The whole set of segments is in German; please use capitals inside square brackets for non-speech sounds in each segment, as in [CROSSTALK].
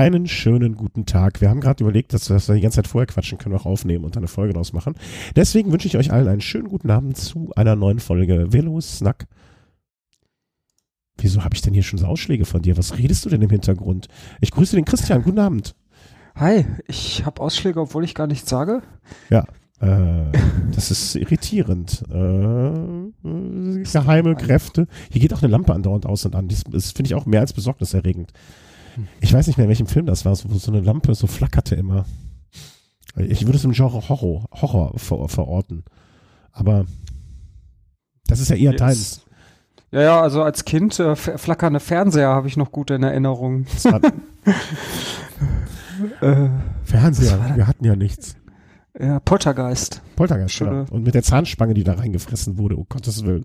einen schönen guten Tag. Wir haben gerade überlegt, dass wir die ganze Zeit vorher quatschen können, auch aufnehmen und eine Folge daraus machen. Deswegen wünsche ich euch allen einen schönen guten Abend zu einer neuen Folge Velo Snack. Wieso habe ich denn hier schon so Ausschläge von dir? Was redest du denn im Hintergrund? Ich grüße den Christian. Guten Abend. Hi, ich habe Ausschläge, obwohl ich gar nichts sage. Ja, äh, das ist irritierend. Äh, geheime Kräfte. Hier geht auch eine Lampe andauernd aus und an. Das, das finde ich auch mehr als besorgniserregend. Ich weiß nicht mehr, in welchem Film das war, wo so eine Lampe so flackerte immer. Ich würde es im Genre Horror, Horror ver verorten. Aber das ist ja eher deins. Ja, ja, also als Kind äh, flackernde Fernseher habe ich noch gute in Erinnerung. [LAUGHS] äh, Fernseher, wir hatten ja nichts. Ja, Poltergeist. Poltergeist, genau. Und mit der Zahnspange, die da reingefressen wurde, um Gottes Willen.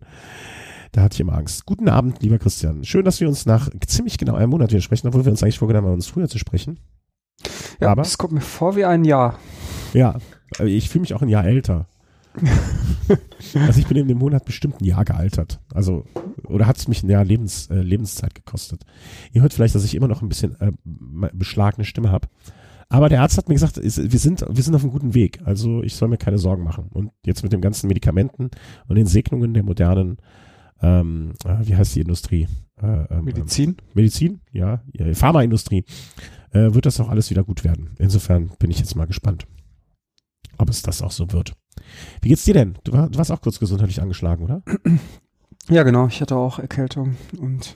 Da hatte ich immer Angst. Guten Abend, lieber Christian. Schön, dass wir uns nach ziemlich genau einem Monat wieder sprechen, obwohl wir uns eigentlich vorgenommen haben, uns früher zu sprechen. Ja, aber es kommt mir vor wie ein Jahr. Ja, ich fühle mich auch ein Jahr älter. [LAUGHS] also ich bin in dem Monat bestimmt ein Jahr gealtert. Also, oder hat es mich ein Jahr Lebens, äh, Lebenszeit gekostet. Ihr hört vielleicht, dass ich immer noch ein bisschen äh, beschlagene Stimme habe. Aber der Arzt hat mir gesagt, wir sind, wir sind auf einem guten Weg. Also ich soll mir keine Sorgen machen. Und jetzt mit den ganzen Medikamenten und den Segnungen der modernen ähm, äh, wie heißt die Industrie? Äh, ähm, Medizin? Medizin, ja, ja Pharmaindustrie, äh, wird das auch alles wieder gut werden. Insofern bin ich jetzt mal gespannt, ob es das auch so wird. Wie geht's dir denn? Du, war, du warst auch kurz gesundheitlich angeschlagen, oder? [CLEARS THROAT] Ja, genau. Ich hatte auch Erkältung und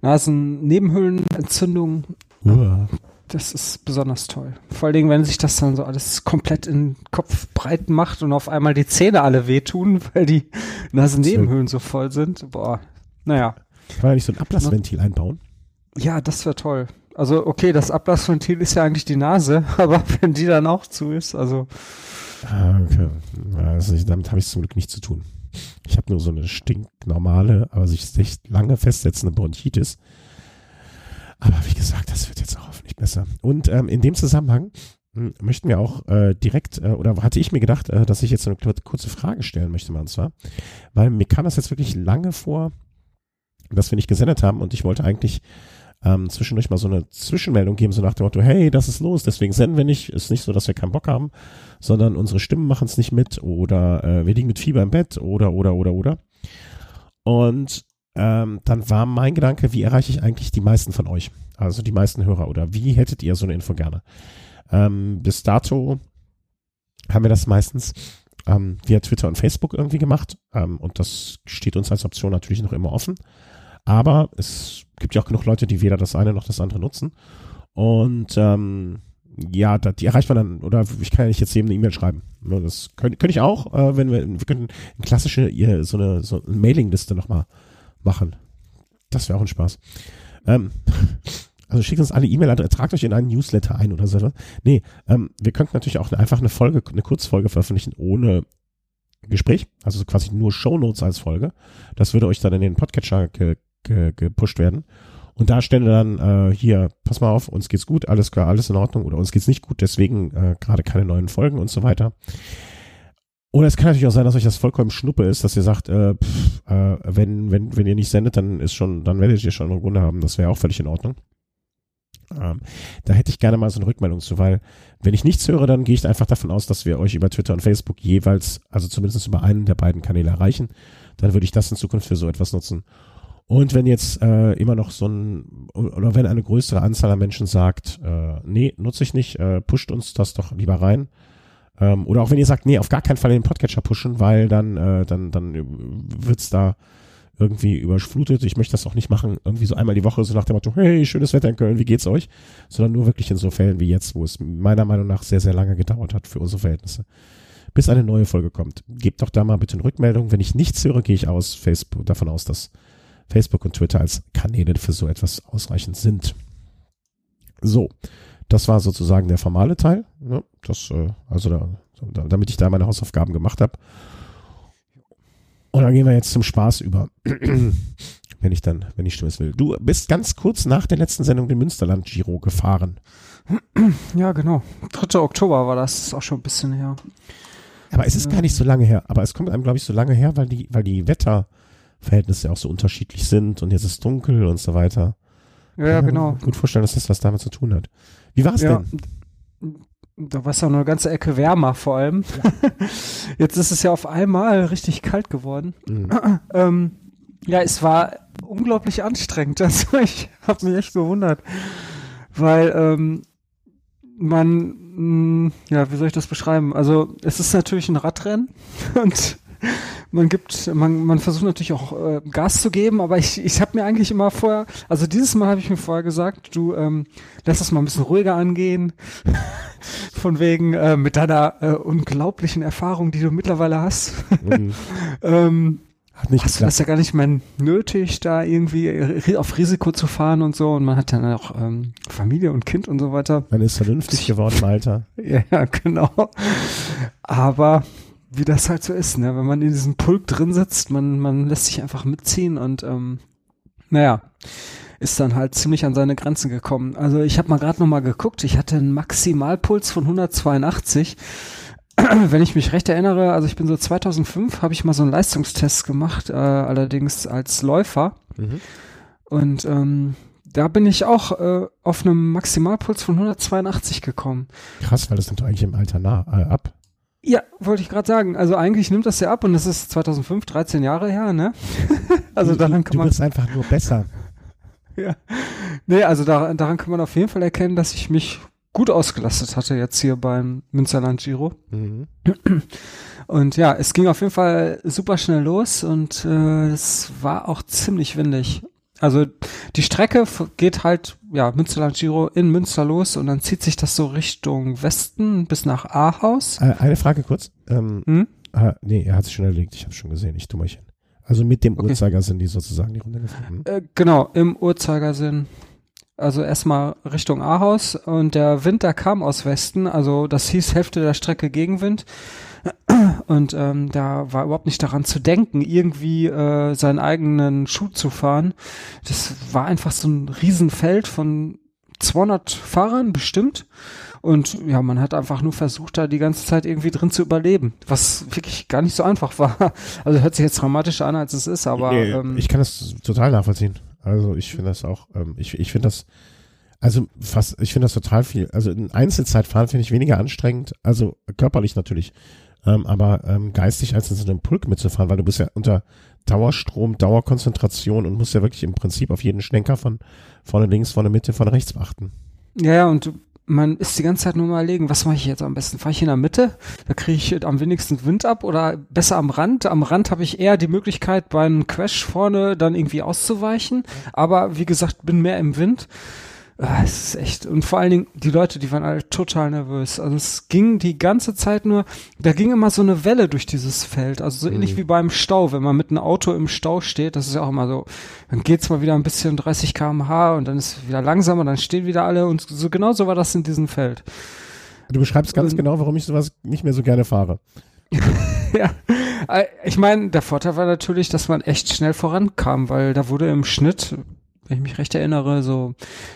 Nasennebenhöhlenentzündung. Uah. Das ist besonders toll. Vor allen Dingen, wenn sich das dann so alles komplett in den Kopf breit macht und auf einmal die Zähne alle wehtun, [LAUGHS] weil die Nasennebenhöhlen so voll sind. Boah, naja. Kann man nicht so ein Ablassventil einbauen? Ja, das wäre toll. Also, okay, das Ablassventil ist ja eigentlich die Nase, [LAUGHS] aber wenn die dann auch zu ist, also. Ah, okay. Also, damit habe ich zum Glück nichts zu tun. Ich habe nur so eine stinknormale, aber sich echt lange festsetzende Bronchitis. Aber wie gesagt, das wird jetzt auch besser. Und ähm, in dem Zusammenhang hm, möchten wir auch äh, direkt, äh, oder hatte ich mir gedacht, äh, dass ich jetzt eine kurze Frage stellen möchte, mal und zwar, weil mir kam das jetzt wirklich lange vor, dass wir nicht gesendet haben und ich wollte eigentlich ähm, zwischendurch mal so eine Zwischenmeldung geben, so nach dem Motto, hey, das ist los, deswegen senden wir nicht. Ist nicht so, dass wir keinen Bock haben, sondern unsere Stimmen machen es nicht mit oder äh, wir liegen mit Fieber im Bett oder, oder, oder, oder. Und ähm, dann war mein Gedanke, wie erreiche ich eigentlich die meisten von euch? Also die meisten Hörer oder wie hättet ihr so eine Info gerne? Ähm, bis dato haben wir das meistens ähm, via Twitter und Facebook irgendwie gemacht ähm, und das steht uns als Option natürlich noch immer offen. Aber es gibt ja auch genug Leute, die weder das eine noch das andere nutzen. Und ähm, ja, die erreicht man dann, oder ich kann ja nicht jetzt jedem eine E-Mail schreiben. Ne, das könnte könnt ich auch, äh, wenn wir, wir könnten eine klassische, so eine, so eine Mailingliste nochmal machen. Das wäre auch ein Spaß. Ähm, [LAUGHS] also schickt uns alle E-Mail-Adresse, tragt euch in einen Newsletter ein oder so. Nee, ähm, wir könnten natürlich auch einfach eine Folge, eine Kurzfolge veröffentlichen ohne Gespräch, also quasi nur Shownotes als Folge. Das würde euch dann in den Podcatcher ge, ge, gepusht werden. Und da stände dann äh, hier, pass mal auf, uns geht's gut, alles klar, alles in Ordnung oder uns geht's nicht gut, deswegen äh, gerade keine neuen Folgen und so weiter. Oder es kann natürlich auch sein, dass euch das vollkommen Schnuppe ist, dass ihr sagt, äh, pff, äh, wenn, wenn, wenn ihr nicht sendet, dann ist schon, dann werdet ihr schon eine Runde haben. Das wäre auch völlig in Ordnung. Ähm, da hätte ich gerne mal so eine Rückmeldung zu, weil wenn ich nichts höre, dann gehe ich einfach davon aus, dass wir euch über Twitter und Facebook jeweils, also zumindest über einen der beiden Kanäle erreichen. Dann würde ich das in Zukunft für so etwas nutzen. Und wenn jetzt äh, immer noch so ein, oder wenn eine größere Anzahl an Menschen sagt, äh, nee, nutze ich nicht, äh, pusht uns das doch lieber rein, ähm, oder auch wenn ihr sagt, nee, auf gar keinen Fall den Podcatcher pushen, weil dann, äh, dann, dann wird's da irgendwie überflutet. Ich möchte das auch nicht machen, irgendwie so einmal die Woche, so nach dem Motto, hey, schönes Wetter in Köln, wie geht's euch? Sondern nur wirklich in so Fällen wie jetzt, wo es meiner Meinung nach sehr, sehr lange gedauert hat für unsere Verhältnisse. Bis eine neue Folge kommt. Gebt doch da mal bitte eine Rückmeldung. Wenn ich nichts höre, gehe ich aus Facebook, davon aus, dass Facebook und Twitter als Kanäle für so etwas ausreichend sind. So. Das war sozusagen der formale Teil. Ne? Das, äh, also da, damit ich da meine Hausaufgaben gemacht habe. Und dann gehen wir jetzt zum Spaß über. [CLEARS THROAT] wenn ich dann, wenn ich Stimmes will. Du bist ganz kurz nach der letzten Sendung den Münsterland Giro gefahren. [CLEARS THROAT] Ja, genau. 3. Oktober war das, ist auch schon ein bisschen her. Aber es ist gar nicht so lange her. Aber es kommt einem, glaube ich, so lange her, weil die, weil die Wetterverhältnisse auch so unterschiedlich sind und jetzt ist dunkel und so weiter. Ja, ja, genau. Gut vorstellen, dass das was damit zu tun hat. Wie war es Ja. denn? Da war es ja noch eine ganze Ecke wärmer vor allem. [LAUGHS] Jetzt ist es ja auf einmal richtig kalt geworden. Mhm. [CLEARS THROAT] Ähm, ja, es war unglaublich anstrengend. [LAUGHS] Also ich habe mich echt gewundert, weil ähm, man, mh, ja, wie soll ich das beschreiben? Also es ist natürlich ein Radrennen [LAUGHS] und man gibt, man, man versucht natürlich auch äh, Gas zu geben, aber ich, ich habe mir eigentlich immer vorher, also dieses Mal habe ich mir vorher gesagt, du ähm, lässt das mal ein bisschen ruhiger angehen, [LAUGHS] von wegen äh, mit deiner äh, unglaublichen Erfahrung, die du mittlerweile hast. Mhm. [LAUGHS] ähm, Hat nicht hast du das geklappt. ja gar nicht mehr nötig, da irgendwie auf Risiko zu fahren und so. Und man hat dann auch ähm, Familie und Kind und so weiter. Man ist vernünftig geworden Alter. [LAUGHS] Ja, genau. Aber wie das halt so ist, ne? wenn man in diesem Pulk drin sitzt, man, man lässt sich einfach mitziehen und ähm, naja, ist dann halt ziemlich an seine Grenzen gekommen. Also ich habe mal gerade noch mal geguckt, ich hatte einen Maximalpuls von 182. [CLEARS THROAT] Wenn ich mich recht erinnere, also ich bin so 2005, habe ich mal so einen Leistungstest gemacht, äh, allerdings als Läufer. Mhm. Und ähm, da bin ich auch äh, auf einem Maximalpuls von 182 gekommen. Krass, weil das nimmt eigentlich im Alter nah, äh, ab. Ja, wollte ich gerade sagen. Also eigentlich nimmt das ja ab und das ist 2005, 13 Jahre her, ne? [LAUGHS] also du, daran du, kann du man, wirst einfach nur besser. [LAUGHS] ja. Nee, also daran, daran kann man auf jeden Fall erkennen, dass ich mich gut ausgelastet hatte jetzt hier beim Münsterland Giro. Mhm. [CLEARS THROAT] Und ja, es ging auf jeden Fall super schnell los und äh, es war auch ziemlich windig. Also die Strecke geht halt, ja, Münsterland Giro in Münster los und dann zieht sich das so Richtung Westen bis nach Ahaus. Äh, eine Frage kurz. Ähm, Hm? ah, nee, er hat es schon erledigt. Ich habe schon gesehen. Ich Dummerchen. Also mit dem Okay. Uhrzeigersinn, die sozusagen die Runde gefahren. Äh, genau, im Uhrzeigersinn. Also erstmal Richtung Ahaus und der Wind, der kam aus Westen, also das hieß Hälfte der Strecke Gegenwind. Und ähm, da war überhaupt nicht daran zu denken, irgendwie äh, seinen eigenen Schuh zu fahren. Das war einfach so ein Riesenfeld von 200 Fahrern bestimmt. Und ja, man hat einfach nur versucht, da die ganze Zeit irgendwie drin zu überleben, was wirklich gar nicht so einfach war. [LAUGHS] Also hört sich jetzt dramatischer an, als es ist, aber Nee, ähm, ich kann das total nachvollziehen. Also ich finde das auch, ähm, ich, ich finde das, also fast, ich finde das total viel. Also in Einzelzeitfahren finde ich weniger anstrengend, also körperlich natürlich, ähm, aber ähm, geistig als in so einem Pulk mitzufahren, weil du bist ja unter Dauerstrom, Dauerkonzentration und musst ja wirklich im Prinzip auf jeden Schlenker von vorne links, vorne Mitte, vorne rechts achten. Ja, ja, und man ist die ganze Zeit nur mal überlegen, was mache ich jetzt am besten? Fahre ich in der Mitte? Da kriege ich am wenigsten Wind ab oder besser am Rand? Am Rand habe ich eher die Möglichkeit, beim Crash vorne dann irgendwie auszuweichen. Aber wie gesagt, bin mehr im Wind. Ah, Es ist echt, und vor allen Dingen, die Leute, die waren alle total nervös. Also es ging die ganze Zeit nur, da ging immer so eine Welle durch dieses Feld. Also so ähnlich Mhm. wie beim Stau, wenn man mit einem Auto im Stau steht, das ist ja auch immer so, dann geht's mal wieder ein bisschen 30 km/h und dann ist es wieder langsamer, dann stehen wieder alle und so genau so war das in diesem Feld. Du beschreibst ganz Und- genau, warum ich sowas nicht mehr so gerne fahre. [LAUGHS] ja, äh, ich meine, der Vorteil war natürlich, dass man echt schnell vorankam, weil da wurde im Schnitt, wenn ich mich recht erinnere, so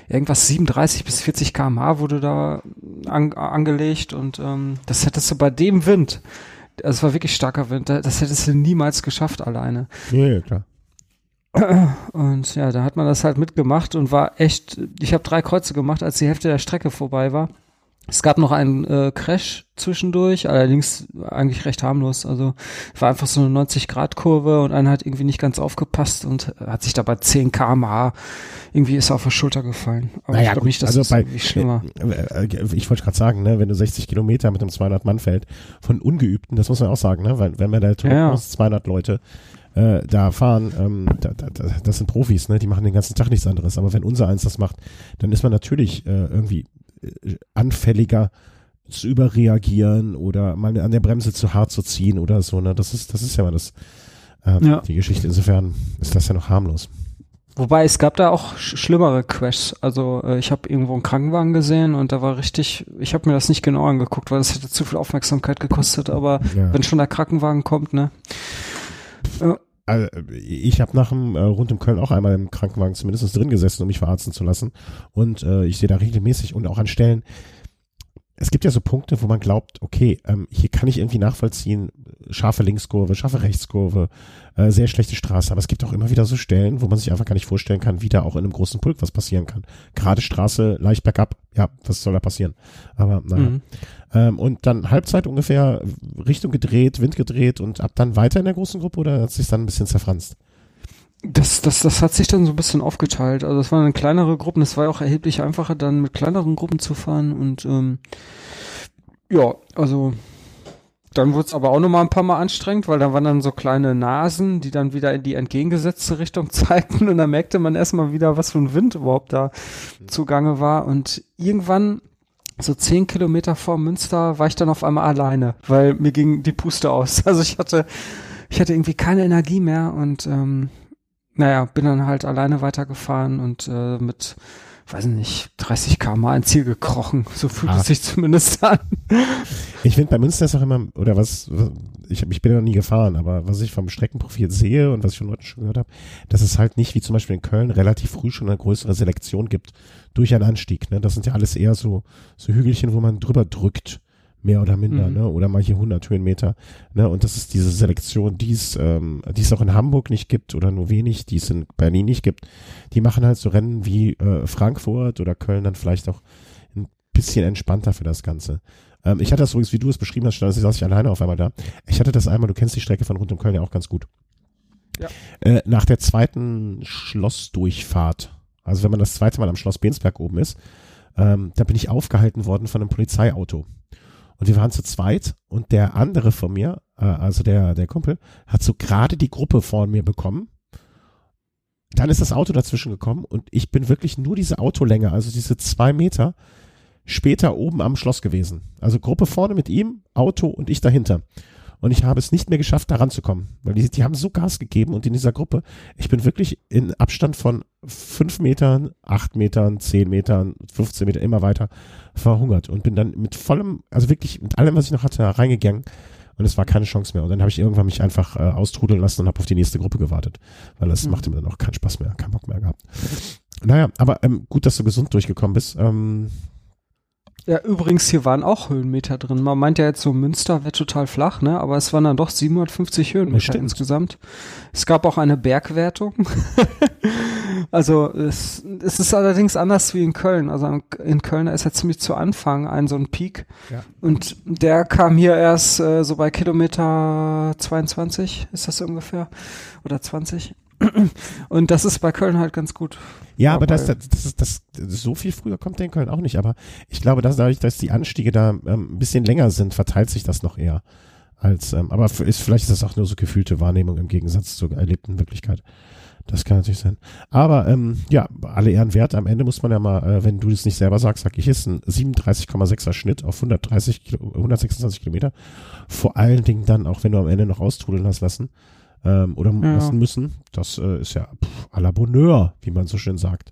irgendwas 37 bis 40 km/h wurde da an, angelegt und ähm, das hättest du bei dem Wind, also es war wirklich starker Wind, da- das hättest du niemals geschafft alleine. Ja, ja, klar. Und ja, da hat man das halt mitgemacht und war echt, ich habe drei Kreuze gemacht, als die Hälfte der Strecke vorbei war. Es gab noch einen äh, Crash zwischendurch, allerdings eigentlich recht harmlos. Also war einfach so eine 90-Grad-Kurve und einer hat irgendwie nicht ganz aufgepasst und hat sich dabei 10 km/h irgendwie ist er auf der Schulter gefallen. Aber ich glaube nicht, dass also das bei, irgendwie schlimmer. äh, äh, ich wollte gerade sagen, ne, wenn du 60 Kilometer mit einem 200-Mann-Feld von Ungeübten, das muss man auch sagen, ne, weil wenn man da Ja, ja. 200 Leute äh, da fahren, ähm, da, da, da, das sind Profis, ne, die machen den ganzen Tag nichts anderes. Aber wenn unser eins das macht, dann ist man natürlich äh, irgendwie anfälliger zu überreagieren oder mal an der Bremse zu hart zu ziehen oder so. Ne, das ist das ist ja mal das ähm, Ja. die Geschichte. Insofern ist das ja noch harmlos. Wobei es gab da auch sch schlimmere Crashs. Also äh, ich habe irgendwo einen Krankenwagen gesehen und da war richtig, ich habe mir das nicht genau angeguckt, weil das hätte zu viel Aufmerksamkeit gekostet, aber Ja. wenn schon der Krankenwagen kommt, ne? Also, ich habe nach dem äh, rund um Köln auch einmal im Krankenwagen zumindest drin gesessen, um mich verarzten zu lassen. Und äh, ich sehe da regelmäßig und auch an Stellen, es gibt ja so Punkte, wo man glaubt, okay, ähm, hier kann ich irgendwie nachvollziehen, scharfe Linkskurve, scharfe Rechtskurve, äh, sehr schlechte Straße. Aber es gibt auch immer wieder so Stellen, wo man sich einfach gar nicht vorstellen kann, wie da auch in einem großen Pulk was passieren kann. Gerade Straße, leicht bergab, ja, was soll da passieren? Aber naja. Mhm. Ähm, und dann Halbzeit ungefähr, Richtung gedreht, Wind gedreht und ab dann weiter in der großen Gruppe oder hat sich dann ein bisschen zerfranst? Das, das, das hat sich dann so ein bisschen aufgeteilt. Also es waren kleinere Gruppen, es war auch erheblich einfacher, dann mit kleineren Gruppen zu fahren. Und ähm, ja, also dann wurde es aber auch nochmal ein paar Mal anstrengend, weil da waren dann so kleine Nasen, die dann wieder in die entgegengesetzte Richtung [LAUGHS] zeigten. Und da merkte man erstmal wieder, was für ein Wind überhaupt da zugange war. Und irgendwann so zehn Kilometer vor Münster war ich dann auf einmal alleine, weil mir ging die Puste aus. [LAUGHS] Also ich hatte, ich hatte irgendwie keine Energie mehr. Und ähm, naja, bin dann halt alleine weitergefahren und äh, mit, weiß nicht, 30 km ein Ziel gekrochen. So fühlt ah. es sich zumindest an. [LAUGHS] Ich finde bei Münster ist auch immer, oder was, ich, ich bin ja noch nie gefahren, aber was ich vom Streckenprofil sehe und was ich von Leuten schon gehört habe, dass es halt nicht wie zum Beispiel in Köln relativ früh schon eine größere Selektion gibt durch einen Anstieg. Ne? Das sind ja alles eher so, so Hügelchen, wo man drüber drückt mehr oder minder, mhm. ne? Oder manche 100 Höhenmeter, ne? Und das ist diese Selektion, die es, ähm, die es auch in Hamburg nicht gibt oder nur wenig, die es in Berlin nicht gibt. Die machen halt so Rennen wie äh, Frankfurt oder Köln dann vielleicht auch ein bisschen entspannter für das Ganze. Ähm, ich hatte das übrigens, wie du es beschrieben hast, also saß ich alleine auf einmal da. Ich hatte das einmal, du kennst die Strecke von rund um Köln ja auch ganz gut. Ja. Äh, nach der zweiten Schlossdurchfahrt, also wenn man das zweite Mal am Schloss Bensberg oben ist, ähm, da bin ich aufgehalten worden von einem Polizeiauto. Und wir waren zu zweit und der andere von mir, äh, also der, der Kumpel, hat so gerade die Gruppe vor mir bekommen. Dann ist das Auto dazwischen gekommen und ich bin wirklich nur diese Autolänge, also diese zwei Meter, später oben am Schloss gewesen. Also Gruppe vorne mit ihm, Auto und ich dahinter. Und ich habe es nicht mehr geschafft, da ranzukommen. Weil die, die haben so Gas gegeben und in dieser Gruppe, ich bin wirklich in Abstand von fünf Metern, acht Metern, zehn Metern, 15 Metern immer weiter verhungert und bin dann mit vollem, also wirklich mit allem, was ich noch hatte, reingegangen und es war keine Chance mehr. Und dann habe ich irgendwann mich einfach äh, austrudeln lassen und habe auf die nächste Gruppe gewartet, weil das mhm. machte mir dann auch keinen Spaß mehr, keinen Bock mehr gehabt. Naja, aber ähm, gut, dass du gesund durchgekommen bist. Ähm, ja, übrigens, hier waren auch Höhenmeter drin. Man meint ja jetzt so, Münster wäre total flach, ne? Aber es waren dann doch 750 Höhenmeter insgesamt. Es gab auch eine Bergwertung. [LAUGHS] also es, es ist allerdings anders wie in Köln. Also in Köln ist ja ziemlich zu Anfang ein so ein Peak. Ja. Und der kam hier erst äh, so bei Kilometer 22, ist das ungefähr? Oder 20? Und das ist bei Köln halt ganz gut. Ja, aber das, das, das, ist, das, so viel früher kommt der in Köln auch nicht. Aber ich glaube, dass dadurch, dass die Anstiege da ähm, ein bisschen länger sind, verteilt sich das noch eher. Als, ähm, aber ist, vielleicht ist das auch nur so gefühlte Wahrnehmung im Gegensatz zur erlebten Wirklichkeit. Das kann natürlich sein. Aber ähm, ja, alle Ehren wert. Am Ende muss man ja mal, äh, wenn du das nicht selber sagst, sag ich, ist ein 37,6er Schnitt auf 130 Kilo, 126 Kilometer. Vor allen Dingen dann, auch wenn du am Ende noch austrudeln hast lassen, ähm, oder ja. lassen müssen. Das äh, ist ja pff, à la Bonheur, wie man so schön sagt.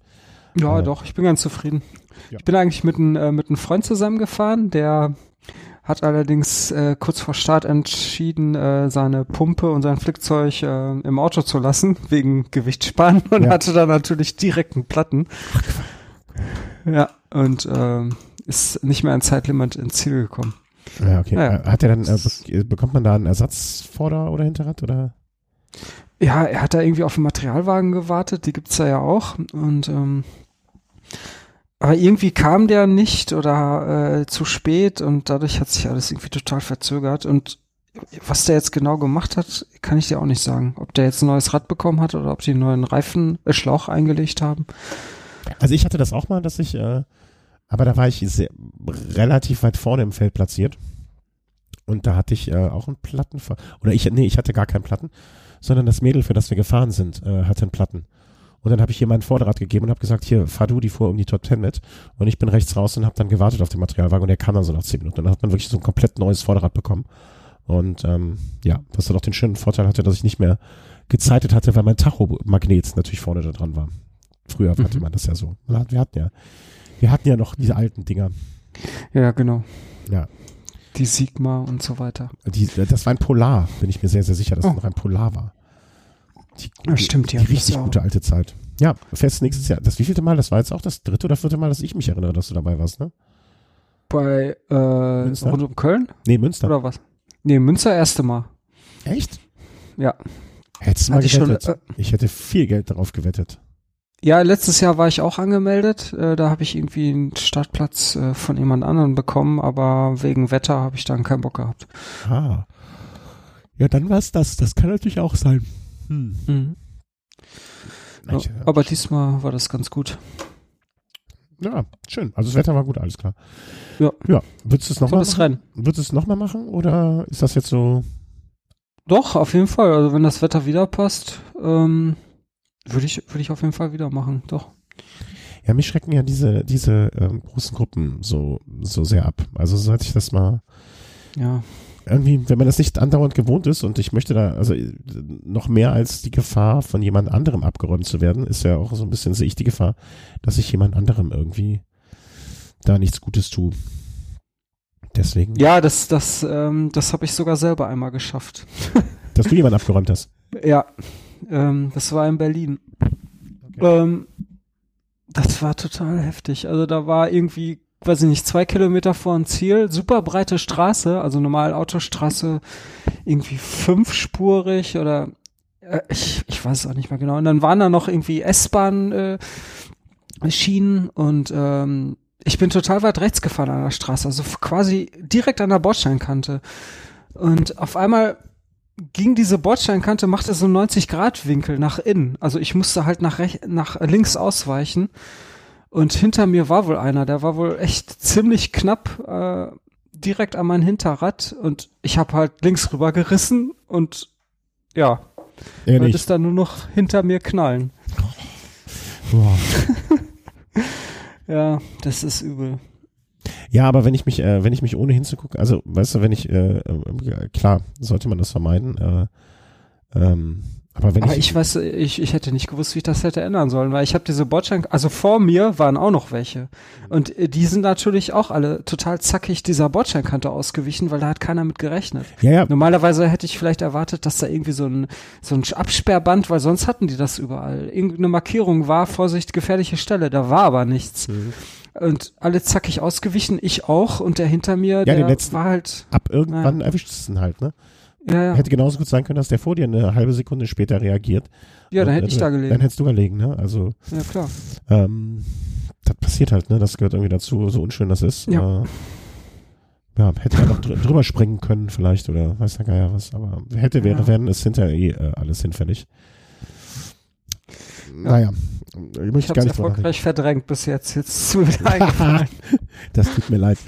Ja, äh, doch, ich bin ganz zufrieden. Ja. Ich bin eigentlich mit, ein, äh, mit einem Freund zusammengefahren, der hat allerdings äh, kurz vor Start entschieden, äh, seine Pumpe und sein Flickzeug äh, im Auto zu lassen, [LAUGHS] wegen Gewichtssparen und ja. hatte dann natürlich direkt einen Platten. Ja, und äh, ist nicht mehr ein Zeitlimit ins Ziel gekommen. Ja, okay. Naja. Hat er dann, äh, bekommt man da einen Ersatzvorder- oder Hinterrad oder? Ja, er hat da irgendwie auf den Materialwagen gewartet, die gibt's da ja auch. Und ähm, aber irgendwie kam der nicht oder äh, zu spät und dadurch hat sich alles irgendwie total verzögert. Und was der jetzt genau gemacht hat, kann ich dir auch nicht sagen. Ob der jetzt ein neues Rad bekommen hat oder ob die einen neuen Reifen, äh, Schlauch eingelegt haben. Also ich hatte das auch mal, dass ich, äh, aber da war ich sehr, relativ weit vorne im Feld platziert. Und da hatte ich äh, auch einen Platten, oder ich, nee, ich hatte gar keinen Platten, sondern das Mädel, für das wir gefahren sind, äh, hatte einen Platten. Und dann habe ich ihr mein Vorderrad gegeben und habe gesagt, hier, fahr du die vor um die Top Ten mit. Und ich bin rechts raus und habe dann gewartet auf den Materialwagen und der kam dann so nach zehn Minuten. Und dann hat man wirklich so ein komplett neues Vorderrad bekommen. Und ähm, ja, was dann auch den schönen Vorteil hatte, dass ich nicht mehr gezeitet hatte, weil mein Tachomagnet natürlich vorne da dran war. Früher mhm. hatte man das ja so. Wir hatten ja, wir hatten ja noch diese alten Dinger. Ja, genau. Ja, die Sigma und so weiter. Die, das war ein Polar, bin ich mir sehr, sehr sicher, dass oh. es noch ein Polar war. Die, ja, stimmt, ja. Die richtig gute alte Zeit. Ja, fest nächstes Jahr. Das wievielte Mal? Das war jetzt auch das dritte oder vierte Mal, dass ich mich erinnere, dass du dabei warst, ne? Bei äh, rund um Köln? Nee, Münster. Oder was? Nee, Münster erste Mal. Echt? Ja. Hättest du mal gewettet. Schon, äh, ich hätte viel Geld darauf gewettet. Ja, letztes Jahr war ich auch angemeldet. Äh, da habe ich irgendwie einen Startplatz äh, von jemand anderem bekommen, aber wegen Wetter habe ich dann keinen Bock gehabt. Ah. Ja, dann war es das. Das kann natürlich auch sein. Hm. Mhm. Ja, aber diesmal war das ganz gut. Ja, schön. Also das Wetter war gut, alles klar. Ja. Ja. Würdest du es nochmal machen? Würdest du es nochmal machen oder ist das jetzt so? Doch, auf jeden Fall. Also wenn das Wetter wieder passt, ähm, würde ich, würde ich auf jeden Fall wieder machen. Doch. Ja, mich schrecken ja diese, diese ähm, großen Gruppen so, so sehr ab. Also seit ich das mal ja irgendwie, wenn man das nicht andauernd gewohnt ist und ich möchte da, also noch mehr als die Gefahr von jemand anderem abgeräumt zu werden, ist ja auch so ein bisschen, sehe ich die Gefahr, dass ich jemand anderem irgendwie da nichts Gutes tue. Deswegen. Ja, das, das, ähm, das habe ich sogar selber einmal geschafft. dass du jemanden abgeräumt hast. [LAUGHS] Ja, ähm, das war in Berlin. Okay. Ähm, das war total heftig. Also da war irgendwie weiß ich nicht, zwei Kilometer vor dem Ziel, super breite Straße, also normal Autostraße, irgendwie fünfspurig oder äh, ich, ich weiß es auch nicht mehr genau. Und dann waren da noch irgendwie S-Bahn äh, Schienen und ähm, ich bin total weit rechts gefahren an der Straße, also quasi direkt an der Bordsteinkante. Und auf einmal ging diese Bordsteinkante, machte so 90 Grad Winkel nach innen. Also ich musste halt nach, nach links ausweichen. Und hinter mir war wohl einer, der war wohl echt ziemlich knapp äh, direkt an mein Hinterrad und ich habe halt links rüber gerissen und ja, wird es dann nur noch hinter mir knallen. Wow. [LAUGHS] ja, das ist übel. Ja, aber wenn ich mich, äh, wenn ich mich ohne hinzugucken, also weißt du, wenn ich, äh, äh, klar, sollte man das vermeiden, äh, ähm, aber wenn Aber ich, ich weiß, ich, ich hätte nicht gewusst, wie ich das hätte ändern sollen, weil ich habe diese Bordstein, also vor mir waren auch noch welche. Und äh, die sind natürlich auch alle total zackig dieser Bordsteinkante ausgewichen, weil da hat keiner mit gerechnet. Ja, ja. Normalerweise hätte ich vielleicht erwartet, dass da irgendwie so ein, so ein Absperrband, weil sonst hatten die das überall. Irgendeine Markierung war, Vorsicht, gefährliche Stelle, da war aber nichts. Mhm. Und alle zackig ausgewichen, ich auch, und der hinter mir, ja, der letzten, war halt. Ab irgendwann ja. erwischt es ihn halt, ne? Ja, ja. Hätte genauso gut sein können, dass der vor dir eine halbe Sekunde später reagiert. Ja, dann hätte ich da gelegen. Dann hättest du gelegen, ne? Also. Ja, klar. Ähm, das passiert halt, ne? Das gehört irgendwie dazu, so unschön das ist. Ja. Äh, ja, hätte er noch dr drüber springen können vielleicht oder weiß der Geier was, aber hätte, wäre, ja. werden, ist hinterher eh äh, alles hinfällig. Ja. Naja, ich möchte ich gar nicht erfolgreich verdrängt bis jetzt. Jetzt ist mir wieder eingefallen. [LAUGHS] das tut mir leid.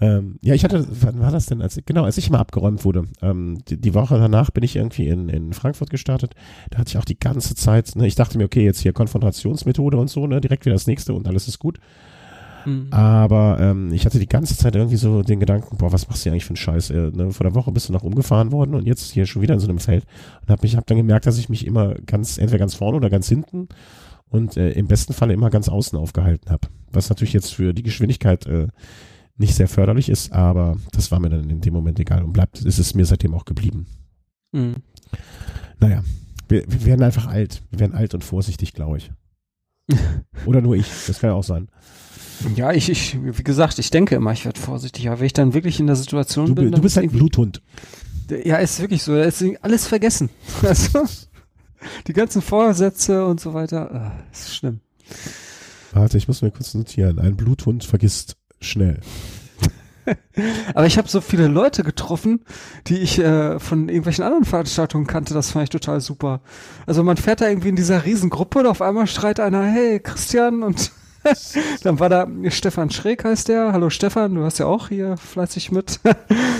Ähm, ja, ich hatte, wann war das denn? Als, genau, als ich mal abgeräumt wurde. Ähm, die, die, Woche danach bin ich irgendwie in, in Frankfurt gestartet. Da hatte ich auch die ganze Zeit, ne, ich dachte mir, okay, jetzt hier Konfrontationsmethode und so, ne, direkt wieder das nächste und alles ist gut. Mhm. Aber ähm, ich hatte die ganze Zeit irgendwie so den Gedanken, boah, was machst du eigentlich für einen Scheiß? Äh, ne? Vor der Woche bist du noch umgefahren worden und jetzt hier schon wieder in so einem Feld. Und hab mich, hab dann gemerkt, dass ich mich immer ganz, entweder ganz vorne oder ganz hinten und äh, im besten Falle immer ganz außen aufgehalten habe. Was natürlich jetzt für die Geschwindigkeit äh, nicht sehr förderlich ist, aber das war mir dann in dem Moment egal und bleibt, ist es mir seitdem auch geblieben. Mhm. Naja, wir, wir werden einfach alt. Wir werden alt und vorsichtig, glaube ich. [LAUGHS] Oder nur ich, das kann ja auch sein. Ja, ich, ich, wie gesagt, ich denke immer, ich werde vorsichtig, aber wenn ich dann wirklich in der Situation du, bin. Du bist halt ein Bluthund. Ja, ist wirklich so. Da ist alles vergessen. [LAUGHS] Also, die ganzen Vorsätze und so weiter, ah, ist schlimm. Warte, ich muss mir kurz notieren. Ein Bluthund vergisst schnell. [LAUGHS] Aber ich habe so viele Leute getroffen, die ich äh, von irgendwelchen anderen Veranstaltungen kannte. Das fand ich total super. Also man fährt da irgendwie in dieser Riesengruppe und auf einmal schreit einer, hey Christian und [LAUGHS] dann war da Stefan Schräg heißt der. Hallo Stefan, du hast ja auch hier fleißig mit.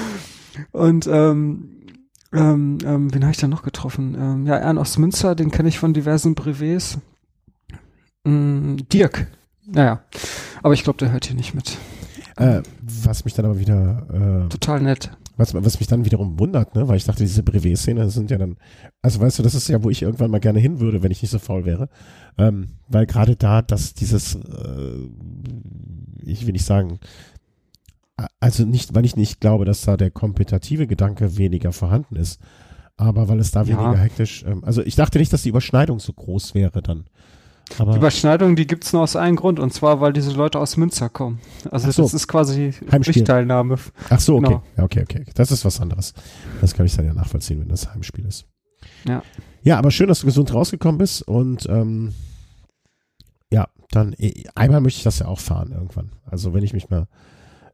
[LAUGHS] und ähm, ähm, ähm, wen habe ich da noch getroffen? Ähm, ja, Ernst Münster, den kenne ich von diversen Brevets. Mm, Dirk. Naja, aber ich glaube, der hört hier nicht mit. Äh, was mich dann aber wieder äh, total nett. Was, was mich dann wiederum wundert, ne, weil ich dachte, diese Brevet-Szene sind ja dann, also weißt du, das ist ja, wo ich irgendwann mal gerne hin würde, wenn ich nicht so faul wäre. Ähm, weil gerade da, dass dieses, äh, ich will nicht sagen, also nicht, weil ich nicht glaube, dass da der kompetitive Gedanke weniger vorhanden ist, aber weil es da ja. weniger hektisch, ähm, also ich dachte nicht, dass die Überschneidung so groß wäre dann. Aber die Überschneidung, die gibt's nur aus einem Grund, und zwar, weil diese Leute aus Münster kommen. Also so. das ist quasi Pflichtteilnahme. Ach so, okay. Genau. Ja, okay, okay. Das ist was anderes. Das kann ich dann ja nachvollziehen, wenn das Heimspiel ist. Ja. Ja, aber schön, dass du gesund rausgekommen bist und ähm, ja, dann eh, einmal möchte ich das ja auch fahren irgendwann. Also wenn ich mich mal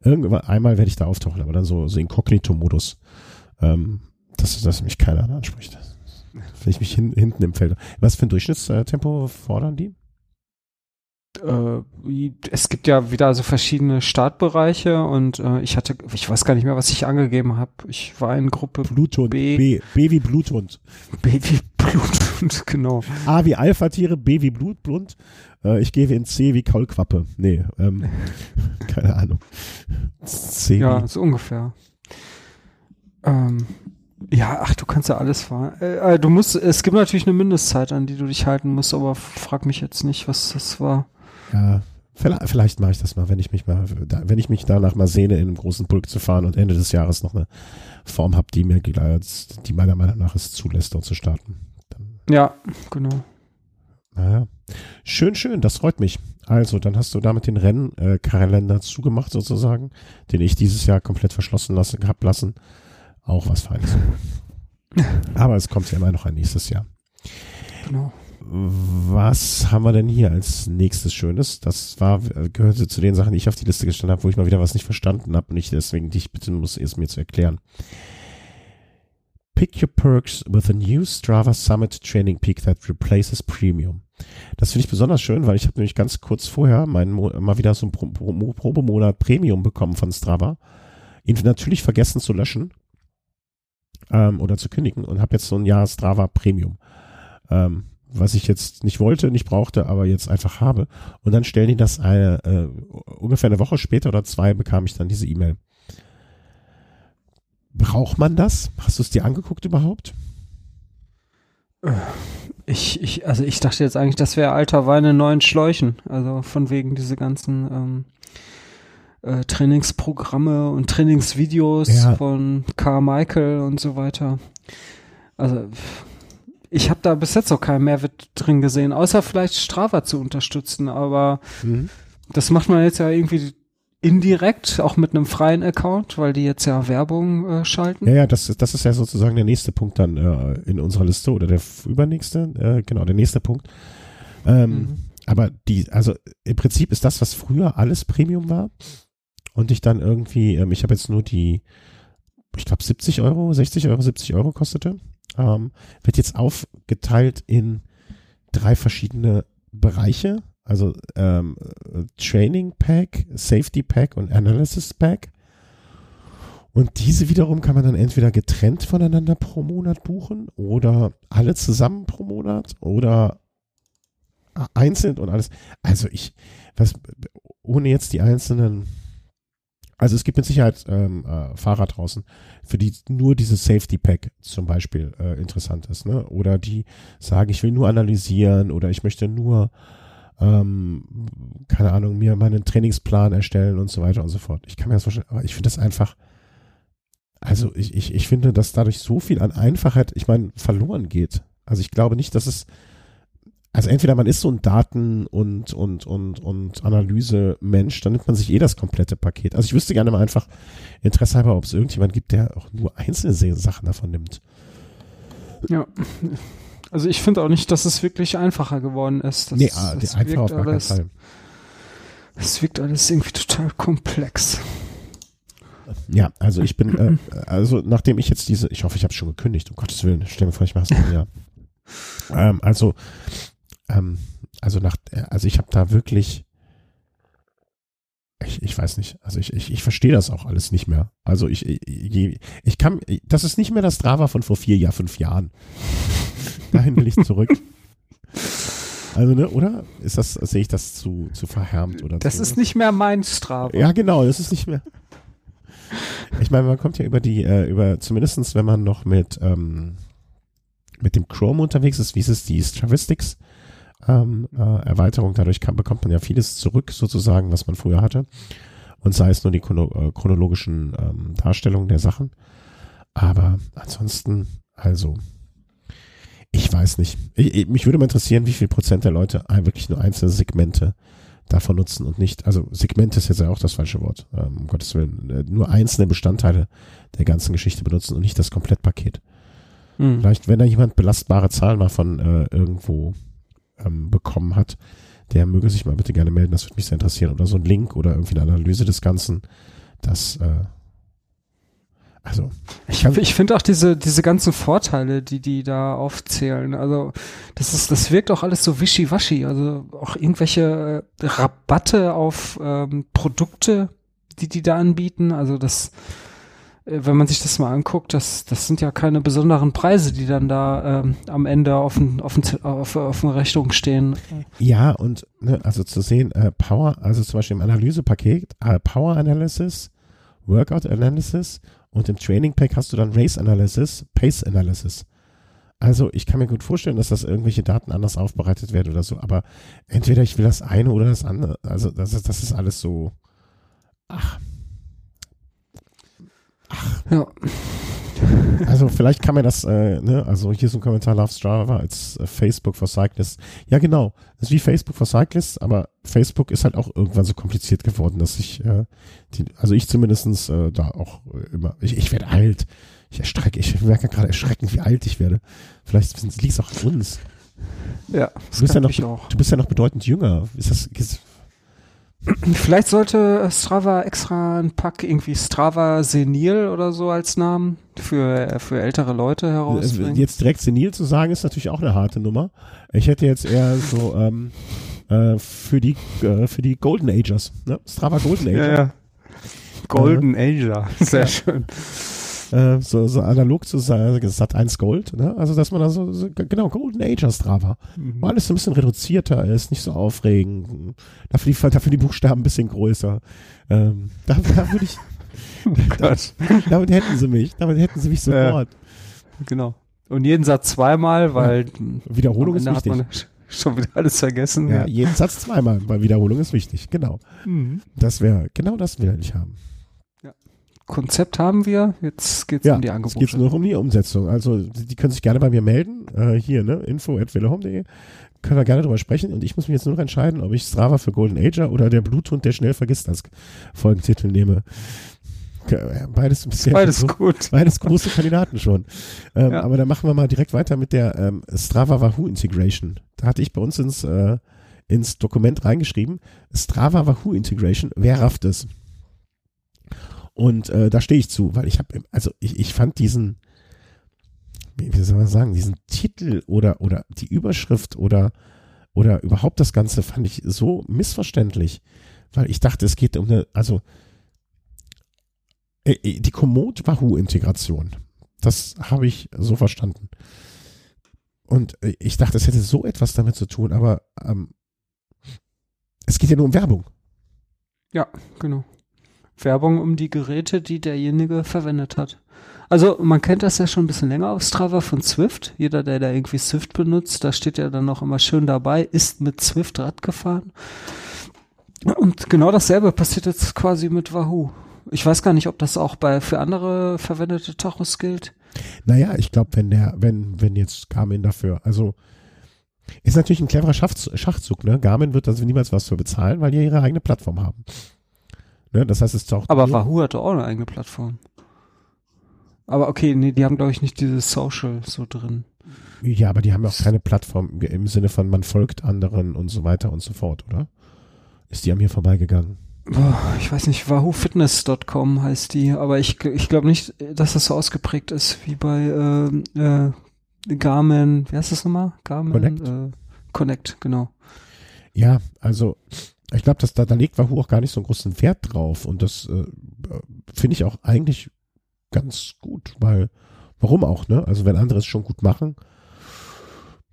irgendwann einmal werde ich da auftauchen, aber dann so, so Inkognito-Modus, ähm, dass, dass mich keiner anspricht. Wenn ich mich hin, hinten im Feld. Was für ein Durchschnittstempo fordern die? Äh, es gibt ja wieder so verschiedene Startbereiche und äh, ich hatte, ich weiß gar nicht mehr, was ich angegeben habe. Ich war in Gruppe Bluthund. B. B, B wie Bluthund. B wie Bluthund, [LAUGHS] genau. A wie Alpha-Tiere, B wie Blutblund. Äh, ich gehe in C wie Kaulquappe. Nee, ähm, [LAUGHS] keine Ahnung. C ja, so ungefähr. Ähm, ja, ach, du kannst ja alles fahren. Äh, äh, du musst, es gibt natürlich eine Mindestzeit, an die du dich halten musst, aber frag mich jetzt nicht, was das war. Ja, vielleicht, vielleicht mache ich das mal, wenn ich mich mal, wenn ich mich danach mal sehne, in einem großen Pulk zu fahren und Ende des Jahres noch eine Form habe, die mir, die meiner Meinung nach es zulässt, dort zu starten. Dann, ja, genau. Naja. Schön, schön, das freut mich. Also, dann hast du damit den Rennkalender äh, zugemacht sozusagen, den ich dieses Jahr komplett verschlossen lassen, hab lassen. Auch was Feines. Aber es kommt ja immer noch ein nächstes Jahr. Genau. Was haben wir denn hier als nächstes Schönes? Das war, gehörte zu den Sachen, die ich auf die Liste gestellt habe, wo ich mal wieder was nicht verstanden habe und ich deswegen dich bitten muss, es mir zu erklären. Pick your perks with a new Strava Summit Training Peak that replaces Premium. Das finde ich besonders schön, weil ich habe nämlich ganz kurz vorher meinen mal wieder so einen Pro Pro Probemonat Premium bekommen von Strava. Ihn natürlich vergessen zu löschen ähm, oder zu kündigen und habe jetzt so ein Jahr Strava Premium. Ähm, was ich jetzt nicht wollte, nicht brauchte, aber jetzt einfach habe. Und dann stellen die das eine, äh, ungefähr eine Woche später oder zwei bekam ich dann diese E-Mail. Braucht man das? Hast du es dir angeguckt überhaupt? Ich, ich, also ich dachte jetzt eigentlich, das wäre alter Wein in neuen Schläuchen. Also von wegen diese ganzen ähm, äh, Trainingsprogramme und Trainingsvideos ja. von Carmichael und so weiter. Also ich habe da bis jetzt auch keinen Mehrwert drin gesehen, außer vielleicht Strava zu unterstützen, aber mhm. das macht man jetzt ja irgendwie indirekt, auch mit einem freien Account, weil die jetzt ja Werbung äh, schalten. Ja, ja, das, das ist ja sozusagen der nächste Punkt dann äh, in unserer Liste oder der übernächste, äh, genau, der nächste Punkt. Ähm, mhm. Aber die, also im Prinzip ist das, was früher alles Premium war, und ich dann irgendwie, ähm, ich habe jetzt nur die, ich glaube 70 Euro, 60 Euro, 70 Euro kostete, ähm, wird jetzt aufgeteilt in drei verschiedene Bereiche, also ähm, Training Pack, Safety Pack und Analysis Pack. Und diese wiederum kann man dann entweder getrennt voneinander pro Monat buchen oder alle zusammen pro Monat oder einzeln und alles. Also ich, was, ohne jetzt die einzelnen also es gibt mit Sicherheit ähm, äh, Fahrer draußen, für die nur dieses Safety Pack zum Beispiel äh, interessant ist, ne? Oder die sagen, ich will nur analysieren oder ich möchte nur, ähm, keine Ahnung, mir meinen Trainingsplan erstellen und so weiter und so fort. Ich kann mir das vorstellen, aber ich finde das einfach, also ich, ich, ich finde, dass dadurch so viel an Einfachheit, ich meine, verloren geht. Also ich glaube nicht, dass es also entweder man ist so ein Daten- und, und, und, und Analyse-Mensch, dann nimmt man sich eh das komplette Paket. Also ich wüsste gerne mal einfach Interesse halber, ob es irgendjemand gibt, der auch nur einzelne Sachen davon nimmt. Ja. Also ich finde auch nicht, dass es wirklich einfacher geworden ist. Das, nee, ah, das einfach auf gar keinen Fall. Es wirkt alles irgendwie total komplex. Ja, also ich bin, äh, also nachdem ich jetzt diese, ich hoffe, ich habe schon gekündigt, um Gottes Willen, stell mir vor, ich mache es ja. [LAUGHS] Ähm, also ähm, also nach, also ich habe da wirklich, ich, ich weiß nicht, also ich, ich, ich verstehe das auch alles nicht mehr. Also ich, ich, ich kann, das ist nicht mehr das Strava von vor vier Jahr, fünf Jahren. [LAUGHS] Dahin will ich zurück. Also, ne, oder? Ist das, sehe ich das zu, zu verhärmt oder Das zu, ist nicht mehr mein Strava. Ja, genau, das ist nicht mehr. Ich meine, man kommt ja über die, äh, über, zumindestens wenn man noch mit, ähm, mit dem Chrome unterwegs ist, wie ist es, die Stravistics, ähm, äh, Erweiterung. Dadurch kann, bekommt man ja vieles zurück, sozusagen, was man früher hatte. Und sei es nur die chrono äh, chronologischen ähm, Darstellungen der Sachen. Aber ansonsten, also, ich weiß nicht. Ich, ich, mich würde mal interessieren, wie viel Prozent der Leute wirklich nur einzelne Segmente davon nutzen und nicht, also Segmente ist jetzt ja auch das falsche Wort, ähm, um Gottes Willen, äh, nur einzelne Bestandteile der ganzen Geschichte benutzen und nicht das Komplettpaket. Hm. Vielleicht, wenn da jemand belastbare Zahlen mal von äh, irgendwo ähm, bekommen hat, der möge sich mal bitte gerne melden, das würde mich sehr interessieren. Oder so ein Link oder irgendwie eine Analyse des Ganzen. Das, äh, also. Ich, ich finde auch diese, diese ganzen Vorteile, die die da aufzählen. Also, das ist, das wirkt auch alles so wischiwaschi. Also auch irgendwelche äh, Rabatte auf ähm, Produkte, die die da anbieten. Also das, wenn man sich das mal anguckt, das, das sind ja keine besonderen Preise, die dann da ähm, am Ende auf, ein, auf, ein, auf, auf eine Rechnung stehen. Ja, und ne, also zu sehen, äh, Power, also zum Beispiel im Analysepaket, äh, Power Analysis, Workout Analysis und im Training Pack hast du dann Race Analysis, Pace Analysis. Also ich kann mir gut vorstellen, dass das irgendwelche Daten anders aufbereitet werden oder so, aber entweder ich will das eine oder das andere. Also das ist, das ist alles so. Ach, Ach. Ja. Also vielleicht kann man das, äh, ne, also hier ist ein Kommentar Love Strava als äh, Facebook for Cyclists. Ja genau, das ist wie Facebook for Cyclists, aber Facebook ist halt auch irgendwann so kompliziert geworden, dass ich, äh, die, also ich zumindestens äh, da auch immer, ich, ich werde alt. Ich erstrecke, ich merke gerade erschreckend, wie alt ich werde. Vielleicht liegt es auch an uns. Ja, das du bist ja noch, du bist ja noch bedeutend jünger. Ist das, ist, Vielleicht sollte Strava extra ein Pack irgendwie Strava Senil oder so als Namen für, für ältere Leute herausbringen. Jetzt direkt Senil zu sagen, ist natürlich auch eine harte Nummer. Ich hätte jetzt eher so ähm, äh, für die äh, für die Golden Agers, ne? Strava Golden Ager. Ja, ja. Golden äh, Ager, sehr ja. schön äh, so, so analog zu Sat 1 Gold, ne? Also dass man da so, so genau Golden Age Strava, mhm. wo alles so ein bisschen reduzierter ist, nicht so aufregend, dafür die, dafür die Buchstaben ein bisschen größer. Ähm, da, da würde ich, [LAUGHS] oh da, damit hätten sie mich, damit hätten sie mich sofort. Ja, genau. Und jeden Satz zweimal, weil ja. Wiederholung ist wichtig. [LAUGHS] schon wieder alles vergessen. Ja, ja, jeden Satz zweimal, weil Wiederholung ist wichtig, genau. Mhm. Das wäre, genau das will ich haben. Konzept haben wir, jetzt geht es ja, um die Angebote. Jetzt geht nur noch um die Umsetzung. Also die können sich gerne bei mir melden, äh, hier, ne, info.willehome.de. Können wir gerne drüber sprechen und ich muss mich jetzt nur noch entscheiden, ob ich Strava für Golden Ager oder der Bluthund, der schnell vergisst, als Folgentitel nehme. Beides bisher beides so, gut. Beides große Kandidaten schon. Ähm, ja. Aber dann machen wir mal direkt weiter mit der ähm, Strava Wahoo Integration. Da hatte ich bei uns ins, äh, ins Dokument reingeschrieben, Strava Wahoo Integration, wer rafft es? Und äh, da stehe ich zu, weil ich habe, also ich, ich fand diesen, wie soll man sagen, diesen Titel oder, oder die Überschrift oder, oder überhaupt das Ganze fand ich so missverständlich, weil ich dachte, es geht um eine, also äh, äh die Komoot Wahoo Integration. Das habe ich so verstanden. Und äh, ich dachte, es hätte so etwas damit zu tun, aber ähm, es geht ja nur um Werbung. Ja, genau. Werbung um die Geräte, die derjenige verwendet hat. Also man kennt das ja schon ein bisschen länger auf Strava von Swift. Jeder, der da irgendwie Swift benutzt, da steht ja dann noch immer schön dabei, ist mit Swift Rad gefahren. Und genau dasselbe passiert jetzt quasi mit Wahoo. Ich weiß gar nicht, ob das auch bei für andere verwendete Tachos gilt. Naja, ich glaube, wenn der, wenn, wenn jetzt Garmin dafür, also ist natürlich ein cleverer Schachzug, ne? Garmin wird also niemals was für bezahlen, weil die ihre eigene Plattform haben. Ne? Das heißt, es taucht. Aber Wahoo hatte auch eine eigene Plattform. Aber okay, nee, die haben, glaube ich, nicht dieses Social so drin. Ja, aber die haben ja auch keine Plattform im Sinne von man folgt anderen und so weiter und so fort, oder? Ist die an mir vorbeigegangen? Oh, ich weiß nicht, wahoofitness.com heißt die, aber ich, ich glaube nicht, dass das so ausgeprägt ist wie bei äh, äh, Garmin, wie heißt das nochmal? Garmin Connect. Äh, Connect, genau. Ja, also ich glaube, da, da legt Wahoo auch gar nicht so einen großen Wert drauf und das äh, finde ich auch eigentlich ganz gut, weil warum auch, ne? Also wenn andere es schon gut machen,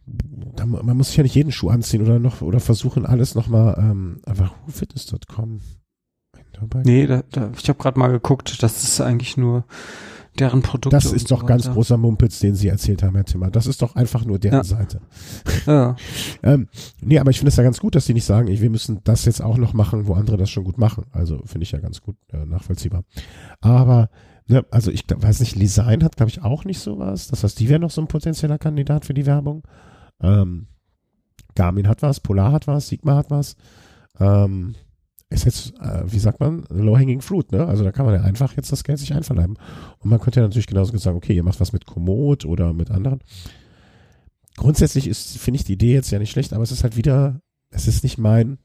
dann, man muss sich ja nicht jeden Schuh anziehen oder noch oder versuchen alles nochmal ähm, wahoo-fitness.com. Nee, da, da, ich habe gerade mal geguckt, das ist eigentlich nur deren Produkte. Das ist doch so ganz großer Mumpitz, den Sie erzählt haben, Herr Zimmer. Das ist doch einfach nur deren ja. Seite. Ja. [LAUGHS] ähm, nee, aber ich finde es ja ganz gut, dass Sie nicht sagen, wir müssen das jetzt auch noch machen, wo andere das schon gut machen. Also finde ich ja ganz gut äh, nachvollziehbar. Aber Ja, also ich weiß nicht, Design hat, glaube ich, auch nicht sowas. Das heißt, die wäre noch so ein potenzieller Kandidat für die Werbung. Ähm, Garmin hat was, Polar hat was, Sigma hat was. Ähm, ist jetzt, äh, wie sagt man, low-hanging fruit, ne? Also da kann man ja einfach jetzt das Geld sich einverleiben. Und man könnte ja natürlich genauso sagen, okay, ihr macht was mit Komoot oder mit anderen. Grundsätzlich ist, finde ich die Idee jetzt ja nicht schlecht, aber es ist halt wieder, es ist nicht mein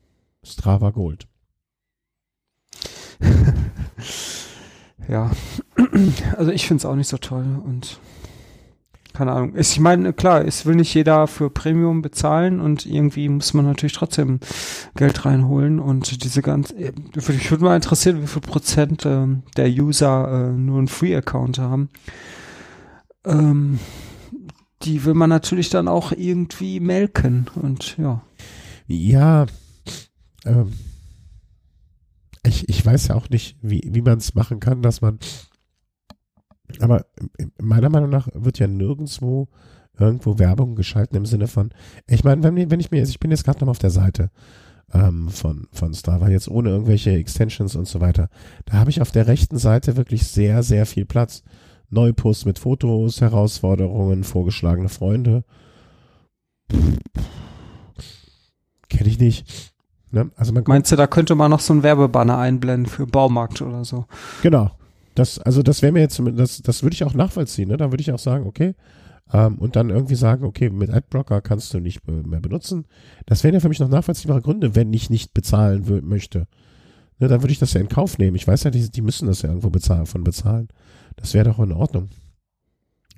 Strava Gold. [LAUGHS] ja, also ich finde es auch nicht so toll und keine Ahnung. Ich meine, klar, es will nicht jeder für Premium bezahlen und irgendwie muss man natürlich trotzdem Geld reinholen und diese ganz, ich würde mal interessieren, wie viel Prozent äh, der User äh, nur einen Free-Account haben. Ähm, die will man natürlich dann auch irgendwie melken und ja. Ja, ähm, ich, ich weiß ja auch nicht, wie, wie man es machen kann, dass man aber meiner Meinung nach wird ja nirgendwo irgendwo Werbung geschalten im Sinne von, ich meine, wenn, wenn ich mir, ich bin jetzt gerade noch auf der Seite ähm, von, von Strava, jetzt ohne irgendwelche Extensions und so weiter, da habe ich auf der rechten Seite wirklich sehr, sehr viel Platz. Neupost mit Fotos, Herausforderungen, vorgeschlagene Freunde. Kenne ich nicht. Ne? Also man Meinst du, da könnte man noch so ein Werbebanner einblenden für Baumarkt oder so? Genau. Das, also das wäre mir jetzt, das, das würde ich auch nachvollziehen. Ne? Da würde ich auch sagen, okay, ähm, und dann irgendwie sagen, okay, mit Adblocker kannst du nicht mehr benutzen. Das wären ja für mich noch nachvollziehbare Gründe, wenn ich nicht bezahlen möchte. Ne, dann würde ich das ja in Kauf nehmen. Ich weiß ja, die, die müssen das ja irgendwo bezahlen, von bezahlen. Das wäre doch in Ordnung.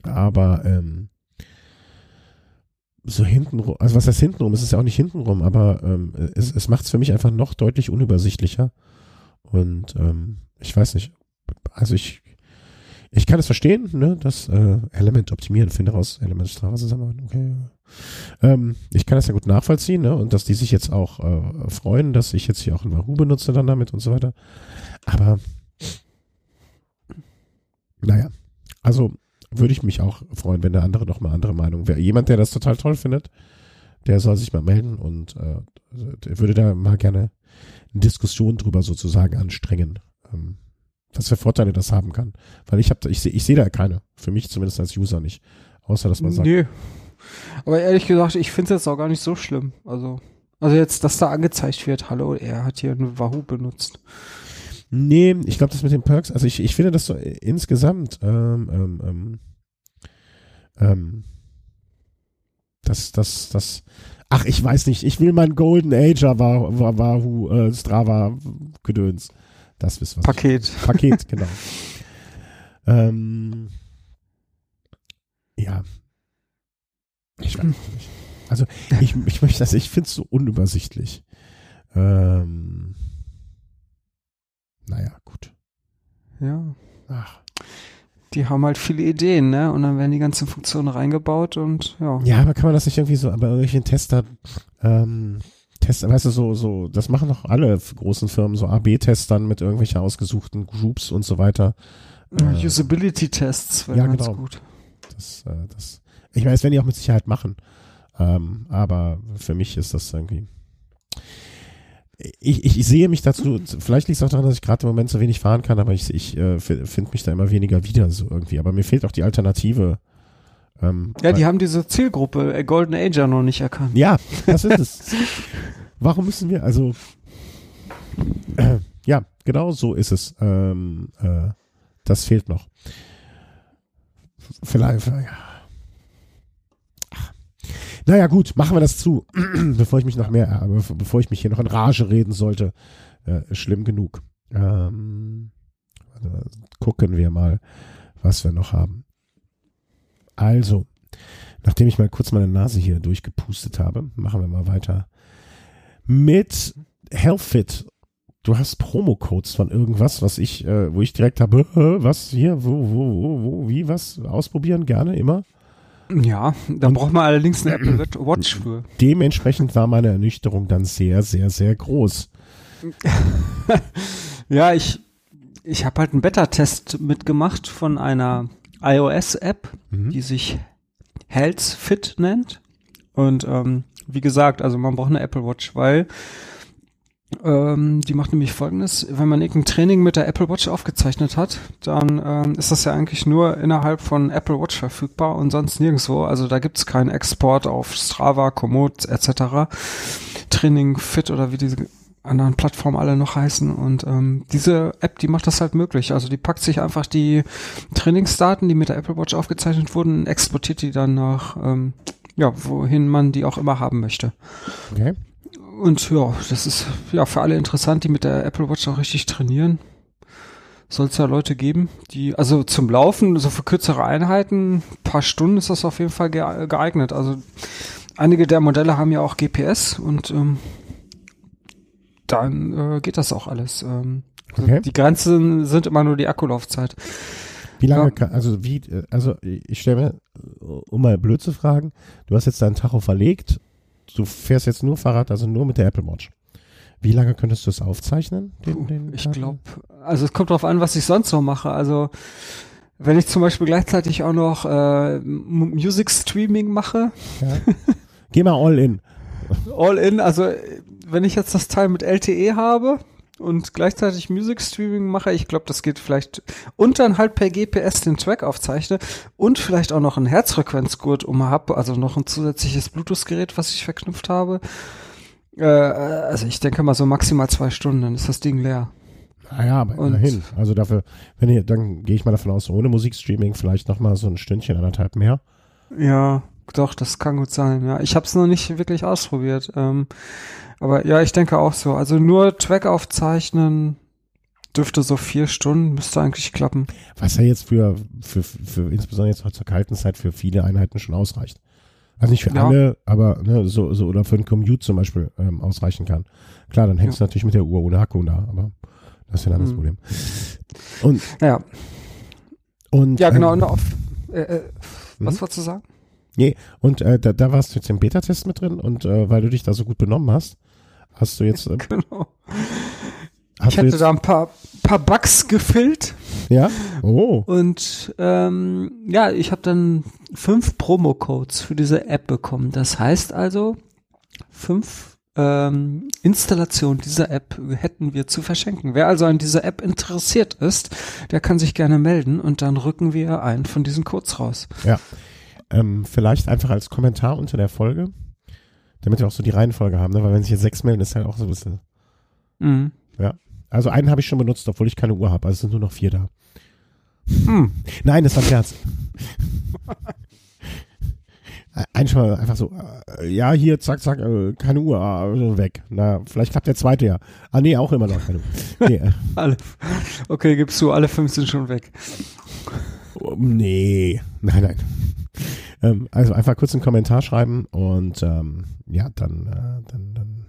Aber ähm, so hintenrum, also was heißt hintenrum? Es ist ja auch nicht hintenrum, aber ähm, es, es macht es für mich einfach noch deutlich unübersichtlicher. Und ähm, ich weiß nicht, also ich, ich kann es verstehen, ne, dass äh, Element optimieren, finde raus, Element Straße zusammen, okay. Ähm, ich kann das ja gut nachvollziehen, ne, und dass die sich jetzt auch äh, freuen, dass ich jetzt hier auch ein Wahoo benutze dann damit und so weiter. Aber naja, also würde ich mich auch freuen, wenn der andere noch mal andere Meinung wäre. Jemand, der das total toll findet, der soll sich mal melden und äh, würde da mal gerne eine Diskussion drüber sozusagen anstrengen. Ähm, was für Vorteile das haben kann. Weil ich habe, ich sehe, ich sehe da keine. Für mich zumindest als User nicht. Außer, dass man sagt. Nee. Aber ehrlich gesagt, ich finde es jetzt auch gar nicht so schlimm. Also, also jetzt, dass da angezeigt wird, hallo, er hat hier einen Wahoo benutzt. Nee, ich glaube, das mit den Perks, also ich, ich finde das so insgesamt, ähm, ähm, ähm, ähm, das, das, das, ach, ich weiß nicht, ich will mein Golden Ager Wahoo, äh, Strava Gedöns. Das wissen wir. Paket. Paket, [LAUGHS] genau. ähm, ja. Ich weiß nicht. Also ich, ich möchte das, ich finde es so unübersichtlich. Ähm, naja, gut. Ja. Ach. Die haben halt viele Ideen, ne? Und dann werden die ganzen Funktionen reingebaut und ja. Ja, aber kann man das nicht irgendwie so, aber irgendwelchen Tester ähm, Test, weißt du, so, so, das machen doch alle großen Firmen, so AB-Tests dann mit irgendwelchen ausgesuchten Groups und so weiter. Äh, Usability-Tests wäre ja, ganz genau. gut. Das, äh, das, ich meine, das werden die auch mit Sicherheit machen. Ähm, aber für mich ist das irgendwie. Ich, ich, ich sehe mich dazu, vielleicht liegt es auch daran, dass ich gerade im Moment so wenig fahren kann, aber ich, ich äh, finde mich da immer weniger wieder so irgendwie. Aber mir fehlt auch die Alternative ähm, ja, die haben diese Zielgruppe äh, Golden Ager noch nicht erkannt. Ja, das ist es. Warum müssen wir, also äh, ja, genau so ist es. Ähm, äh, das fehlt noch. Vielleicht, ja. Naja, gut, machen wir das zu, [CLEARS THROAT] bevor ich mich noch mehr, äh, bevor ich mich hier noch in Rage reden sollte. Äh, schlimm genug. Ähm, also gucken wir mal, was wir noch haben. Also, nachdem ich mal kurz meine Nase hier durchgepustet habe, machen wir mal weiter mit HealthFit. Du hast Promo-Codes von irgendwas, was ich, äh, wo ich direkt habe, was hier, wo, wo, wo, wo, wie, was ausprobieren gerne immer. Ja, da braucht man allerdings eine Apple [CLEARS THROAT] Watch für. Dementsprechend war meine Ernüchterung dann sehr, sehr, sehr groß. [LAUGHS] ja, ich, ich habe halt einen Beta-Test mitgemacht von einer iOS-App, mhm. die sich Health Fit nennt. Und ähm, wie gesagt, also man braucht eine Apple Watch, weil Ähm, die macht nämlich folgendes, wenn man irgendein Training mit der Apple Watch aufgezeichnet hat, dann ähm, ist das ja eigentlich nur innerhalb von Apple Watch verfügbar und sonst nirgendwo. Also da gibt's keinen Export auf Strava, Komoot etc. Training Fit oder wie diese anderen Plattformen alle noch heißen. Und ähm, diese App, die macht das halt möglich. Also die packt sich einfach die Trainingsdaten, die mit der Apple Watch aufgezeichnet wurden, exportiert die dann nach, ähm, ja, wohin man die auch immer haben möchte. Okay. Und ja, das ist ja für alle interessant, die mit der Apple Watch auch richtig trainieren. Soll es ja Leute geben, die, also zum Laufen, so für kürzere Einheiten, paar Stunden ist das auf jeden Fall geeignet. Also einige der Modelle haben ja auch GPS und ähm, dann äh, geht das auch alles. Ähm, also okay. Die Grenzen sind immer nur die Akkulaufzeit. Wie lange ja. kann, also wie, also ich stelle mir, um mal blöd zu fragen, du hast jetzt deinen Tacho verlegt, du fährst jetzt nur Fahrrad, also nur mit der Apple Watch. Wie lange könntest du es aufzeichnen? Den, den ich glaube, also es kommt darauf an, was ich sonst so mache. Also wenn ich zum Beispiel gleichzeitig auch noch äh, Music Streaming mache. Ja. Geh mal all in. All in, also wenn ich jetzt das Teil mit LTE habe und gleichzeitig Music Streaming mache, ich glaube, das geht vielleicht und dann halt per GPS den Track aufzeichne und vielleicht auch noch ein Herzfrequenzgurt um habe, also noch ein zusätzliches Bluetooth-Gerät, was ich verknüpft habe. Äh, also ich denke mal so maximal zwei Stunden, dann ist das Ding leer. Naja, aber und immerhin. Also dafür, wenn ihr, dann gehe ich mal davon aus, ohne Musikstreaming vielleicht noch mal so ein Stündchen, anderthalb mehr. Ja, doch, das kann gut sein. Ja, ich habe es noch nicht wirklich ausprobiert. Ähm, aber ja, ich denke auch so. Also nur Track aufzeichnen dürfte so vier Stunden, müsste eigentlich klappen. Was ja jetzt für, für, für insbesondere jetzt zur kalten Zeit für viele Einheiten schon ausreicht. Also nicht für ja. alle, aber ne, so, so oder für ein Commute zum Beispiel ähm, ausreichen kann. Klar, dann hängst ja. du natürlich mit der Uhr ohne Akku da, aber das ist ja ein anderes mhm. Problem. Und ja. Und ja, genau. Ähm, auf, äh, äh, was hm? wolltest du sagen? Nee, und äh, da, da warst du jetzt im Beta-Test mit drin und äh, weil du dich da so gut benommen hast, hast du jetzt. Äh, [LAUGHS] genau. ich hatte da ein paar, paar Bugs gefüllt. Ja? Oh. Und ähm, ja, ich habe dann fünf Promo-Codes für diese App bekommen. Das heißt also, fünf ähm, Installationen dieser App hätten wir zu verschenken. Wer also an dieser App interessiert ist, der kann sich gerne melden und dann rücken wir einen von diesen Codes raus. Ja. Ähm, vielleicht einfach als Kommentar unter der Folge, damit wir auch so die Reihenfolge haben, ne? weil wenn sich jetzt sechs melden, ist halt auch so ein bisschen. Mhm. Ja. Also einen habe ich schon benutzt, obwohl ich keine Uhr habe. Also es sind nur noch vier da. Hm. Nein, das war ein Scherz. [LAUGHS] Einfach, einfach so, äh, ja, hier, zack, zack, äh, keine Uhr, äh, weg. Na, vielleicht klappt der zweite ja. Ah, nee, auch immer noch keine Uhr. [LAUGHS] Nee. alle. Okay, gibst du, alle fünf sind schon weg. Oh, nee, nein, nein. Ähm, also einfach kurz einen Kommentar schreiben und ähm, ja, dann, äh, dann, dann,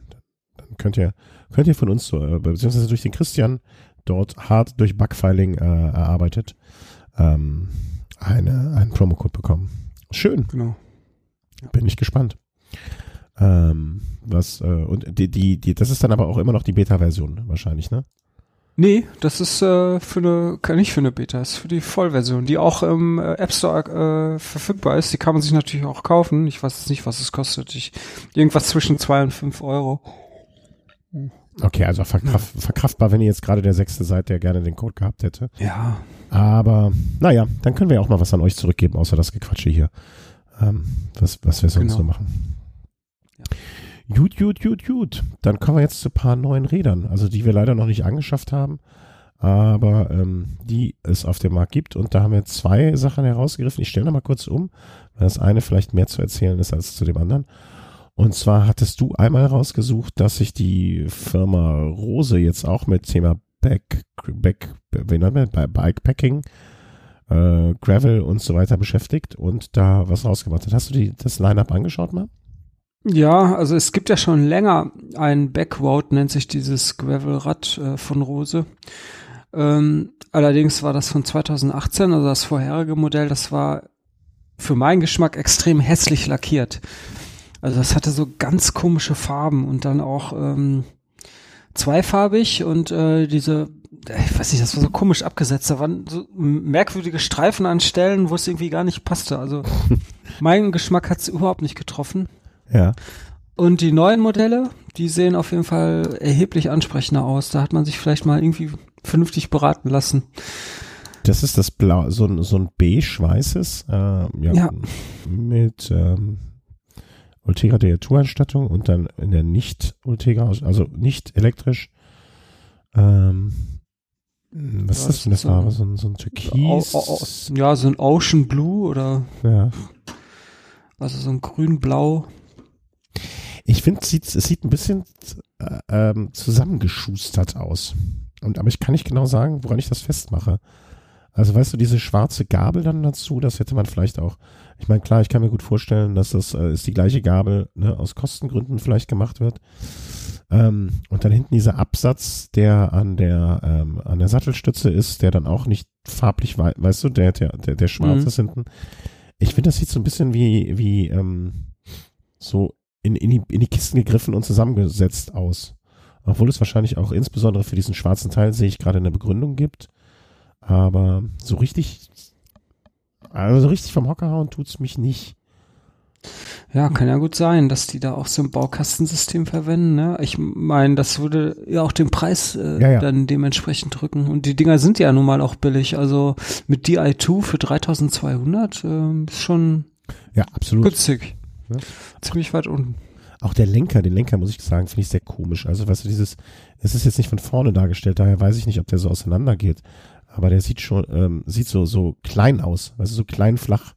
dann könnt ihr, könnt ihr von uns, äh, beziehungsweise durch den Christian, dort hart durch Bugfiling äh, erarbeitet, ähm, eine, einen Promocode bekommen. Schön. Genau. Bin ich gespannt. Ähm, was, äh, und die, die, die, das ist dann aber auch immer noch die Beta-Version wahrscheinlich, ne? Nee, das ist äh, für eine, nicht für eine Beta, ist für die Vollversion, die auch im äh, App Store äh, verfügbar ist. Die kann man sich natürlich auch kaufen. Ich weiß jetzt nicht, was es kostet. Ich, irgendwas zwischen zwei und fünf Euro. Okay, also verkraft, verkraftbar, wenn ihr jetzt gerade der Sechste seid, der gerne den Code gehabt hätte. Ja. Aber, naja, dann können wir auch mal was an euch zurückgeben, außer das Gequatsche hier. Ähm, was, was wir sonst genau. so machen. Ja. Gut, gut, gut, gut. Dann kommen wir jetzt zu ein paar neuen Rädern, also die wir leider noch nicht angeschafft haben, aber ähm, die es auf dem Markt gibt. Und da haben wir zwei Sachen herausgegriffen. Ich stelle noch mal kurz um, weil das eine vielleicht mehr zu erzählen ist als zu dem anderen. Und zwar hattest du einmal rausgesucht, dass sich die Firma Rose jetzt auch mit Thema Back, Back, Bikepacking, äh, Gravel und so weiter beschäftigt und da was rausgemacht hat. Hast du die, das Line-Up angeschaut mal? Ja, also es gibt ja schon länger ein Backroad, nennt sich dieses Gravelrad äh, von Rose. Ähm, allerdings war das von 2018, also das vorherige Modell, das war für meinen Geschmack extrem hässlich lackiert. Also das hatte so ganz komische Farben und dann auch ähm, zweifarbig und äh, diese, ich weiß nicht, das war so komisch abgesetzt. Da waren so merkwürdige Streifen an Stellen, wo es irgendwie gar nicht passte. Also [LAUGHS] mein Geschmack hat es überhaupt nicht getroffen. Ja. Und die neuen Modelle, die sehen auf jeden Fall erheblich ansprechender aus. Da hat man sich vielleicht mal irgendwie vernünftig beraten lassen. Das ist das Blau, so ein, so ein beige-weißes, äh, ja, Ja. mit ähm, Ultegra Diatur-Ausstattung und dann in der nicht Ultegra, also nicht elektrisch. Ähm, was ist das eine so- Farbe? So ein, so ein Türkis? au, au, ja, so ein Ocean Blue oder Ja. also so ein grün-blau. Ich finde, es sieht, es sieht ein bisschen äh, ähm, zusammengeschustert aus. Und, aber ich kann nicht genau sagen, woran ich das festmache. Also weißt du, diese schwarze Gabel dann dazu, das hätte man vielleicht auch. Ich meine, klar, ich kann mir gut vorstellen, dass das äh, ist die gleiche Gabel, ne, aus Kostengründen vielleicht gemacht wird. Ähm, und dann hinten dieser Absatz, der an der ähm, an der Sattelstütze ist, der dann auch nicht farblich, wei- weißt du, der der der, der schwarz Mhm. ist hinten. Ich finde, das sieht so ein bisschen wie wie ähm, so in, in, die, in die Kisten gegriffen und zusammengesetzt aus. Obwohl es wahrscheinlich auch insbesondere für diesen schwarzen Teil, sehe ich gerade eine Begründung gibt. Aber so richtig, also so richtig vom Hocker hauen tut's mich nicht. Ja, kann ja gut sein, dass die da auch so ein Baukastensystem verwenden. Ne? Ich meine, das würde ja auch den Preis äh, Ja, ja. dann dementsprechend drücken. Und die Dinger sind ja nun mal auch billig. Also mit DI2 für 3200 äh, ist schon Ja, absolut. günstig. Ja. Ziemlich weit unten. Auch der Lenker, den Lenker muss ich sagen, finde ich sehr komisch. Also weißt du, dieses, es ist jetzt nicht von vorne dargestellt, daher weiß ich nicht, ob der so auseinander geht. Aber der sieht schon, ähm, sieht so, so klein aus. Weißt du, so klein flach.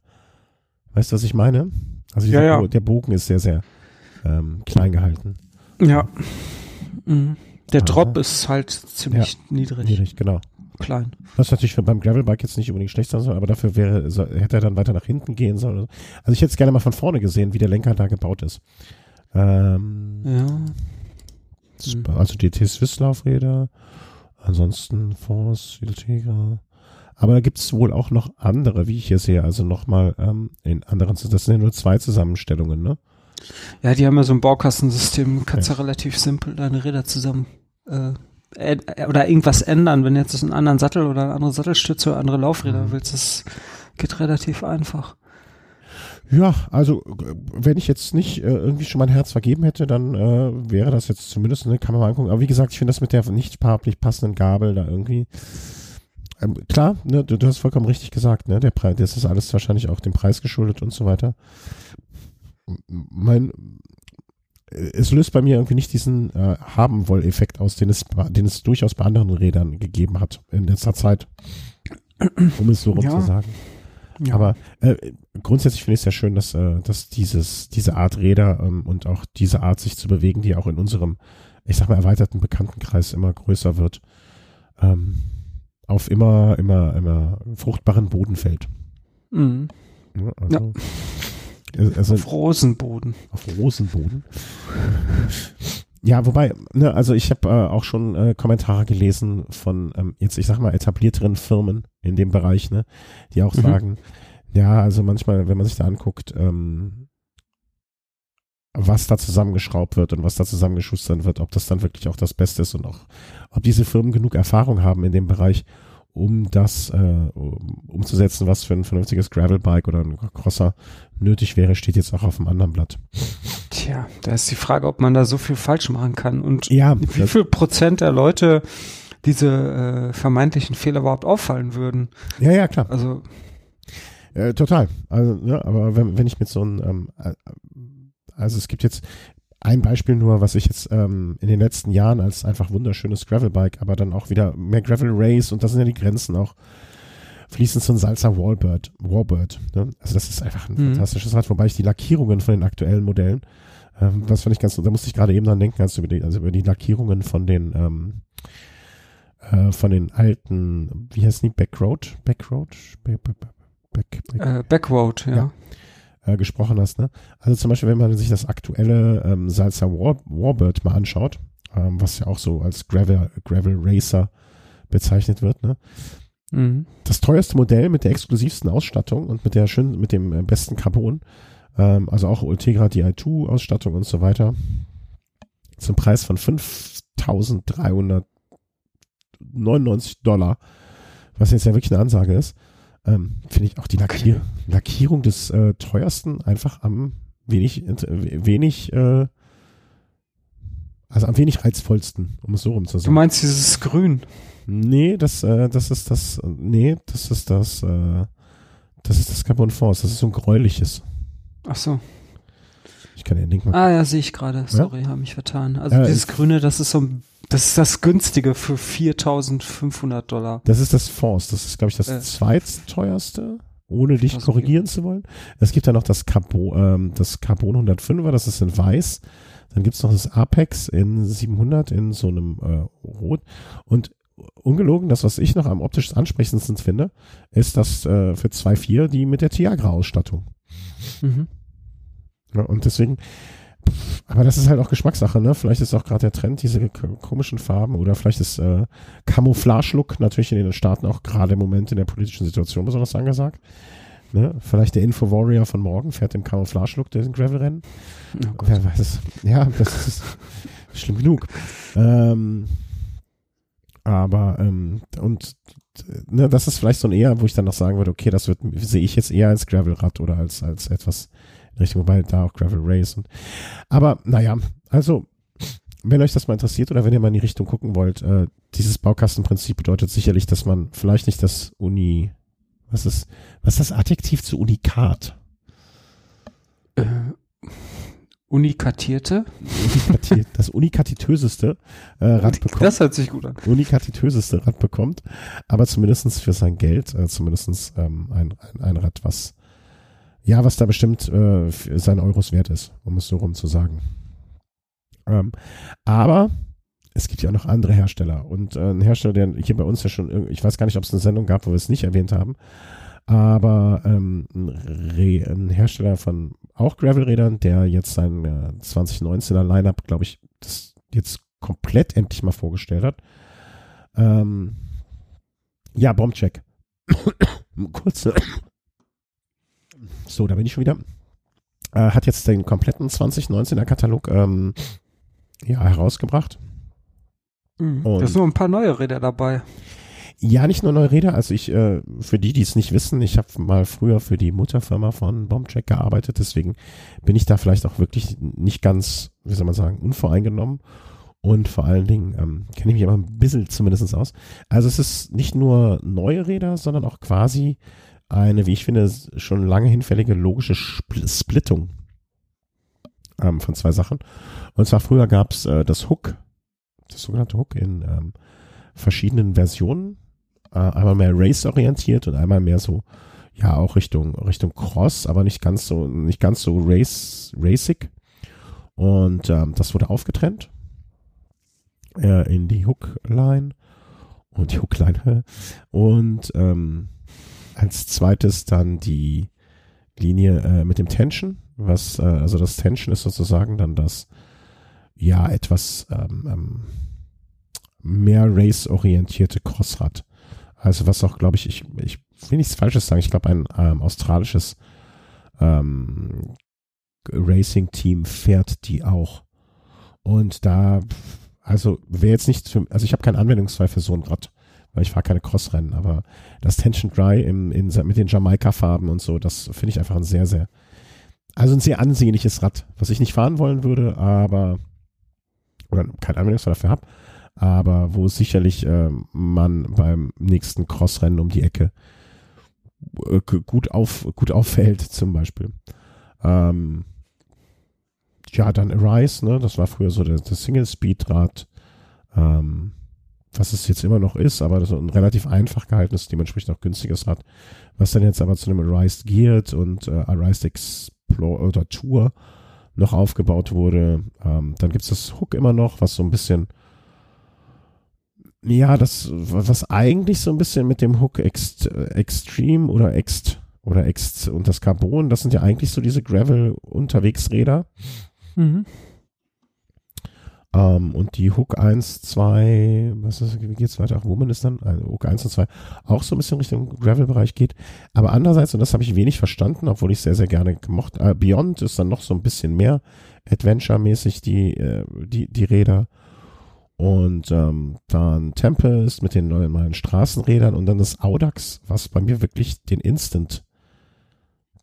Weißt du, was ich meine? Also dieser Ja, ja. Bo der Bogen ist sehr, sehr ähm, klein gehalten. Ja. Mhm. Der. Drop ist halt ziemlich niedrig, Niedrig, genau. Klein. Was natürlich für beim Gravelbike jetzt nicht unbedingt schlecht sein soll, aber dafür wäre, hätte er dann weiter nach hinten gehen sollen. Also ich hätte es gerne mal von vorne gesehen, wie der Lenker da gebaut ist. Ähm, Ja. Sp- Also DT Swiss Laufräder, ansonsten Force, Ultegra. Aber da gibt es wohl auch noch andere, wie ich hier sehe, also nochmal ähm, in anderen, das sind ja nur zwei Zusammenstellungen, ne? Ja, die haben ja so ein Baukastensystem. Kannst ja, relativ simpel deine Räder zusammen äh, oder irgendwas ändern. Wenn jetzt einen anderen Sattel oder eine andere Sattelstütze oder andere Laufräder Mhm. willst, das geht relativ einfach. Ja, also äh, wenn ich jetzt nicht äh, irgendwie schon mein Herz vergeben hätte, dann äh, wäre das jetzt zumindest, ne, kann man mal angucken. Aber wie gesagt, ich finde das mit der nicht farblich passenden Gabel da irgendwie. Ähm, klar, ne, du, du hast vollkommen richtig gesagt, ne? Der Preis, das ist alles wahrscheinlich auch dem Preis geschuldet und so weiter. Mein, es löst bei mir irgendwie nicht diesen äh, Haben-Woll-Effekt aus, den es, den es durchaus bei anderen Rädern gegeben hat in letzter Zeit. Um es so rum Ja. zu sagen. Ja. Aber äh, grundsätzlich finde ich es sehr schön, dass, äh, dass dieses, diese Art Räder ähm, und auch diese Art, sich zu bewegen, die auch in unserem, ich sag mal, erweiterten Bekanntenkreis immer größer wird, ähm, auf immer, immer, immer fruchtbaren Boden fällt. mhm. Ja, also, ja. Also Auf Rosenboden. auf Rosenboden. Ja, wobei, ne, also ich habe äh, auch schon äh, Kommentare gelesen von ähm, jetzt, ich sag mal, etablierteren Firmen in dem Bereich, ne, die auch Mhm. sagen, ja, also manchmal, wenn man sich da anguckt, ähm, was da zusammengeschraubt wird und was da zusammengeschustert wird, ob das dann wirklich auch das Beste ist und auch, ob diese Firmen genug Erfahrung haben in dem Bereich, um das äh, um, umzusetzen, was für ein vernünftiges Gravelbike oder ein Crosser nötig wäre, steht jetzt auch auf dem anderen Blatt. Tja, da ist die Frage, ob man da so viel falsch machen kann und Ja, wie viel Prozent der Leute diese äh, vermeintlichen Fehler überhaupt auffallen würden. ja, ja, klar. Also, Äh, total. Also, ja, aber wenn, wenn ich mit so einem, ähm, äh, also es gibt jetzt ein Beispiel nur, was ich jetzt ähm, in den letzten Jahren als einfach wunderschönes Gravelbike, aber dann auch wieder mehr Gravel Race und das sind ja die Grenzen auch fließend so ein Salsa Warbird. Warbird ne? Also das ist einfach ein Mhm. fantastisches Rad, wobei ich die Lackierungen von den aktuellen Modellen, ähm, das fand ich ganz, da musste ich gerade eben dran denken, als über die, also über die Lackierungen von den ähm, äh, von den alten, wie heißen die, Backroad? Backroad? Back, back, back, back, äh, Backroad, ja. Ja. Äh, gesprochen hast. Ne? Also zum Beispiel, wenn man sich das aktuelle ähm, Salsa War, Warbird mal anschaut, ähm, was ja auch so als Gravel, Gravel Racer bezeichnet wird, ne? Mhm. das teuerste Modell mit der exklusivsten Ausstattung und mit der schön, mit dem äh, besten Carbon, ähm, also auch Ultegra Di2 Ausstattung und so weiter, zum Preis von 5.399 Dollar, was jetzt ja wirklich eine Ansage ist, ähm, finde ich auch die Lackier Lackierung des äh, teuersten einfach am wenig, wenig äh, Also am wenig reizvollsten, um es so rum zu sagen. Du meinst dieses Grün? Nee, das, äh, das ist das, nee, das ist das, äh, das ist das Carbon Force. Das ist so ein gräuliches. Ach so. Ich kann den Link mal. Ah ja, sehe ich gerade. Sorry, ja? habe mich vertan. Also Äh, dieses Grüne, das ist so, ein- das ist das günstige für 4.500 Dollar. Das ist das Force. Das ist, glaube ich, das Äh. zweitteuerste, ohne dich korrigieren zu wollen. Es gibt ja noch das Carbon, ähm, das Carbon 105er, das ist in weiß. Dann gibt's noch das Apex in 700 in so einem äh, Rot. Und ungelogen, das, was ich noch am optisch ansprechendsten finde, ist das äh, für 2.4 die mit der Tiagra-Ausstattung. Mhm. Ja, und deswegen, aber das ist halt auch Geschmackssache, ne? Vielleicht ist auch gerade der Trend, diese komischen Farben oder vielleicht ist äh, Camouflage-Look natürlich in den Staaten auch gerade im Moment in der politischen Situation besonders angesagt. Ne? Vielleicht der Info-Warrior von morgen fährt im Camouflage-Look den Gravel-Rennen. Oh. Wer weiß es. Ja, das ist schlimm genug. Ähm, aber, ähm, und ne, das ist vielleicht so ein eher, wo ich dann noch sagen würde, okay, das wird, sehe ich jetzt eher als Gravelrad oder als, als etwas Richtung, wobei da auch Gravel Race und, aber, naja, also, wenn euch das mal interessiert oder wenn ihr mal in die Richtung gucken wollt, äh, dieses Baukastenprinzip bedeutet sicherlich, dass man vielleicht nicht das Uni, was ist, was ist das Adjektiv zu Unikat? Äh, Unikatierte? Unikati- das unikatitöseste äh, Rad bekommt. Das hört sich gut an. unikatitöseste Rad bekommt, aber zumindestens für sein Geld, äh, zumindestens ähm, ein, ein, ein Rad, was ja, was da bestimmt äh, für seine Euros wert ist, um es so rum zu sagen. Ähm, aber es gibt ja auch noch andere Hersteller und äh, ein Hersteller, der hier bei uns ja schon, ich weiß gar nicht, ob es eine Sendung gab, wo wir es nicht erwähnt haben, aber ähm, ein, ein Hersteller von auch Gravelrädern, der jetzt sein äh, 2019er Lineup, glaube ich, das jetzt komplett endlich mal vorgestellt hat. Ähm, ja, Bombcheck. [COUGHS] Kurze. So, da bin ich schon wieder. Äh, hat jetzt den kompletten 2019er Katalog ähm, ja, herausgebracht. Mhm. Da sind nur ein paar neue Räder dabei. Ja, nicht nur neue Räder. Also ich, äh, für die, die es nicht wissen, ich habe mal früher für die Mutterfirma von Bombcheck gearbeitet, deswegen bin ich da vielleicht auch wirklich nicht ganz, wie soll man sagen, unvoreingenommen. Und vor allen Dingen ähm, kenne ich mich aber ein bisschen zumindest aus. Also es ist nicht nur neue Räder, sondern auch quasi eine, wie ich finde, schon lange hinfällige logische Spl Splittung ähm, von zwei Sachen. Und zwar früher gab es äh, das Hook, das sogenannte Hook in ähm, verschiedenen Versionen. Äh, einmal mehr Race-orientiert und einmal mehr so, ja, auch Richtung, Richtung Cross, aber nicht ganz so, nicht ganz so Race, racig. Und ähm, das wurde aufgetrennt äh, in die Hookline und die Hookline [LAUGHS] und ähm, als zweites dann die Linie äh, mit dem Tension, was äh, also das Tension ist sozusagen dann das ja etwas ähm, ähm, mehr race-orientierte Crossrad. Also was auch, glaube ich, ich, ich will nichts Falsches sagen, ich glaube ein ähm, australisches ähm, Racing-Team fährt die auch. Und da, also wäre jetzt nicht, für, also ich habe keinen Anwendungsfall für so ein Rad, weil ich fahre keine Crossrennen, aber das Tension Dry im, in, mit den Jamaika-Farben und so, das finde ich einfach ein sehr, sehr, also ein sehr ansehnliches Rad, was ich nicht fahren wollen würde, aber, oder keinen Anwendungsfall dafür habe, aber wo sicherlich ähm, man beim nächsten Crossrennen um die Ecke äh, gut, auf, gut auffällt, zum Beispiel. Ähm, ja, dann Arise, ne, das war früher so das, das Single-Speed-Rad, ähm, was es jetzt immer noch ist, aber so ein relativ einfach gehaltenes, dementsprechend auch günstiges Rad, was dann jetzt aber zu einem Arise Geared und äh, Arise Explorer oder Tour noch aufgebaut wurde. Ähm, dann gibt's das Hook immer noch, was so ein bisschen ja, das, was eigentlich so ein bisschen mit dem Hook Ext, Extreme oder Ext oder Ext und das Carbon, das sind ja eigentlich so diese Gravel-Unterwegsräder. Mhm. Ähm, und die Hook 1, 2, was ist, wie geht's weiter? Ach, Woman ist dann, also Hook 1 und 2, auch so ein bisschen Richtung Gravel-Bereich geht. Aber andererseits, und das habe ich wenig verstanden, obwohl ich sehr, sehr gerne gemocht, äh, Beyond ist dann noch so ein bisschen mehr Adventure-mäßig die, äh, die, die Räder. Und ähm, dann Tempest mit den normalen Straßenrädern und dann das Audax, was bei mir wirklich den Instant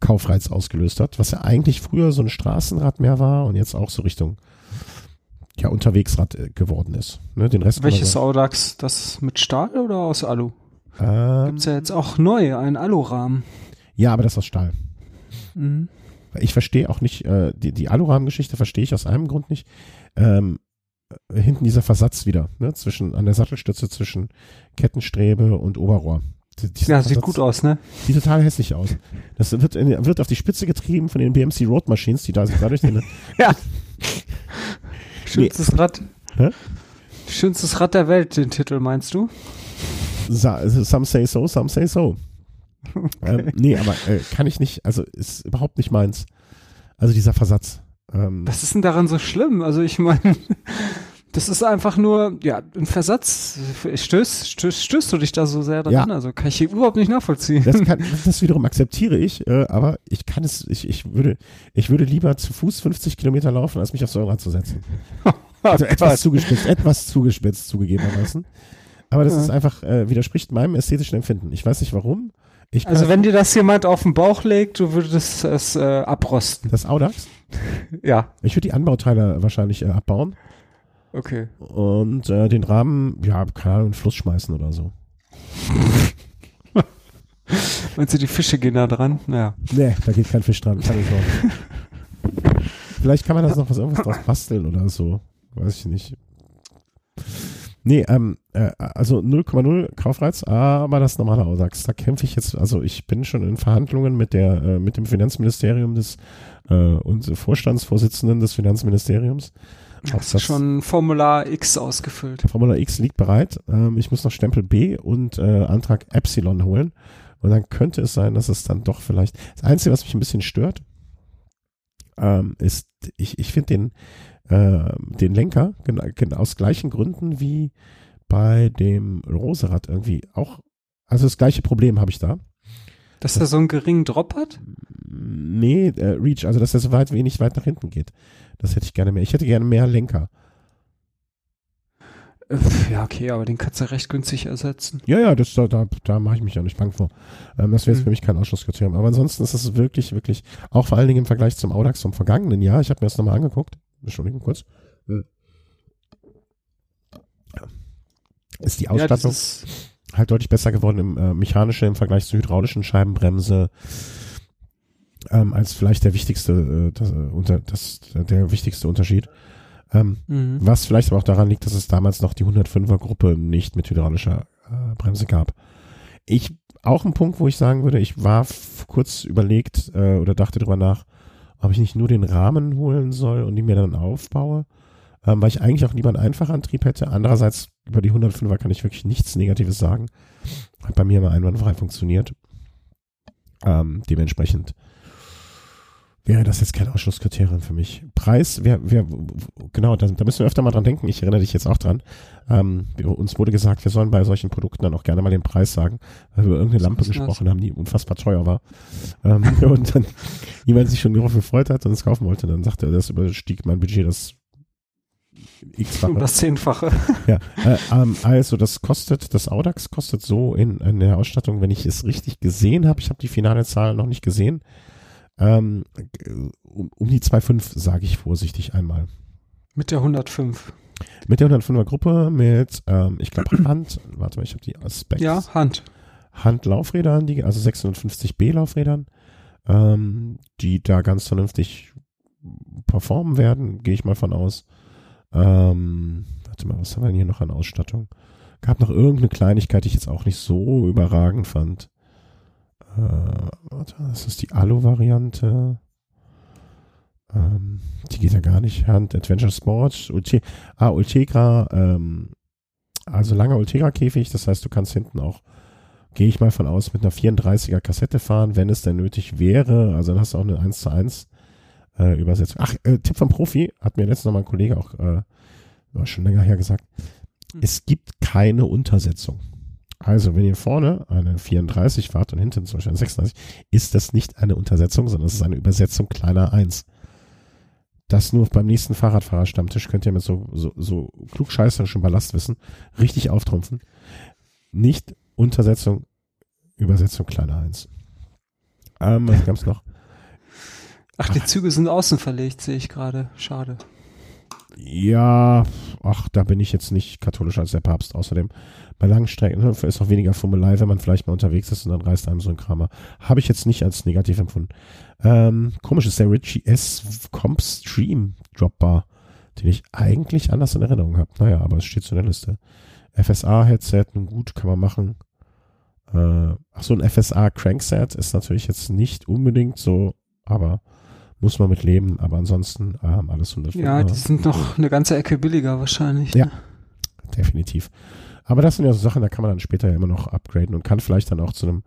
Kaufreiz ausgelöst hat, was ja eigentlich früher so ein Straßenrad mehr war und jetzt auch so Richtung ja Unterwegsrad äh, geworden ist. Ne, den Rest Welches Audax? Das mit Stahl oder aus Alu? Ähm, Gibt's ja jetzt auch neu, einen Alurahmen. ja, aber das ist aus Stahl. Mhm. Ich verstehe auch nicht, äh, die, die Alurahmen-Geschichte verstehe ich aus einem Grund nicht. Ähm, äh, hinten dieser Versatz wieder, ne, zwischen, an der Sattelstütze zwischen Kettenstrebe und Oberrohr. Die- dieser Ja, sieht Versatz gut aus, ne? Sieht total hässlich aus. Das wird, in, wird auf die Spitze getrieben von den BMC Road Machines, die da dadurch [LAUGHS] den, Ja. [LAUGHS] Schönstes Rad. Hä? Schönstes Rad der Welt, den Titel meinst du? Sa- some say so, some say so. [LAUGHS] Ähm, nee, aber äh, kann ich nicht, also ist überhaupt nicht meins. Also dieser Versatz. Ähm, Was ist denn daran so schlimm? Also ich meine, das ist einfach nur, ja, ein Versatz. Stößt, stößt, stößt du dich da so sehr dran? Ja. Also kann ich überhaupt nicht nachvollziehen. das, kann, [LAUGHS] das wiederum akzeptiere ich, äh, aber ich kann es, ich, ich würde, ich würde lieber zu Fuß 50 Kilometer laufen, als mich aufs Rad zu setzen. [LAUGHS] Also etwas zugespitzt, etwas zugespitzt zugegebenermaßen. Aber das Ja. ist einfach, äh, widerspricht meinem ästhetischen Empfinden. Ich weiß nicht warum. Also wenn dir das jemand auf den Bauch legt, du würdest es äh, abrosten. das Audax, [LAUGHS] Ja, ich würde die Anbauteile wahrscheinlich äh, abbauen okay. und äh, den Rahmen, ja, keine Ahnung, in den Fluss schmeißen oder so. [LAUGHS] Meinst du, die Fische gehen da dran? Ja. Nee, da geht kein Fisch dran, keine Sorge. [LAUGHS] Vielleicht kann man das noch was irgendwas draus basteln oder so. Weiß ich nicht. Nee, ähm, äh, also 0,0 Kaufreiz, aber das normale Audax. Da kämpfe ich jetzt, also ich bin schon in Verhandlungen mit der, äh, mit dem Finanzministerium des äh, und Vorstandsvorsitzenden des Finanzministeriums. Hast du schon Formular X ausgefüllt? Formula X liegt bereit. Ähm, ich muss noch Stempel B und äh, Antrag Epsilon holen. Und dann könnte es sein, dass es dann doch vielleicht. Das Einzige, was mich ein bisschen stört, ähm, ist, ich, ich finde den, äh, den Lenker genau, genau aus gleichen Gründen wie bei dem Roserad irgendwie auch. Also das gleiche Problem habe ich da. Dass er so einen geringen Drop hat? Nee, äh, Reach, also dass er so weit wenig weit nach hinten geht. Das hätte ich gerne mehr. Ich hätte gerne mehr Lenker. Äh, Ja, okay, aber den kannst du recht günstig ersetzen. Ja, ja, das, da, da, da mache ich mich auch nicht bang vor. Ähm, das wäre jetzt Mhm. für mich kein Ausschlusskriterium. Aber ansonsten ist es wirklich, wirklich, auch vor allen Dingen im Vergleich zum Audax vom vergangenen Jahr, ich habe mir das nochmal angeguckt, Entschuldigung, kurz, ist die Ja, das Ausstattung ist, halt deutlich besser geworden im äh, mechanische im Vergleich zur hydraulischen Scheibenbremse ähm, als vielleicht der wichtigste, äh, das, äh, unter, das, der wichtigste Unterschied. Ähm, mhm. was vielleicht aber auch daran liegt, dass es damals noch die 105er Gruppe nicht mit hydraulischer äh, Bremse gab. Ich, auch ein Punkt, wo ich sagen würde, ich war kurz überlegt äh, oder dachte drüber nach, ob ich nicht nur den Rahmen holen soll und die mir dann aufbaue, ähm, weil ich eigentlich auch lieber einen Einfachantrieb hätte. Andererseits, über die 105er kann ich wirklich nichts Negatives sagen. Hat bei mir immer einwandfrei funktioniert. Ähm, dementsprechend wäre das jetzt kein Ausschlusskriterium für mich. Preis, wer, wer, genau, da, da müssen wir öfter mal dran denken. Ich erinnere dich jetzt auch dran. Ähm, uns wurde gesagt, wir sollen bei solchen Produkten dann auch gerne mal den Preis sagen, weil wir über irgendeine Lampe kostet das? gesprochen haben, die unfassbar teuer war. Ähm, [LAUGHS] und dann jemand sich schon darauf gefreut hat und es kaufen wollte, dann sagte er, das überstieg mein Budget das x-fache. das Zehnfache. Ja, äh, ähm, also das kostet, das Audax kostet so in, in der Ausstattung, wenn ich es richtig gesehen habe, ich habe die finale Zahl noch nicht gesehen, ähm, um, um die 2,5 sage ich vorsichtig einmal. Mit der 105. Mit der 105er Gruppe, mit, ähm, ich glaube [CLEARS THROAT] Hand, warte mal, ich habe die Specs. Ja, Hand. Handlaufrädern, die, also 650B Laufrädern, ähm, die da ganz vernünftig performen werden, gehe ich mal von aus. Ähm, warte mal, was haben wir denn hier noch an Ausstattung? Gab noch irgendeine Kleinigkeit, die ich jetzt auch nicht so überragend fand. Äh, warte, das ist die Alu-Variante. Ähm, die geht ja gar nicht. Hand Adventure Sport, Ulte ah, Ultegra, ähm, also langer Ultegra-Käfig, das heißt, du kannst hinten auch gehe ich mal von aus, mit einer 34er Kassette fahren, wenn es denn nötig wäre. Also dann hast du auch eine 1 zu 1 äh, Übersetzung. Ach, äh, Tipp vom Profi, hat mir letztens noch mal ein Kollege auch äh, schon länger her gesagt. Es gibt keine Untersetzung. Also, wenn ihr vorne eine 34 fahrt und hinten zum Beispiel eine 36, ist das nicht eine Untersetzung, sondern es ist eine Übersetzung kleiner 1. Das nur beim nächsten Fahrradfahrerstammtisch könnt ihr mit so, so, so klugscheißerischen Ballastwissen richtig auftrumpfen. Nicht Untersetzung, Übersetzung kleiner 1. Ähm, was gab's noch? Ach, die Züge sind außen verlegt, sehe ich gerade. Schade. Ja, ach, da bin ich jetzt nicht katholischer als der Papst. Außerdem bei langen Strecken ne, ist auch weniger Fummelei, wenn man vielleicht mal unterwegs ist und dann reißt einem so ein Kramer. Habe ich jetzt nicht als negativ empfunden. Ähm, komisch ist der Richie S. Comp Stream Dropbar, den ich eigentlich anders in Erinnerung habe. Naja, aber es steht so in der Liste. FSA-Headset, nun gut, kann man machen. Äh, ach so, ein FSA-Crankset ist natürlich jetzt nicht unbedingt so, aber muss man mit leben. Aber ansonsten ähm, alles 100 Ja, die sind noch eine ganze Ecke billiger wahrscheinlich. Ja, ne? definitiv. Aber das sind ja so Sachen, da kann man dann später ja immer noch upgraden und kann vielleicht dann auch zu einem,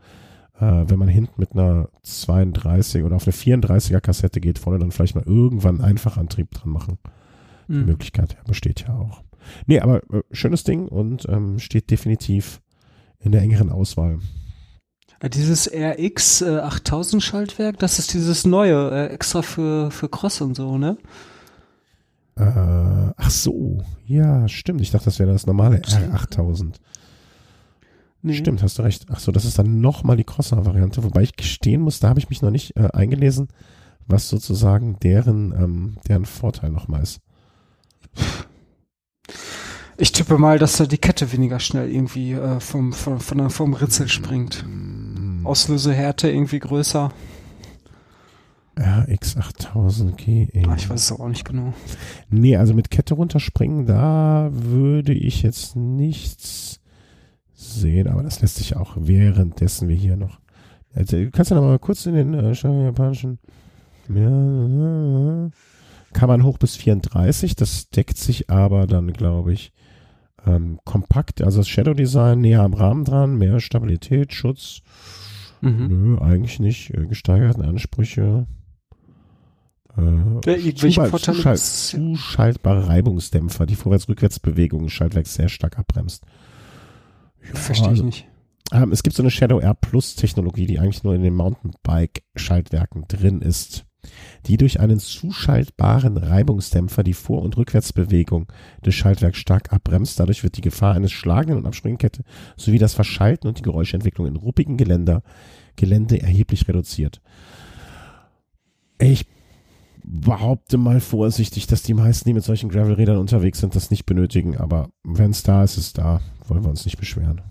äh, wenn man hinten mit einer 32 oder auf eine 34er Kassette geht, vorne dann vielleicht mal irgendwann einen Einfachantrieb dran machen. Die Mhm. Möglichkeit ja, besteht ja auch. Nee, aber äh, schönes Ding und ähm, steht definitiv in der engeren Auswahl. Dieses RX äh, 8000 Schaltwerk, das ist dieses neue, äh, extra für, für Cross und so, ne? Äh, ach so, ja, stimmt. Ich dachte, das wäre das normale R8000. Nee. Stimmt, hast du recht. Ach so, das ist dann nochmal die Crosser-Variante. Wobei ich gestehen muss, da habe ich mich noch nicht äh, eingelesen, was sozusagen deren, ähm, deren Vorteil nochmal ist. Ich tippe mal, dass da die Kette weniger schnell irgendwie äh, vom, vom, der, vom Ritzel springt. Auslösehärte irgendwie größer. RX8000G. Ah, ich weiß es auch nicht genau. Nee, also mit Kette runterspringen, da würde ich jetzt nichts sehen, aber das lässt sich auch währenddessen wir hier noch. Also, du kannst ja noch mal kurz in den äh, japanischen. Ja, kann man hoch bis 34, das deckt sich aber dann, glaube ich, ähm, kompakt, also das Shadow Design näher am Rahmen dran, mehr Stabilität, Schutz. Mhm. Nö, eigentlich nicht. Äh, gesteigerten Ansprüche. Äh, Ja, Zuschalt- Vorteile Zuschalt-. Zuschaltbare Reibungsdämpfer, die Vorwärts-Rückwärts-Bewegung des Schaltwerks sehr stark abbremst. Ja, Verstehe ich also, nicht. Ähm, es gibt so eine Shadow R Plus Technologie, die eigentlich nur in den Mountainbike-Schaltwerken drin ist, die durch einen zuschaltbaren Reibungsdämpfer die Vor- und Rückwärtsbewegung des Schaltwerks stark abbremst. Dadurch wird die Gefahr eines Schlagenden und Abspringkette sowie das Verschalten und die Geräuschentwicklung in ruppigen Geländer, Gelände erheblich reduziert. Ich behaupte mal vorsichtig, dass die meisten, die mit solchen Gravelrädern unterwegs sind, das nicht benötigen, aber wenn es da ist, ist es da. Wollen wir uns nicht beschweren.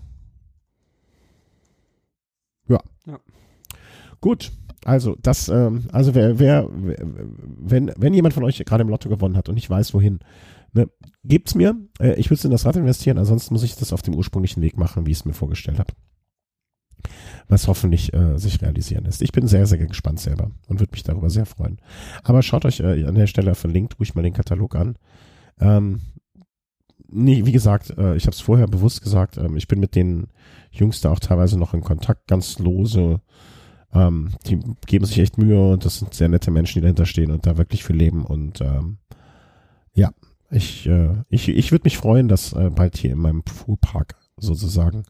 Ja. Ja. Gut. Also, das, ähm, also wer, wer, wer- wenn, wenn jemand von euch gerade im Lotto gewonnen hat und nicht weiß, wohin, ne, gebt's mir. Äh, ich würde es in das Rad investieren, ansonsten muss ich das auf dem ursprünglichen Weg machen, wie ich es mir vorgestellt habe. Was hoffentlich äh, sich realisieren lässt. Ich bin sehr, sehr gespannt selber und würde mich darüber sehr freuen. Aber schaut euch äh, an der Stelle verlinkt ruhig mal den Katalog an. Ähm, nee, wie gesagt, äh, ich habe es vorher bewusst gesagt, ähm, ich bin mit den Jungs da auch teilweise noch in Kontakt, ganz lose. Ähm, die geben sich echt Mühe und das sind sehr nette Menschen, die dahinter stehen und da wirklich für leben. Und ähm, ja, ich, äh, ich, ich würde mich freuen, das äh, bald hier in meinem Fuhrpark sozusagen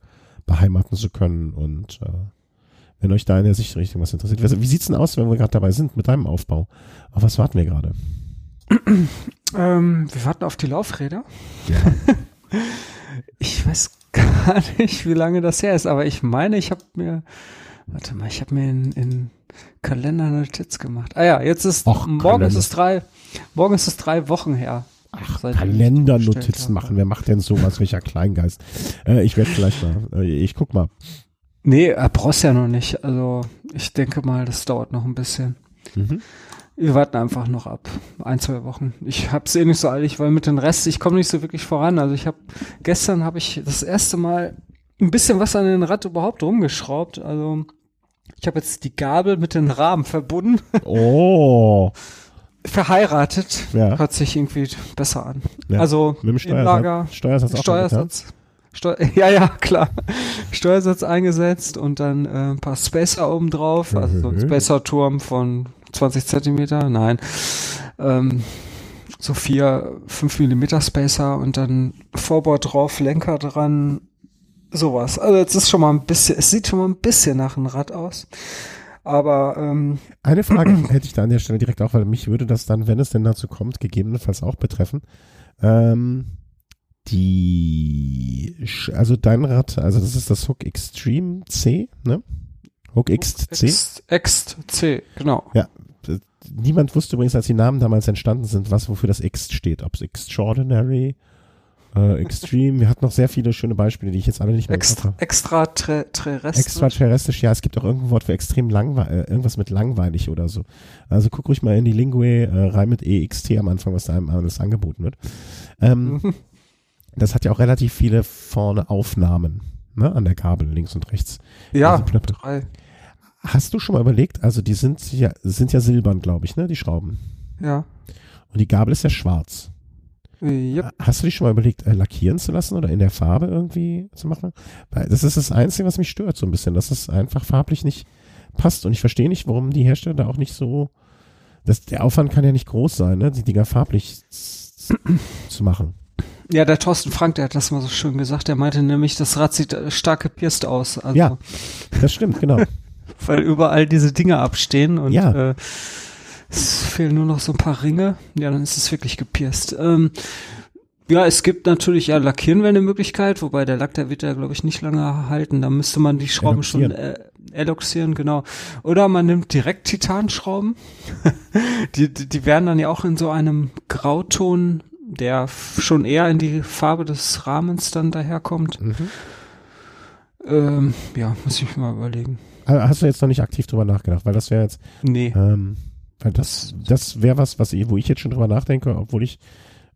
beheimaten zu können. Und äh, wenn euch da in der Sichtrichtung was interessiert. Wie sieht's denn aus, wenn wir gerade dabei sind mit deinem Aufbau? Auf was warten wir gerade? [CLEARS THROAT] Ähm, wir warten auf die Laufräder. Ja. [LAUGHS] Ich weiß gar nicht, wie lange das her ist, aber ich meine, ich habe mir, warte mal, ich habe mir in, in Kalender Notiz gemacht. Ah ja, jetzt ist, Och, morgen Kalender. ist es drei, morgen ist es drei Wochen her. Ach, Kalendernotizen machen. Wer macht denn sowas? Welcher Kleingeist? Äh, ich werde vielleicht mal, äh, ich guck mal. Nee, er brauchst ja noch nicht. Also ich denke mal, das dauert noch ein bisschen. Mhm. Wir warten einfach noch ab. Ein, zwei Wochen. Ich hab's eh nicht so eilig, weil mit den Rest, ich komme nicht so wirklich voran. Also ich habe gestern habe ich das erste Mal ein bisschen was an den Rad überhaupt rumgeschraubt. Also ich habe jetzt die Gabel mit den Rahmen verbunden, Oh, [LAUGHS] verheiratet. Ja. Hört sich irgendwie besser an. Ja. Also mit dem Steuersatz. Steuersatz auch Steuersatz. Steu [LAUGHS] ja, ja, klar. Steuersatz eingesetzt und dann äh, ein paar Spacer oben drauf, also so ein. Spacer-Turm von 20 Zentimeter, nein, ähm, so vier, fünf Millimeter Spacer und dann Vorbord drauf, Lenker dran, sowas. Also es ist schon mal ein bisschen, es sieht schon mal ein bisschen nach einem Rad aus, aber ähm, Eine Frage [CLEARS THROAT] hätte ich da an der Stelle direkt auch, weil mich würde das dann, wenn es denn dazu kommt, gegebenenfalls auch betreffen. Ähm, die, also dein Rad, also das ist das Hook Extreme C, ne? Hook XC. C, genau. niemand wusste übrigens, als die Namen damals entstanden sind, was wofür das X steht. Ob es Extraordinary, äh, Extreme. Wir hatten noch sehr viele schöne Beispiele, die ich jetzt alle nicht mehr Extra, extra terrestrisch. Extraterrestrisch, ja, es gibt auch irgendein Wort für extrem langweilig, äh, irgendwas mit langweilig oder so. Also guck ruhig mal in die Lingue äh, rein mit EXT am Anfang, was da einem alles angeboten wird. Ähm, [LAUGHS] das hat ja auch relativ viele vorne Aufnahmen ne, an der Gabel links und rechts. Ja, also drei. Hast du schon mal überlegt, also die sind ja, sind ja silbern, glaube ich, ne, die Schrauben. Ja. Und die Gabel ist ja schwarz. Yep. Hast du dich schon mal überlegt, äh, lackieren zu lassen oder in der Farbe irgendwie zu machen? Weil das ist das Einzige, was mich stört so ein bisschen, dass es einfach farblich nicht passt. Und ich verstehe nicht, warum die Hersteller da auch nicht so, das, der Aufwand kann ja nicht groß sein, ne, die Dinger farblich zu machen. Ja, der Thorsten Frank, der hat das mal so schön gesagt. Der meinte nämlich, das Rad sieht äh, stark gepierst aus. Also, ja, das stimmt, genau. [LAUGHS] weil überall diese Dinge abstehen und ja. äh, es fehlen nur noch so ein paar Ringe. Ja, dann ist es wirklich gepierst. Ähm, ja, es gibt natürlich, ja, lackieren wäre eine Möglichkeit, wobei der Lack, der wird ja, glaube ich, nicht lange halten. Da müsste man die Schrauben schon äh, eloxieren, genau. Oder man nimmt direkt Titanschrauben. [LAUGHS] die, die, die werden dann ja auch in so einem Grauton, der schon eher in die Farbe des Rahmens dann daherkommt. Mhm. Ähm, ja, muss ich mir mal überlegen. Hast du jetzt noch nicht aktiv drüber nachgedacht? Weil das wäre jetzt. Nee. Ähm, weil das, das wäre was, was ich, wo ich jetzt schon drüber nachdenke, obwohl ich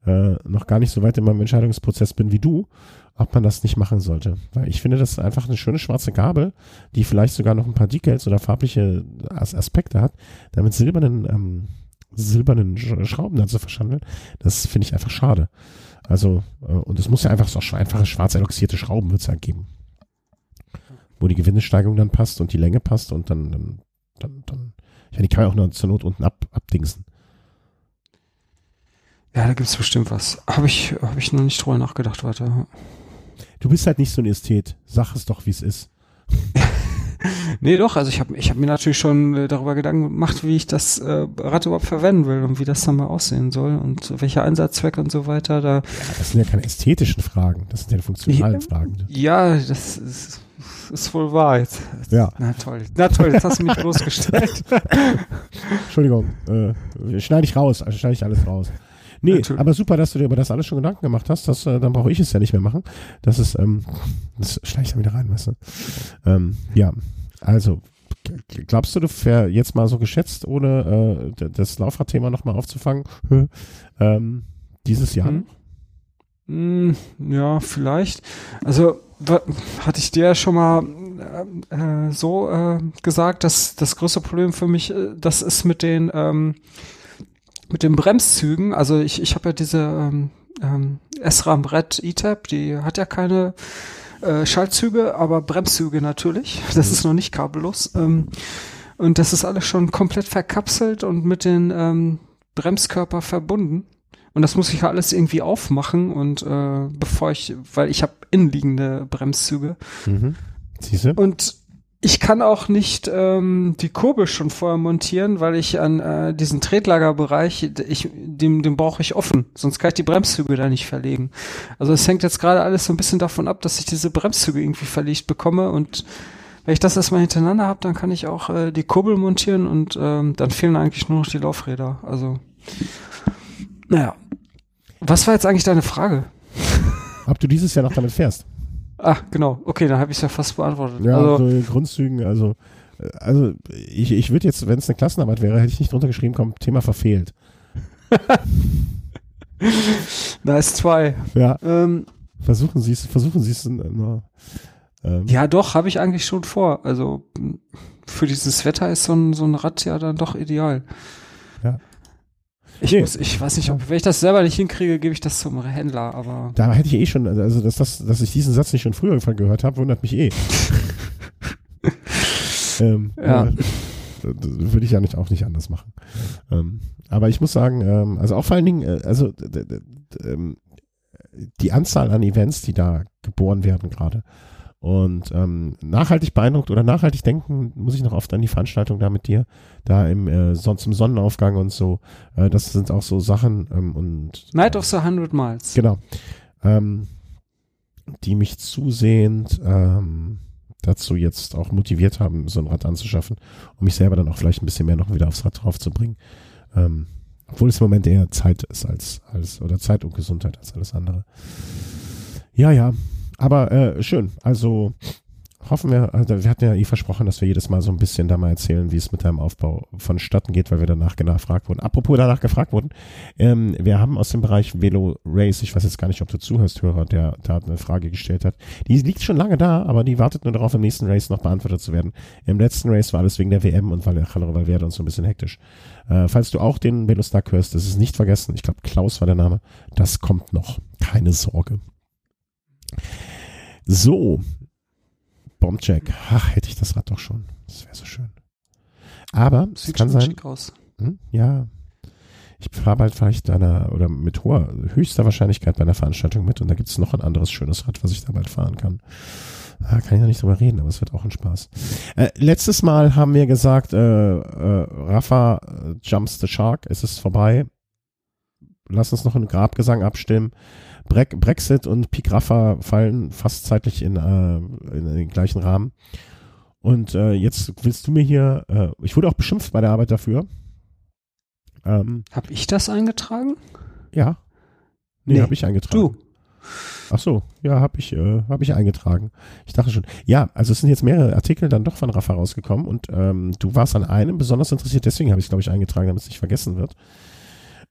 äh, noch gar nicht so weit in meinem Entscheidungsprozess bin wie du, ob man das nicht machen sollte. Weil ich finde, das ist einfach eine schöne schwarze Gabel, die vielleicht sogar noch ein paar Decals oder farbliche Aspekte hat, damit silbernen, ähm, silbernen Schrauben dann zu verschandeln. Das finde ich einfach schade. Also, äh, und es muss ja einfach so einfache schwarz eloxierte Schrauben wird es ja geben. Wo die Gewindesteigerung dann passt und die Länge passt und dann, dann, dann, dann ich meine, die kann man auch nur zur Not unten ab, abdingsen. Ja, da gibt es bestimmt was. Habe ich, hab ich noch nicht drüber nachgedacht, warte. Du bist halt nicht so ein Ästhet. Sag es doch, wie es ist. [LAUGHS] nee, doch. Also ich habe ich hab mir natürlich schon äh, darüber Gedanken gemacht, wie ich das äh, Rad überhaupt verwenden will und wie das dann mal aussehen soll und welcher Einsatzzweck und so weiter. Da ja, das sind ja keine ästhetischen Fragen. Das sind ja funktionalen ja, Fragen. Ja, das ist ist wohl wahr. Jetzt, ja. Na toll. Na toll, jetzt hast du mich bloßgestellt. [LAUGHS] Entschuldigung, äh, schneide ich raus, also schneide ich alles raus. Nee, aber super, dass du dir über das alles schon Gedanken gemacht hast. Das, äh, dann brauche ich es ja nicht mehr machen. Das ist, ähm, das schneide ich dann wieder rein, weißt du. Ähm, ja, also, glaubst du, du wär jetzt mal so geschätzt, ohne äh, das Laufradthema nochmal aufzufangen, ähm, dieses Jahr? Hm. Hm, ja, vielleicht. Also hatte ich dir schon mal äh, so äh, gesagt, dass das größte Problem für mich, äh, das ist mit den ähm, mit den Bremszügen. Also ich, ich habe ja diese ähm, ähm, SRAM Red E-Tab, die hat ja keine äh, Schaltzüge, aber Bremszüge natürlich. Das ist noch nicht kabellos. Ähm, und das ist alles schon komplett verkapselt und mit den ähm, Bremskörper verbunden. Und das muss ich alles irgendwie aufmachen und äh, bevor ich, weil ich habe innenliegende Bremszüge. Mhm. Siehste? Und ich kann auch nicht ähm, die Kurbel schon vorher montieren, weil ich an äh, diesen Tretlagerbereich, ich, dem, dem brauche ich offen, sonst kann ich die Bremszüge da nicht verlegen. Also es hängt jetzt gerade alles so ein bisschen davon ab, dass ich diese Bremszüge irgendwie verlegt bekomme und wenn ich das erstmal hintereinander habe, dann kann ich auch äh, die Kurbel montieren und ähm, dann fehlen eigentlich nur noch die Laufräder. Also naja, was war jetzt eigentlich deine Frage? Ob du dieses Jahr noch damit fährst? Ach, genau. Okay, dann habe ich es ja fast beantwortet. Ja, also, so in Grundzügen, also, äh, also ich, ich würde jetzt, wenn es eine Klassenarbeit wäre, hätte ich nicht drunter geschrieben, komm, Thema verfehlt. [LAUGHS] nice zwei. Ja. Ähm, versuchen Sie es, versuchen Sie es. Ähm. Ja, doch, habe ich eigentlich schon vor. Also für dieses Wetter ist so ein, so ein Rad ja dann doch ideal. Ja. Ich, nee. muss, ich weiß nicht, ob, wenn ich das selber nicht hinkriege, gebe ich das zum Händler, aber. Da hätte ich eh schon, also dass, das, dass ich diesen Satz nicht schon früher gehört habe, wundert mich eh. [LAUGHS] ähm, ja. würde ich ja nicht, auch nicht anders machen. Ähm, aber ich muss sagen, ähm, also auch vor allen Dingen, äh, also ähm, die Anzahl an Events, die da geboren werden gerade, und ähm, nachhaltig beeindruckt oder nachhaltig denken muss ich noch oft an die Veranstaltung da mit dir, da im äh, Son zum Sonnenaufgang und so. Äh, das sind auch so Sachen ähm, und Night of the Hundred Miles. Genau. Ähm, die mich zusehend ähm, dazu jetzt auch motiviert haben, so ein Rad anzuschaffen, um mich selber dann auch vielleicht ein bisschen mehr noch wieder aufs Rad drauf zu bringen. Ähm, obwohl es im Moment eher Zeit ist als, als, oder Zeit und Gesundheit als alles andere. Ja, ja. Aber äh, schön. Also hoffen wir, also wir hatten ja eh versprochen, dass wir jedes Mal so ein bisschen da mal erzählen, wie es mit deinem Aufbau vonstatten geht, weil wir danach gefragt wurden. Apropos danach gefragt wurden, ähm, wir haben aus dem Bereich Velo Race, ich weiß jetzt gar nicht, ob du zuhörst, Hörer, der da eine Frage gestellt hat. Die liegt schon lange da, aber die wartet nur darauf, im nächsten Race noch beantwortet zu werden. Im letzten Race war alles wegen der WM und weil Jallo Valverde uns so ein bisschen hektisch. Äh, falls du auch den Velo Snack hörst, das ist nicht vergessen, ich glaube Klaus war der Name, das kommt noch. Keine Sorge. So, Bombjack. Ach, hätte ich das Rad doch schon. Das wäre so schön. Aber es kann sein. Aus. Hm, ja. Ich fahre bald vielleicht einer oder mit hoher, höchster Wahrscheinlichkeit bei einer Veranstaltung mit und da gibt es noch ein anderes schönes Rad, was ich da bald fahren kann. Da kann ich noch nicht drüber reden, aber es wird auch ein Spaß. Äh, letztes Mal haben wir gesagt, äh, äh, Rafa äh, jumps the shark, es ist vorbei. Lass uns noch einen Grabgesang abstimmen. Bre Brexit und Peak Rafa fallen fast zeitlich in, äh, in, den gleichen Rahmen. Und äh, jetzt willst du mir hier, äh, ich wurde auch beschimpft bei der Arbeit dafür. Ähm, hab ich das eingetragen? Ja. Nee, nee habe ich eingetragen. Du. Ach so, ja, habe ich, äh, hab ich eingetragen. Ich dachte schon. Ja, also es sind jetzt mehrere Artikel dann doch von Rafa rausgekommen und ähm, du warst an einem besonders interessiert, deswegen habe ich es, glaube ich, eingetragen, damit es nicht vergessen wird.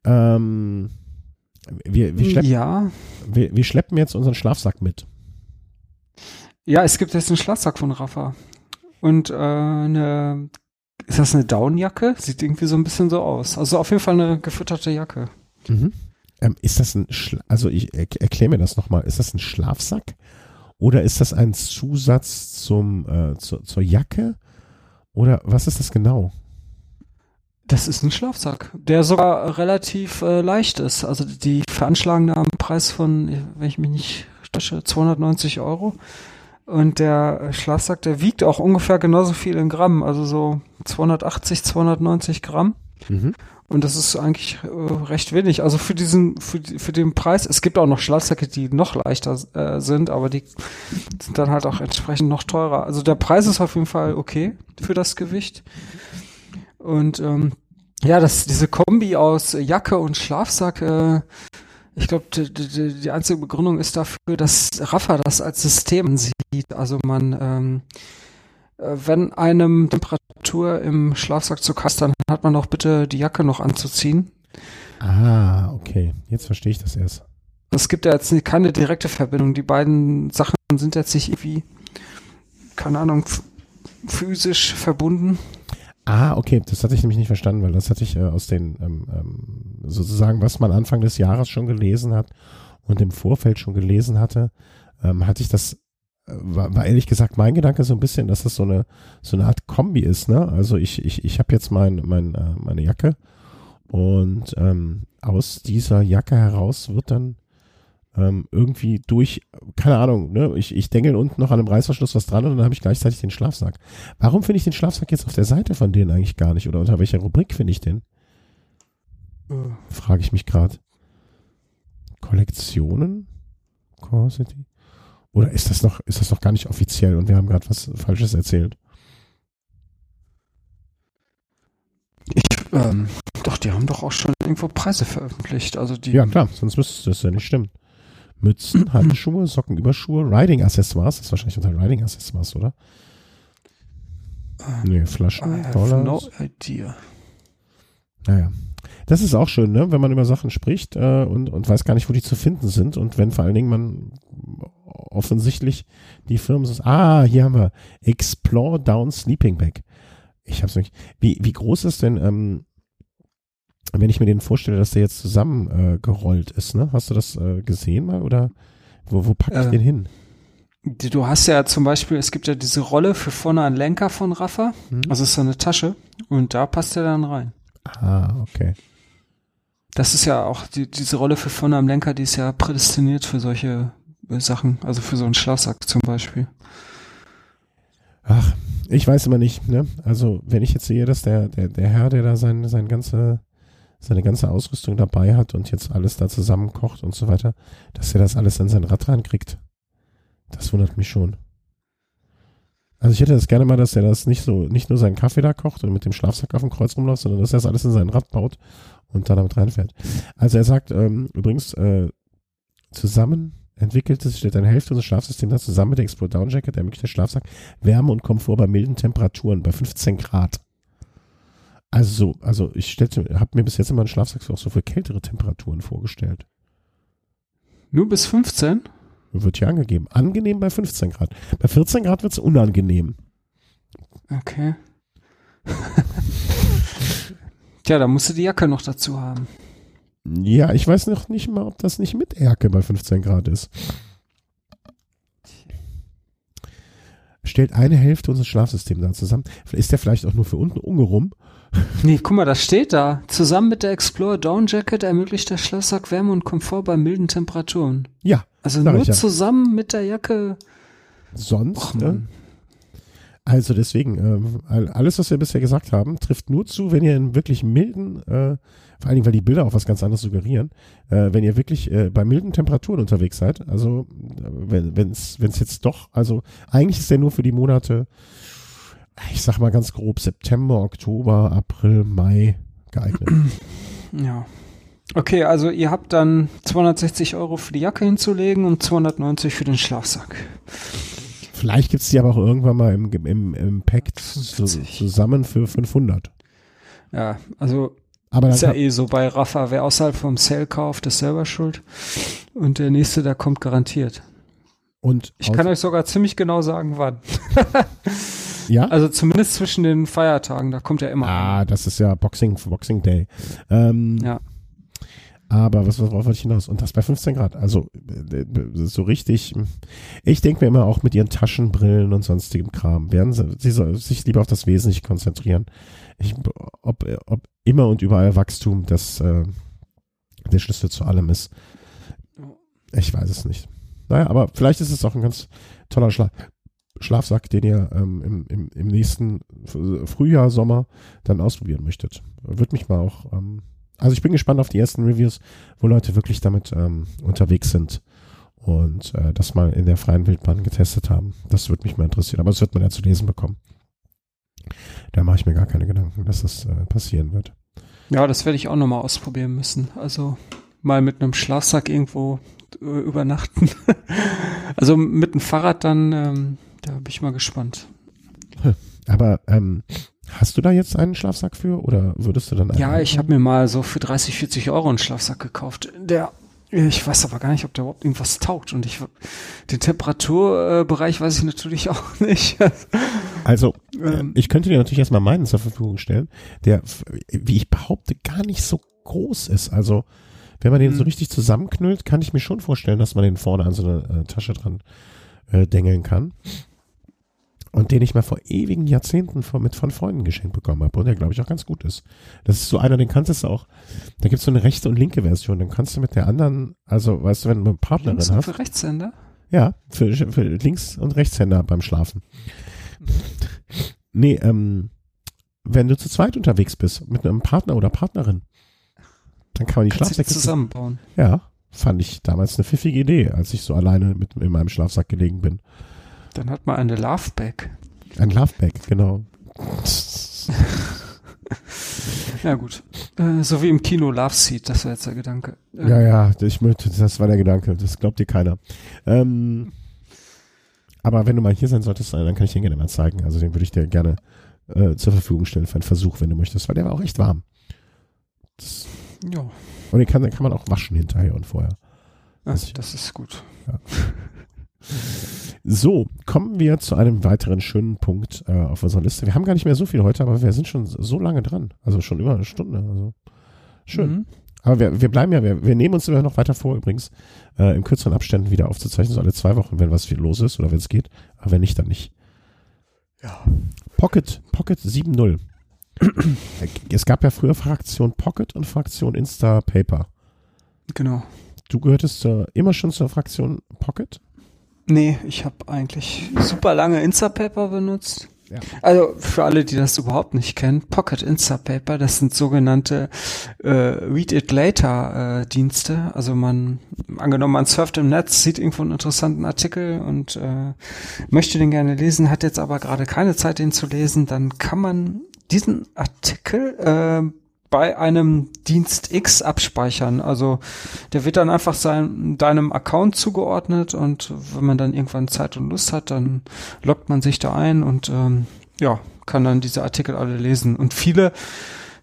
Ähm, wir, wir, schleppen, ja. wir, wir schleppen jetzt unseren Schlafsack mit. Ja, es gibt jetzt einen Schlafsack von Rafa. Und äh, eine, ist das eine Downjacke? Sieht irgendwie so ein bisschen so aus. Also auf jeden Fall eine gefütterte Jacke. Mhm. Ähm, ist das ein, Schla also ich er erkläre mir das nochmal, ist das ein Schlafsack? Oder ist das ein Zusatz zum, äh, zu, zur Jacke? Oder was ist das genau? Das ist ein Schlafsack, der sogar relativ äh, leicht ist. Also die veranschlagen da einen Preis von, wenn ich mich nicht täusche, 290 Euro. Und der Schlafsack, der wiegt auch ungefähr genauso viel in Gramm, also so 280, 290 Gramm. Mhm. Und das ist eigentlich äh, recht wenig. Also für diesen, für, für den Preis, es gibt auch noch Schlafsäcke, die noch leichter äh, sind, aber die sind dann halt auch entsprechend noch teurer. Also der Preis ist auf jeden Fall okay für das Gewicht. Und ähm, ja, das, diese Kombi aus Jacke und Schlafsack, äh, ich glaube, die, die, die einzige Begründung ist dafür, dass Rafa das als System sieht. Also man, ähm, äh, wenn einem Temperatur im Schlafsack zu dann hat man doch bitte die Jacke noch anzuziehen. Ah, okay. Jetzt verstehe ich das erst. Es gibt ja jetzt keine direkte Verbindung. Die beiden Sachen sind jetzt nicht irgendwie, keine Ahnung, physisch verbunden. Ah, okay, das hatte ich nämlich nicht verstanden, weil das hatte ich äh, aus den ähm, ähm, sozusagen, was man Anfang des Jahres schon gelesen hat und im Vorfeld schon gelesen hatte, ähm, hatte ich das äh, war, war ehrlich gesagt mein Gedanke so ein bisschen, dass das so eine so eine Art Kombi ist, ne? Also ich ich ich habe jetzt mein mein äh, meine Jacke und ähm, aus dieser Jacke heraus wird dann ähm, irgendwie durch, keine Ahnung, ne, ich, ich denke unten noch an einem Reißverschluss was dran und dann habe ich gleichzeitig den Schlafsack. Warum finde ich den Schlafsack jetzt auf der Seite von denen eigentlich gar nicht? Oder unter welcher Rubrik finde ich den? Uh. Frage ich mich gerade. Kollektionen? Core City? Oder ist das noch, ist das noch gar nicht offiziell und wir haben gerade was Falsches erzählt? Ich, ähm, doch, die haben doch auch schon irgendwo Preise veröffentlicht. Also die. Ja, klar, sonst müsste das ja nicht stimmen. Mützen, [CLEARS THROAT] Handschuhe, Socken, Überschuhe, Riding-Accessoires. Das ist wahrscheinlich unter Riding-Accessoires, oder? Nee, Flaschen, I have Dollars. no idea. Naja. Das ist auch schön, ne? wenn man über Sachen spricht äh, und, und weiß gar nicht, wo die zu finden sind. Und wenn vor allen Dingen man offensichtlich die Firmen sagt, ah, hier haben wir Explore Down Sleeping Bag. Ich hab's nicht. Wie, wie groß ist denn ähm, wenn ich mir den vorstelle, dass der jetzt zusammengerollt äh, ist, ne? Hast du das äh, gesehen mal oder wo, wo packe ich äh, den hin? Du hast ja zum Beispiel, es gibt ja diese Rolle für vorne einen Lenker von Rafa, hm. also ist so eine Tasche und da passt er dann rein. Ah, okay. Das ist ja auch die, diese Rolle für vorne am Lenker, die ist ja prädestiniert für solche äh, Sachen, also für so einen Schlafsack zum Beispiel. Ach, ich weiß immer nicht, ne? Also, wenn ich jetzt sehe, dass der, der, der Herr, der da sein, sein ganze seine ganze Ausrüstung dabei hat und jetzt alles da zusammenkocht und so weiter, dass er das alles in sein Rad reinkriegt. Das wundert mich schon. Also ich hätte das gerne mal, dass er das nicht so, nicht nur seinen Kaffee da kocht und mit dem Schlafsack auf dem Kreuz rumläuft, sondern dass er das alles in sein Rad baut und dann damit reinfährt. Also er sagt ähm, übrigens, äh, zusammen entwickelt es, steht eine Hälfte unseres Schlafsystems da zusammen mit der Explode Down Jacket ermöglicht der Schlafsack Wärme und Komfort bei milden Temperaturen bei 15 Grad. Also so, also ich habe mir bis jetzt immer einen Schlafsack auch so für kältere Temperaturen vorgestellt. Nur bis 15? Wird hier angegeben. Angenehm bei 15 Grad. Bei 14 Grad wird es unangenehm. Okay. Tja, da musst du die Jacke noch dazu haben. Ja, ich weiß noch nicht mal, ob das nicht mit Erke bei 15 Grad ist. Stellt eine Hälfte unseres Schlafsystems da zusammen. Ist der vielleicht auch nur für unten ungerum? Nee, guck mal, das steht da. Zusammen mit der Explorer Down Jacket ermöglicht der Schlafsack Wärme und Komfort bei milden Temperaturen. Ja. Also nur ja. zusammen mit der Jacke. Sonst, Och, ne? Also deswegen, äh, alles, was wir bisher gesagt haben, trifft nur zu, wenn ihr in wirklich milden, äh, vor allen Dingen, weil die Bilder auch was ganz anderes suggerieren, äh, wenn ihr wirklich äh, bei milden Temperaturen unterwegs seid, also wenn es jetzt doch, also eigentlich ist der nur für die Monate, ich sag mal ganz grob, September, Oktober, April, Mai geeignet. [CLEARS THROAT] Ja. Okay, also ihr habt dann 260 Euro für die Jacke hinzulegen und 290 für den Schlafsack. Vielleicht gibt es die aber auch irgendwann mal im, im, im Pack zu, zusammen für 500. Ja, also aber ist ja eh so bei Rafa, wer außerhalb vom Sale kauft, ist selber schuld. Und der nächste, der kommt garantiert. Und ich kann euch sogar ziemlich genau sagen, wann. [LAUGHS] ja. Also zumindest zwischen den Feiertagen, da kommt er immer. Ah, an. das ist ja Boxing, Boxing Day. Ähm, ja. Aber was, was wollte ich hinaus? Und das bei 15 Grad. Also äh, so richtig. Ich denke mir immer auch mit ihren Taschenbrillen und sonstigem Kram werden sie, sie soll sich lieber auf das Wesentliche konzentrieren. Ich, ob, ob immer und überall Wachstum das äh, der Schlüssel zu allem ist. Ich weiß es nicht. Naja, aber vielleicht ist es auch ein ganz toller Schla Schlafsack, den ihr ähm, im, im, im nächsten Frühjahr, Sommer dann ausprobieren möchtet. Würde mich mal auch ähm, also ich bin gespannt auf die ersten Reviews, wo Leute wirklich damit ähm, unterwegs sind und äh, das mal in der freien Wildbahn getestet haben. Das würde mich mal interessieren, aber das wird man ja zu lesen bekommen. Da mache ich mir gar keine Gedanken, dass das äh, passieren wird. Ja, das werde ich auch nochmal ausprobieren müssen. Also mal mit einem Schlafsack irgendwo äh, übernachten. [LAUGHS] also mit dem Fahrrad dann, ähm, da bin ich mal gespannt. Aber ähm, Hast du da jetzt einen Schlafsack für oder würdest du dann einen? Ja, ich habe mir mal so für 30, 40 Euro einen Schlafsack gekauft. Der, ich weiß aber gar nicht, ob der überhaupt irgendwas taugt. Und ich, den Temperaturbereich weiß ich natürlich [LAUGHS] auch nicht. also, ähm, ich könnte dir natürlich erstmal meinen zur Verfügung stellen, der, wie ich behaupte, gar nicht so groß ist. Also, wenn man den so hm. richtig zusammenknüllt, kann ich mir schon vorstellen, dass man den vorne an so eine äh, Tasche dran äh, dengeln kann und den ich mal vor ewigen Jahrzehnten von, mit von Freunden geschenkt bekommen habe und der glaube ich auch ganz gut ist. Das ist so einer, den kannst du auch, da gibt es so eine rechte und linke Version, dann kannst du mit der anderen, also weißt du, wenn du eine Partnerin Links hast. für Rechtshänder? Ja, für, für Links- und Rechtshänder beim Schlafen. nee, ähm, wenn du zu zweit unterwegs bist, mit einem Partner oder Partnerin, dann kann man die Schlafsäcke zusammenbauen. Ja, fand ich damals eine pfiffige Idee, als ich so alleine mit in meinem Schlafsack gelegen bin. Dann hat man eine Loveback. Ein Loveback, genau. [LAUGHS] ja gut. Äh, so wie im Kino Love Seat, das war jetzt der Gedanke. Ähm. Ja, ja, ich möchte, das war der Gedanke. Das glaubt dir keiner. Ähm, aber wenn du mal hier sein solltest, dann kann ich den gerne mal zeigen. Also den würde ich dir gerne äh, zur Verfügung stellen für einen Versuch, wenn du möchtest, weil der war auch echt warm. Das, ja. Und den kann, den kann man auch waschen hinterher und vorher. Ach, das ist gut. Ja. [LAUGHS] So, kommen wir zu einem weiteren schönen Punkt äh, auf unserer Liste. Wir haben gar nicht mehr so viel heute, aber wir sind schon so lange dran. Also schon über eine Stunde. Also schön. Mhm. Aber wir, wir bleiben ja, wir, wir nehmen uns immer noch weiter vor, übrigens, äh, in kürzeren Abständen wieder aufzuzeichnen, so alle zwei Wochen, wenn was viel los ist oder wenn es geht. Aber wenn nicht, dann nicht. Ja. Pocket, Pocket 7.0. es gab ja früher Fraktion Pocket und Fraktion Insta Paper. Genau. Du gehörtest zur, immer schon zur Fraktion Pocket? Nee, ich habe eigentlich super lange Instapaper benutzt. Ja. Also für alle, die das überhaupt nicht kennen, Pocket Instapaper, das sind sogenannte äh, Read It Later äh, Dienste. Also man, angenommen, man surft im Netz, sieht irgendwo einen interessanten Artikel und äh, möchte den gerne lesen, hat jetzt aber gerade keine Zeit, den zu lesen, dann kann man diesen Artikel äh, bei einem Dienst X abspeichern. Also der wird dann einfach sein, deinem Account zugeordnet und wenn man dann irgendwann Zeit und Lust hat, dann loggt man sich da ein und ähm, ja, kann dann diese Artikel alle lesen. Und viele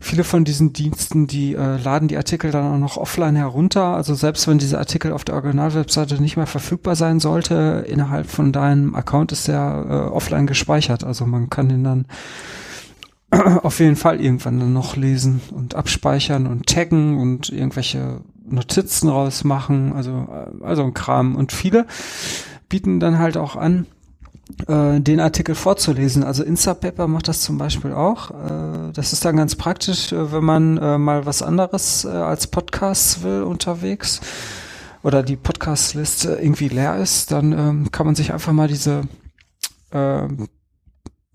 viele von diesen Diensten, die äh, laden die Artikel dann auch noch offline herunter. Also selbst wenn diese Artikel auf der Originalwebseite nicht mehr verfügbar sein sollte, innerhalb von deinem Account ist der äh, offline gespeichert. Also man kann den dann [CLEARS THROAT] auf jeden Fall irgendwann dann noch lesen und abspeichern und taggen und irgendwelche Notizen rausmachen, also, also ein Kram. Und viele bieten dann halt auch an, äh, den Artikel vorzulesen. Also Instapaper macht das zum Beispiel auch. Äh, das ist dann ganz praktisch, äh, wenn man äh, mal was anderes äh, als Podcasts will unterwegs oder die Podcast-Liste irgendwie leer ist, dann ähm, kann man sich einfach mal diese äh,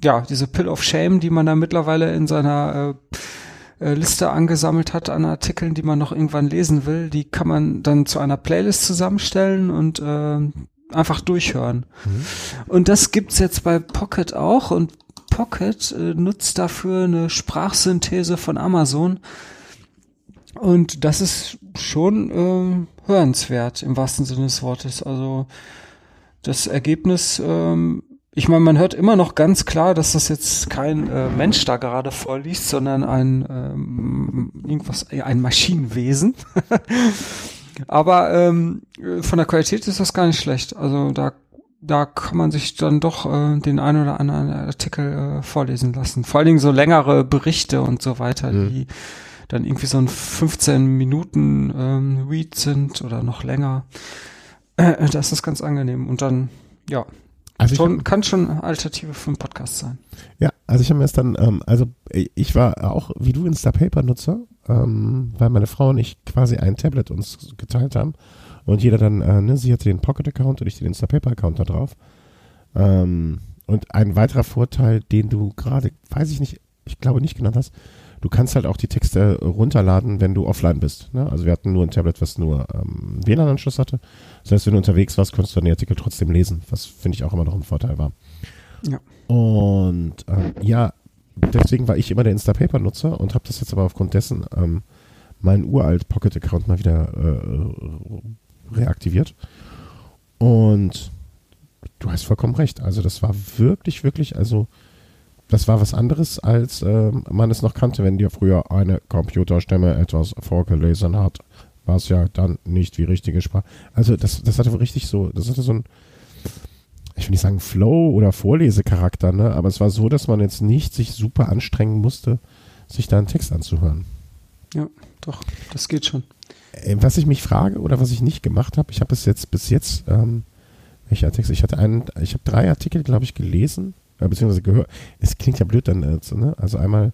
ja, diese Pill of Shame, die man da mittlerweile in seiner äh, äh, Liste angesammelt hat an Artikeln, die man noch irgendwann lesen will, die kann man dann zu einer Playlist zusammenstellen und äh, einfach durchhören. Mhm. Und das gibt's jetzt bei Pocket auch und Pocket äh, nutzt dafür eine Sprachsynthese von Amazon. Und das ist schon äh, hörenswert im wahrsten Sinne des Wortes. Also das Ergebnis ähm, ich meine, man hört immer noch ganz klar, dass das jetzt kein äh, Mensch da gerade vorliest, sondern ein ähm, irgendwas, ein Maschinenwesen. [LAUGHS] Aber ähm, von der Qualität ist das gar nicht schlecht. Also da da kann man sich dann doch äh, den einen oder anderen Artikel äh, vorlesen lassen. Vor allen Dingen so längere Berichte und so weiter, mhm. die dann irgendwie so ein 15 Minuten ähm, Read sind oder noch länger. Äh, [CLEARS THROAT] das ist ganz angenehm. Und dann, ja, also schon, hab, kann schon eine Alternative für einen Podcast sein. Ja, also ich habe mir es dann, ähm, also ich war auch wie du Instapaper-Nutzer, ähm, weil meine Frau und ich quasi ein Tablet uns geteilt haben und jeder dann, äh, ne, sie hatte den Pocket-Account und ich den Instapaper-Account da drauf. Ähm, und ein weiterer Vorteil, den du gerade, weiß ich nicht, ich glaube nicht genannt hast, du kannst halt auch die Texte runterladen, wenn du offline bist. Ne? Also wir hatten nur ein Tablet, was nur ähm, WLAN-Anschluss hatte. Das heißt, wenn du unterwegs warst, konntest du den Artikel trotzdem lesen, was finde ich auch immer noch ein Vorteil war. Ja. Und ähm, ja, deswegen war ich immer der Instapaper-Nutzer und habe das jetzt aber aufgrund dessen ähm, meinen uralt Pocket-Account mal wieder äh, reaktiviert. Und du hast vollkommen recht. Also das war wirklich, wirklich, also das war was anderes, als äh, man es noch kannte, wenn dir früher eine Computerstimme etwas vorgelesen hat. War es ja dann nicht wie richtige Sprache. Also das, das hatte richtig so, das hatte so ein, ich will nicht sagen Flow oder Vorlesecharakter, ne? aber es war so, dass man jetzt nicht sich super anstrengen musste, sich da einen Text anzuhören. Ja, doch, das geht schon. Äh, was ich mich frage oder was ich nicht gemacht habe, ich habe es jetzt bis jetzt, ähm, welcher Text? Ich hatte einen, ich habe drei Artikel, glaube ich, gelesen beziehungsweise gehört. Es klingt ja blöd dann, äh, ne? also einmal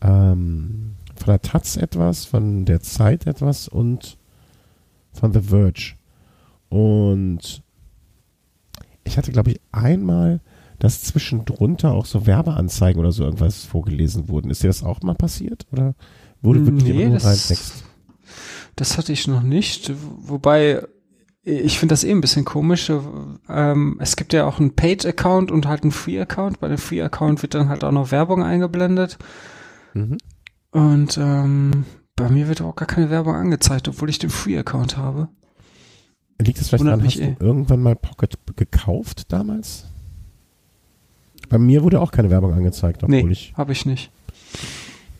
ähm, von der Taz etwas, von der Zeit etwas und von The Verge. Und ich hatte, glaube ich, einmal, dass zwischendrunter auch so Werbeanzeigen oder so irgendwas vorgelesen wurden. Ist dir das auch mal passiert? Oder wurde wirklich nee, immer nur rein Text? Das hatte ich noch nicht. Wobei ich finde das eh ein bisschen komisch. Ähm, es gibt ja auch einen Paid-Account und halt einen Free-Account. Bei dem Free-Account wird dann halt auch noch Werbung eingeblendet. Mhm. Und ähm, bei mir wird auch gar keine Werbung angezeigt, obwohl ich den Free-Account habe. Liegt das vielleicht daran, hast eh. du irgendwann mal Pocket gekauft damals? Bei mir wurde auch keine Werbung angezeigt, obwohl nee, ich. habe ich nicht.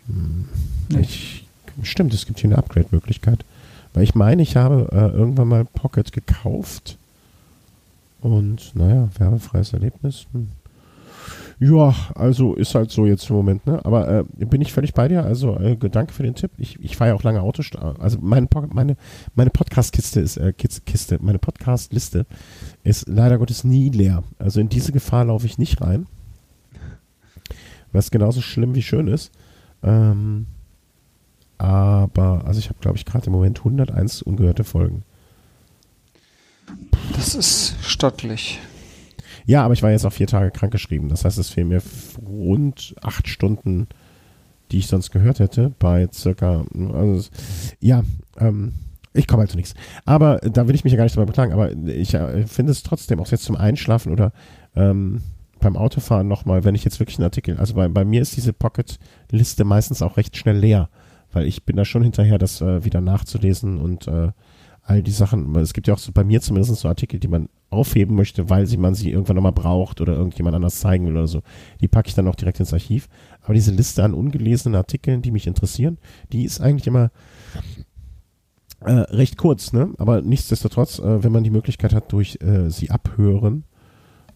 Hm, nee. Ich, stimmt, es gibt hier eine Upgrade-Möglichkeit. Weil ich meine, ich habe äh, irgendwann mal Pocket gekauft. Und naja, werbefreies Erlebnis. Hm. Ja, also ist halt so jetzt im Moment, ne? Aber äh, bin ich völlig bei dir. Also äh, danke für den Tipp. Ich, ich fahre ja auch lange Auto. Also mein, meine, meine Podcast-Kiste ist, äh, Kiste, meine Podcast-Liste ist leider Gottes nie leer. Also in diese Gefahr laufe ich nicht rein. Was genauso schlimm wie schön ist. Ähm, aber, also ich habe, glaube ich, gerade im Moment 101 ungehörte Folgen. Das ist stattlich. Ja, aber ich war jetzt auch vier Tage krankgeschrieben. Das heißt, es fehlen mir rund acht Stunden, die ich sonst gehört hätte, bei circa, also, ja, ähm, ich komme halt zu nichts. Aber da will ich mich ja gar nicht dabei beklagen, aber ich äh, finde es trotzdem, auch jetzt zum Einschlafen oder ähm, beim Autofahren nochmal, wenn ich jetzt wirklich einen Artikel, also bei, bei mir ist diese Pocket-Liste meistens auch recht schnell leer, weil ich bin da schon hinterher, das äh, wieder nachzulesen und äh, all die Sachen. Es gibt ja auch so, bei mir zumindest so Artikel, die man aufheben möchte, weil sie, man sie irgendwann nochmal braucht oder irgendjemand anders zeigen will oder so. Die packe ich dann auch direkt ins Archiv. Aber diese Liste an ungelesenen Artikeln, die mich interessieren, die ist eigentlich immer äh, recht kurz, ne? Aber nichtsdestotrotz, äh, wenn man die Möglichkeit hat, durch äh, sie abhören,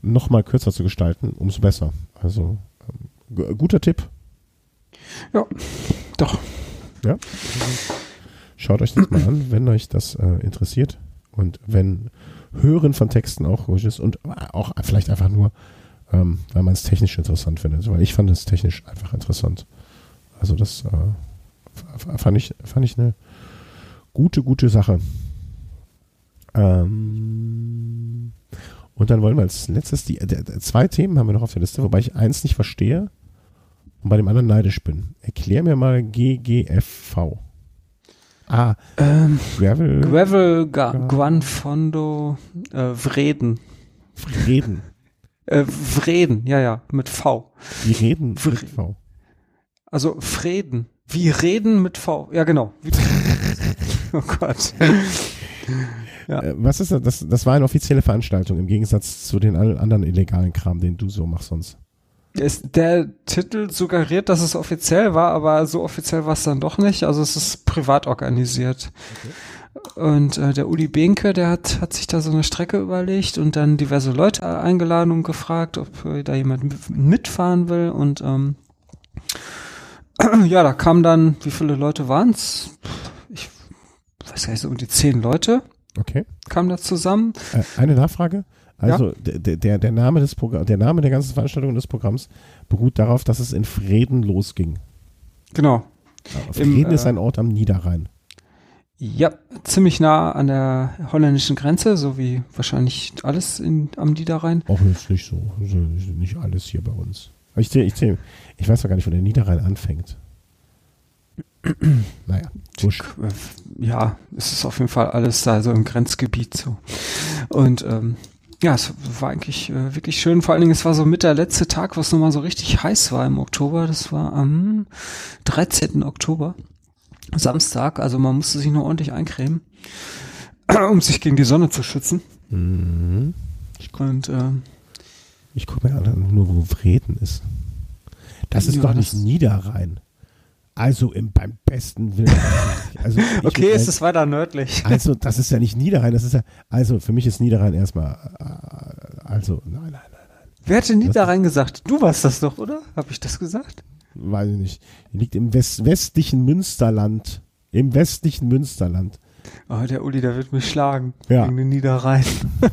nochmal kürzer zu gestalten, umso besser. Also ähm, guter Tipp. Ja, doch. Ja. Schaut euch das mal an, wenn euch das äh, interessiert und wenn Hören von Texten auch ruhig ist und auch vielleicht einfach nur, ähm, weil man es technisch interessant findet. Weil ich fand es technisch einfach interessant. Also das äh, fand ich fand ich eine gute gute Sache. Ähm, und dann wollen wir als letztes die, die, die, zwei Themen haben wir noch auf der Liste, wobei ich eins nicht verstehe und bei dem anderen neidisch bin. Erklär mir mal GGFV. Ah, ähm, Gravel. Gravel Ga Guanfondo äh, Vreden. Vreden. Äh, Vreden, ja, ja, mit V. Wie reden Vre mit V. Also Freden. Wie reden mit V. Ja, genau. [LAUGHS] oh Gott. Ja. Äh, was ist das? das? Das war eine offizielle Veranstaltung im Gegensatz zu den anderen illegalen Kram, den du so machst sonst. Ist, der Titel suggeriert, dass es offiziell war, aber so offiziell war es dann doch nicht. Also es ist privat organisiert. Okay. Und äh, der Uli Behnke, der hat, hat sich da so eine Strecke überlegt und dann diverse Leute eingeladen und gefragt, ob äh, da jemand mitfahren will. Und ähm, [CLEARS THROAT] ja, da kamen dann, wie viele Leute waren es? Ich weiß gar nicht, so um die zehn Leute. Okay. Kam da zusammen. Äh, eine Nachfrage. Also ja? der, der, der Name des der Name der ganzen Veranstaltung des Programms beruht darauf, dass es in Freden losging. Genau. Ja, Freden Im, ist ein Ort am Niederrhein. Ja, ziemlich nah an der holländischen Grenze, so wie wahrscheinlich alles in, am Niederrhein. Auch ist nicht so. Nicht alles hier bei uns. Ich, ich, ich weiß doch gar nicht, wo der Niederrhein anfängt. [CLEARS THROAT] naja, wurscht. Ja, es ist auf jeden Fall alles da so im Grenzgebiet so. Und ähm, ja, es war eigentlich äh, wirklich schön. Vor allen Dingen, es war so mit der letzte Tag, was nochmal so richtig heiß war im Oktober. Das war am 13. Oktober, Samstag. Also man musste sich nur ordentlich eincremen, [CLEARS THROAT] um sich gegen die Sonne zu schützen. Mhm. Und äh, ich gucke mir an, nur wo Vreden ist. Das ist ja, doch nicht Niederrhein. Also im, beim besten Willen. Also [LAUGHS] okay, ist es weiter nördlich. Also das ist ja nicht Niederrhein, das ist ja, also für mich ist Niederrhein erstmal, äh, also nein, nein, nein, nein. Wer hat denn Niederrhein gesagt? Du warst das doch, oder? Habe ich das gesagt? Weiß ich nicht. Liegt im West, westlichen Münsterland. Im westlichen Münsterland. Oh, der Uli, der wird mich schlagen. Ja. Gegen den Niederrhein. [LAUGHS]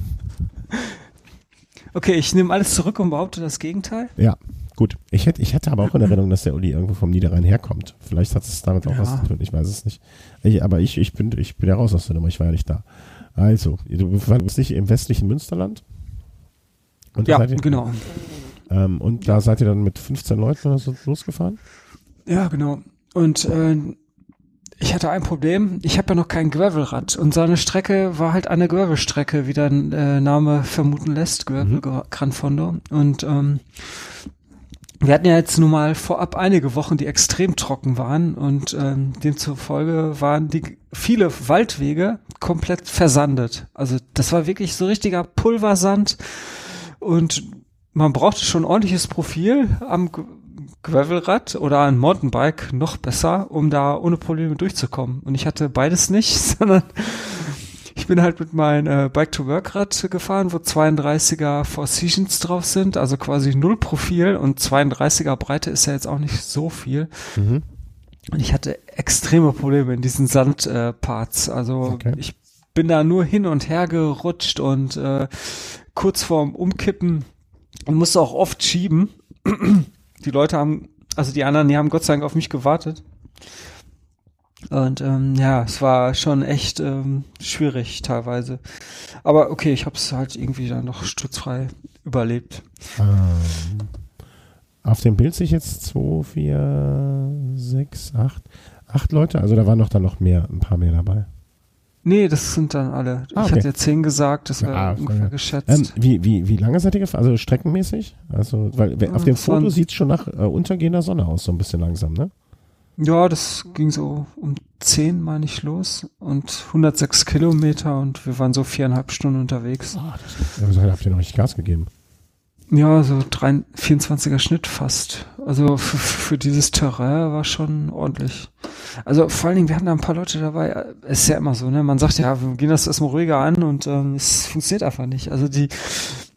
okay, ich nehme alles zurück und behaupte das Gegenteil. Ja. Gut, ich hätte, ich hätte aber auch in Erinnerung, dass der Uli irgendwo vom Niederrhein herkommt. Vielleicht hat es damit auch ja. was zu tun, ich weiß es nicht. Ich, aber ich, ich, bin, ich bin ja raus aus der Nummer, ich war ja nicht da. Also, du bist nicht im westlichen Münsterland? Und ja, ihr, genau. Ähm, und da seid ihr dann mit 15 Leuten oder so losgefahren? Ja, genau. Und äh, ich hatte ein Problem. Ich habe ja noch kein Gravelrad und seine Strecke war halt eine Gravelstrecke, wie der äh, Name vermuten lässt, Gravel mhm. Gran Fondo. Und ähm, wir hatten ja jetzt nun mal vorab einige Wochen, die extrem trocken waren und ähm, demzufolge waren die viele Waldwege komplett versandet. Also das war wirklich so richtiger Pulversand und man brauchte schon ordentliches Profil am Gravelrad oder ein Mountainbike noch besser, um da ohne Probleme durchzukommen. Und ich hatte beides nicht, [LAUGHS] sondern ich bin halt mit meinem äh, Bike-to-Work-Rad gefahren, wo 32er Four Seasons drauf sind, also quasi null Profil und 32er Breite ist ja jetzt auch nicht so viel. Mhm. Und ich hatte extreme Probleme in diesen Sandparts. Äh, also okay. ich bin da nur hin und her gerutscht und äh, kurz vorm Umkippen und musste auch oft schieben. die Leute haben, also die anderen, die haben Gott sei Dank auf mich gewartet. Und ähm, ja, es war schon echt ähm, schwierig teilweise. Aber okay, ich habe es halt irgendwie dann noch sturzfrei überlebt. Ähm, auf dem Bild sehe ich jetzt 2, 4, 6, 8, 8 Leute. Also da waren noch dann noch mehr, ein paar mehr dabei. Nee, das sind dann alle. Ah, Ich okay. hatte ja zehn gesagt, das wäre Ja, ungefähr ja. geschätzt. Ähm, wie, wie, wie lange seid ihr gefahren? Also streckenmäßig? Also, weil auf dem Foto sieht es schon nach äh, untergehender Sonne aus, so ein bisschen langsam, ne? Ja, das ging so um zehn, meine ich, los und 106 Kilometer und wir waren so viereinhalb Stunden unterwegs. Also habt ihr noch richtig Gas gegeben. Ja, so drei, 24er Schnitt fast. Also für, für dieses Terrain war schon ordentlich. Also vor allen Dingen, wir hatten da ein paar Leute dabei. Es ist ja immer so, ne? Man sagt ja, wir gehen das erstmal ruhiger an und ähm, es funktioniert einfach nicht. Also die,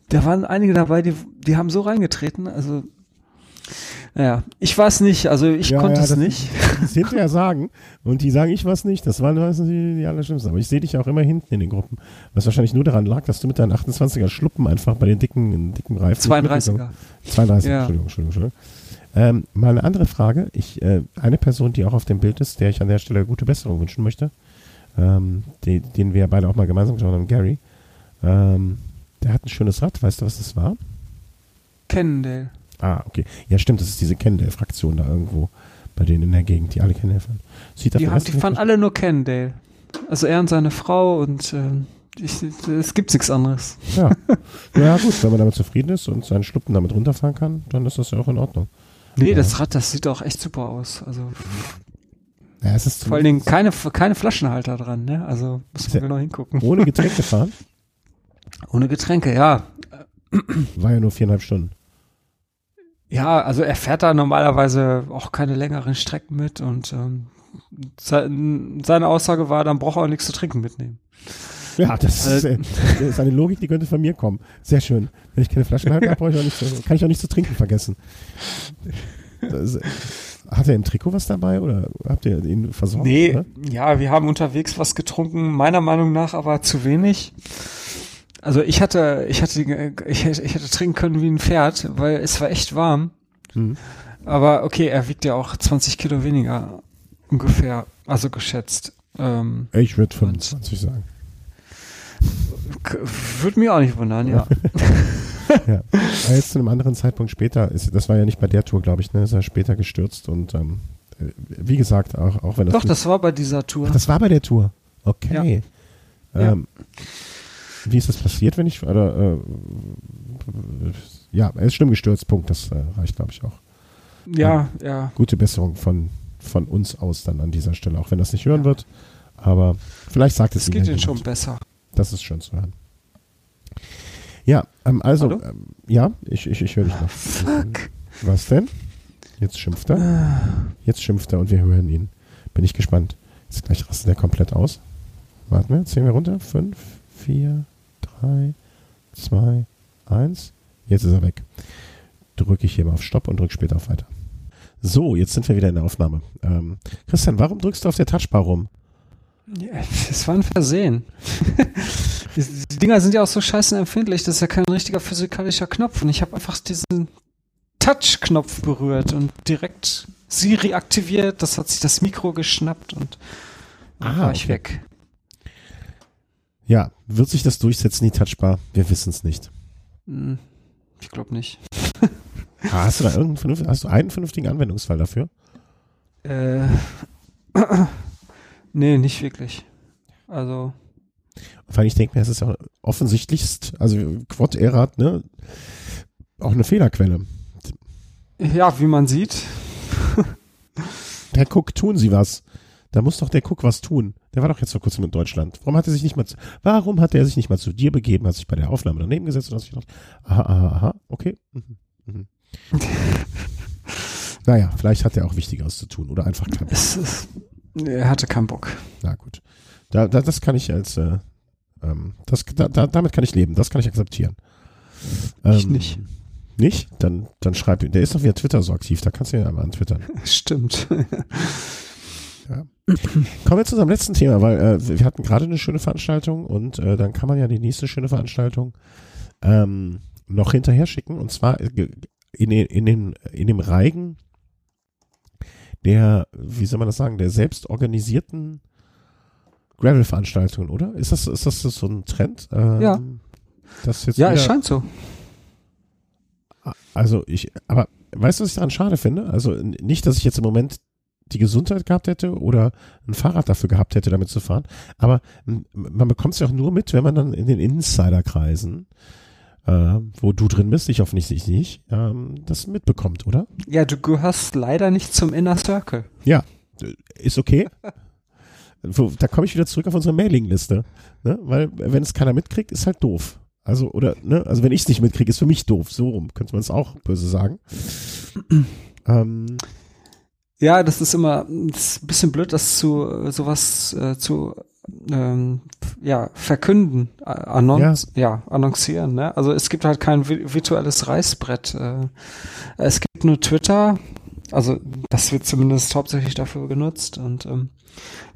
da waren einige dabei, die, die haben so reingetreten. Also naja, ich es nicht. Also ich Ja, konnte ja, es nicht. [LAUGHS] Das hinterher sagen und die sagen, ich was nicht. Das waren das die, die Allerschlimmsten. Aber ich sehe dich auch immer hinten in den Gruppen. Was wahrscheinlich nur daran lag, dass du mit deinen 28er Schluppen einfach bei den dicken, dicken Reifen. nicht mitgegangen 32er. 32, Ja. Entschuldigung, Entschuldigung, Entschuldigung. Ähm, mal eine andere Frage. Ich, äh, eine Person, die auch auf dem Bild ist, der ich an der Stelle gute Besserung wünschen möchte, ähm, die, den wir beide auch mal gemeinsam geschaut haben, Gary, ähm, der hat ein schönes Rad. Weißt du, was das war? Cannondale. Ah, okay. Ja, stimmt, das ist diese Kendall-Fraktion da irgendwo bei denen in der Gegend, die alle Kendall fahren. Sieht Die, haben, die fahren alle nur Cannondale. Also er und seine Frau und ähm, ich, es gibt nichts anderes. Ja. [LAUGHS] ja, gut, wenn man damit zufrieden ist und seinen Schluppen damit runterfahren kann, dann ist das ja auch in Ordnung. Nee, Ja. das Rad, das sieht auch echt super aus. Also Ja, es ist vor allen Dingen keine, keine Flaschenhalter dran, ne? Also muss man genau hingucken. ohne [LAUGHS] Getränke fahren, Ohne Getränke, ja. war ja nur viereinhalb Stunden. Ja, also er fährt da normalerweise auch keine längeren Strecken mit und ähm, se seine Aussage war, dann braucht er auch nichts zu trinken mitnehmen. Ja, das ist, Äh, äh, das ist eine Logik, die könnte von mir kommen. Sehr schön. Wenn ich keine Flaschenhalter habe, brauche ich auch nicht zu, kann ich auch nicht zu trinken vergessen. Das, äh, hat er im Trikot was dabei oder habt ihr ihn versorgt? Nee, Oder? ja, wir haben unterwegs was getrunken, meiner Meinung nach aber zu wenig. Also ich hatte, ich hatte, ich hätte, ich hätte trinken können wie ein Pferd, weil es war echt warm. Hm. Aber okay, er wiegt ja auch 20 Kilo weniger ungefähr, also geschätzt. Ähm, Ich würde 25 sagen. Würde mich auch nicht wundern, ja. [LAUGHS] Ja. Aber jetzt zu einem anderen Zeitpunkt später, ist, das war ja nicht bei der Tour, glaube ich, ne, ist er später gestürzt und ähm, äh, wie gesagt, auch, auch wenn das Doch, das war bei dieser Tour. Ach, das war bei der Tour. Okay. Ja. Ähm, Wie ist das passiert, wenn ich, oder, äh, ja, er ist schlimm gestürzt, Punkt, das äh, reicht, glaube ich, auch. ja, ja. Gute Besserung von, von uns aus dann an dieser Stelle, auch wenn das nicht hören wird, aber vielleicht sagt es Es geht ja ihnen schon besser. Das ist schön zu hören. Ja, ähm, also, ähm, ja, ich, ich, ich höre dich noch. Fuck. Was denn? Jetzt schimpft er. Jetzt schimpft er und wir hören ihn. Bin ich gespannt. Jetzt gleich rastet er komplett aus. Warten wir, zählen wir runter. Fünf, vier, drei, zwei, eins. Jetzt ist er weg. Drücke ich hier mal auf Stopp und drücke später auf Weiter. So, jetzt sind wir wieder in der Aufnahme. Ähm, Christian, warum drückst du auf der Touchbar rum? Ja, [LAUGHS] Es war ein Versehen. [LAUGHS] die, Dinger sind ja auch so scheiße empfindlich, das ist ja kein richtiger physikalischer Knopf. Und ich habe einfach diesen Touch-Knopf berührt und direkt Siri aktiviert. Das hat sich das Mikro geschnappt und Ah, war ich okay. weg. Ja, wird sich das durchsetzen, die Touchbar? Wir wissen es nicht. Hm, Ich glaube nicht. Ah, Hast du da irgendeinen vernünftigen, hast du einen vernünftigen Anwendungsfall dafür? Äh, [CLEARS THROAT] nee, nicht wirklich. Also, Vor allem, ich denke mir, es ist ja offensichtlichst, also Quad Air ne, auch eine Fehlerquelle. ja, wie man sieht. Herr Cook, tun Sie was. Da muss doch der Cook was tun. Der war doch jetzt vor kurzem in Deutschland. Warum hat er sich nicht mal zu, warum hat er sich nicht mal zu dir begeben, hat sich bei der Aufnahme daneben gesetzt und hat sich gedacht, aha, aha, aha, okay. Mhm, mhm. [LAUGHS] naja, vielleicht hat er auch Wichtigeres zu tun oder einfach keinen Bock. Es, er hatte keinen Bock. Na gut. Da, da, das kann ich als, äh, ähm, das, da, da, damit kann ich leben, das kann ich akzeptieren. Ich nicht. Nicht? Dann, dann schreib ihm. Der ist doch via Twitter so aktiv, da kannst du ihn einmal antwittern. [LAUGHS] Stimmt. [LAUGHS] Kommen wir zu unserem letzten Thema, weil äh, wir hatten gerade eine schöne Veranstaltung und äh, dann kann man ja die nächste schöne Veranstaltung ähm, noch hinterher schicken und zwar äh, in den, in den, in dem Reigen der, wie soll man das sagen, der selbst organisierten Gravel-Veranstaltungen, oder? Ist das, ist das so ein Trend? Ähm, Ja. Das jetzt Ja, es scheint so. also ich, aber weißt du, was ich daran schade finde? Also nicht, dass ich jetzt im Moment die Gesundheit gehabt hätte oder ein Fahrrad dafür gehabt hätte, damit zu fahren. Aber man bekommt es ja auch nur mit, wenn man dann in den Insiderkreisen, äh, wo du drin bist, ich offensichtlich nicht, ähm, das mitbekommt, oder? Ja, du gehörst leider nicht zum Inner Circle. Ja, ist okay. da komme ich wieder zurück auf unsere Mailingliste. Ne? Weil wenn es keiner mitkriegt, ist halt doof. Also, oder, ne, also wenn ich es nicht mitkriege, ist für mich doof. So rum könnte man es auch böse sagen. [CLEARS THROAT] ähm, ja, das ist immer das ist ein bisschen blöd, das zu sowas äh, zu ähm, ja verkünden, äh, annonz ja. ja. annoncieren. Ne? Also es gibt halt kein virtuelles Reißbrett. Äh, es gibt nur Twitter. Also das wird zumindest hauptsächlich dafür genutzt. Und ähm,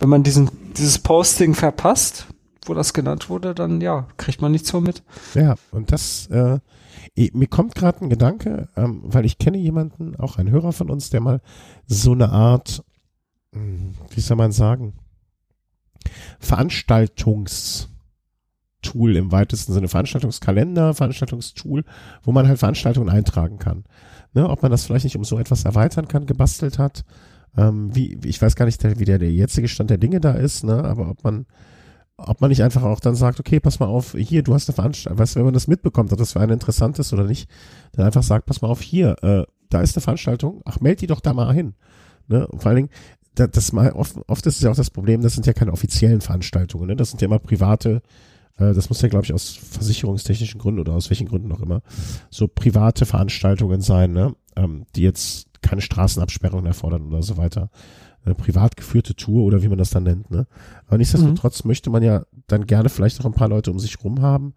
wenn man diesen dieses Posting verpasst, wo das genannt wurde, dann ja kriegt man nichts von mit. Ja, und das äh, mir kommt gerade ein Gedanke, ähm, weil ich kenne jemanden, auch ein Hörer von uns, der mal so eine Art, hm, wie soll man sagen, Veranstaltungstool im weitesten Sinne, Veranstaltungskalender, Veranstaltungstool, wo man halt Veranstaltungen eintragen kann. Ne, ob man das vielleicht nicht um so etwas erweitern kann, gebastelt hat. Ähm, wie, ich weiß gar nicht, wie der, der jetzige Stand der Dinge da ist, ne, aber ob man ob man nicht einfach auch dann sagt, okay, pass mal auf, hier, du hast eine Veranstaltung, weißt du, wenn man das mitbekommt, ob das für einen interessant ist oder nicht, dann einfach sagt, pass mal auf, hier, äh, da ist eine Veranstaltung, ach, meld die doch da mal hin. Ne? Und vor allen Dingen, das, das mal oft, oft ist es ja auch das Problem, das sind ja keine offiziellen Veranstaltungen, ne? das sind ja immer private, äh, das muss ja, glaube ich, aus versicherungstechnischen Gründen oder aus welchen Gründen auch immer, so private Veranstaltungen sein, ne? ähm, die jetzt keine Straßenabsperrungen erfordern oder so weiter eine privat geführte Tour oder wie man das dann nennt. Ne? Aber nichtsdestotrotz mhm. möchte man ja dann gerne vielleicht auch ein paar Leute um sich rum haben,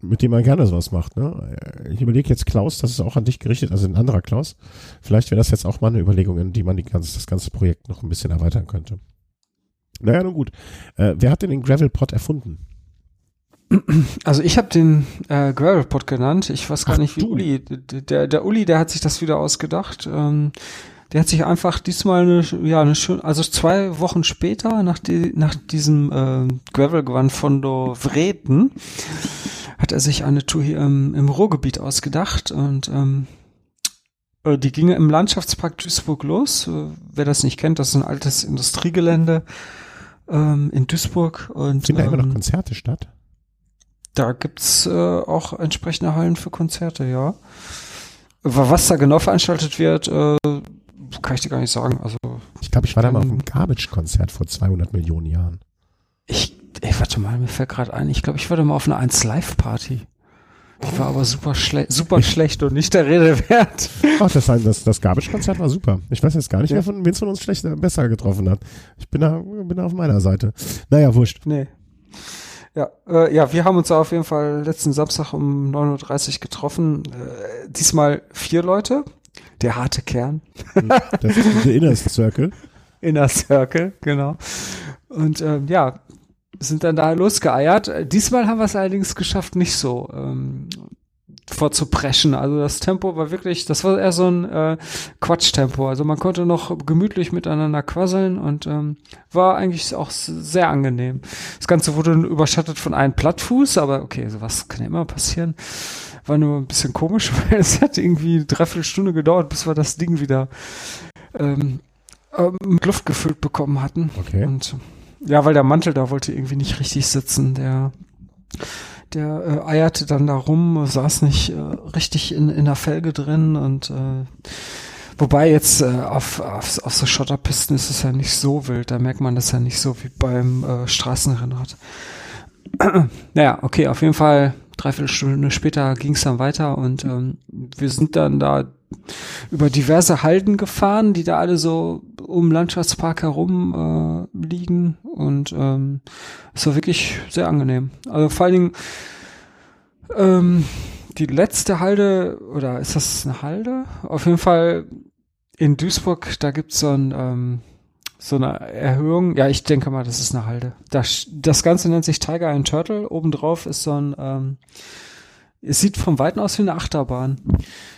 mit denen man gerne sowas macht. Ne? Ich überlege jetzt Klaus, das ist auch an dich gerichtet, also ein anderer Klaus. Vielleicht wäre das jetzt auch mal eine Überlegung, in die man die ganze, das ganze Projekt noch ein bisschen erweitern könnte. Naja, nun gut. Äh, wer hat denn den Gravel-Pod erfunden? Also ich habe den äh, Gravel-Pod genannt. Ich weiß gar Ach, nicht, wie du. Uli. Der, der Uli, der hat sich das wieder ausgedacht. Ähm, der hat sich einfach diesmal eine, ja, eine schön, also zwei Wochen später nach, die, nach diesem äh, Gravel-Gewand von Do Vreten hat er sich eine Tour hier im, im Ruhrgebiet ausgedacht und ähm, äh, die ginge im Landschaftspark Duisburg los. Äh, wer das nicht kennt, das ist ein altes Industriegelände ähm, in Duisburg. Und, Finden da immer noch ähm, Konzerte statt? Da gibt's äh, auch entsprechende Hallen für Konzerte, ja. Was da genau veranstaltet wird, äh, kann ich dir gar nicht sagen. Also, ich glaube, ich war da mal auf einem Garbage-Konzert vor 200 Millionen Jahren. Ich, ey, warte mal, mir fällt gerade ein, ich glaube, ich war da mal auf einer 1 Live-Party. Die war aber super, schle super schlecht und nicht der Rede wert. Ach, das, das, das Garbage-Konzert war super. Ich weiß jetzt gar nicht, ja. wer von, wen von uns schlechter, besser getroffen hat. Ich bin da, bin da auf meiner Seite. Naja, wurscht. Nee. Ja, äh, ja, wir haben uns auf jeden Fall letzten Samstag um 9.30 Uhr getroffen. Äh, diesmal vier Leute. Der harte Kern. Das ist der Inner Circle. [LAUGHS] Inner Circle, genau. Und ähm, ja, sind dann da losgeeiert. Diesmal haben wir es allerdings geschafft, nicht so ähm, vorzupreschen. Also das Tempo war wirklich, das war eher so ein äh, Quatschtempo. Also man konnte noch gemütlich miteinander quasseln und ähm, war eigentlich auch sehr angenehm. Das Ganze wurde überschattet von einem Plattfuß, aber okay, sowas kann ja immer passieren war nur ein bisschen komisch, [LAUGHS] weil es hat irgendwie eine Dreiviertelstunde gedauert, bis wir das Ding wieder ähm, äh, mit Luft gefüllt bekommen hatten. Okay. Und ja, weil der Mantel da wollte irgendwie nicht richtig sitzen. Der, der äh, eierte dann da rum, saß nicht äh, richtig in, in der Felge drin und äh, Wobei jetzt äh, auf, auf, auf so Schotterpisten ist es ja nicht so wild, da merkt man das ja nicht so wie beim äh, Straßenrennrad. [CLEARS THROAT] naja, okay, auf jeden Fall dreiviertel Stunde später ging es dann weiter und ähm, wir sind dann da über diverse Halden gefahren, die da alle so um Landschaftspark herum äh, liegen und ähm, es war wirklich sehr angenehm. Also vor allen Dingen ähm, die letzte Halde, oder ist das eine Halde? Auf jeden Fall in Duisburg, da gibt's so ein ähm, so eine Erhöhung. Ja, ich denke mal, das ist eine Halde. Das, das Ganze nennt sich Tiger and Turtle. Obendrauf ist so ein, ähm, es sieht vom Weiten aus wie eine Achterbahn.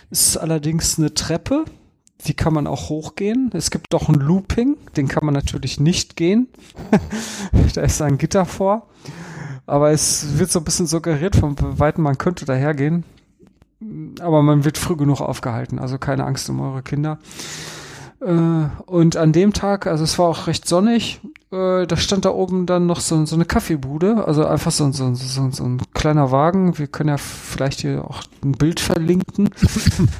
Es ist allerdings eine Treppe. Die kann man auch hochgehen. Es gibt doch ein Looping. Den kann man natürlich nicht gehen. [LAUGHS] da ist ein Gitter vor. Aber es wird so ein bisschen suggeriert vom Weiten, man könnte dahergehen. aber man wird früh genug aufgehalten, also keine Angst um eure Kinder. Äh, und an dem Tag, also es war auch recht sonnig, äh, da stand da oben dann noch so, so eine Kaffeebude, also einfach so, so, so, so ein kleiner Wagen. Wir können ja vielleicht hier auch ein Bild verlinken.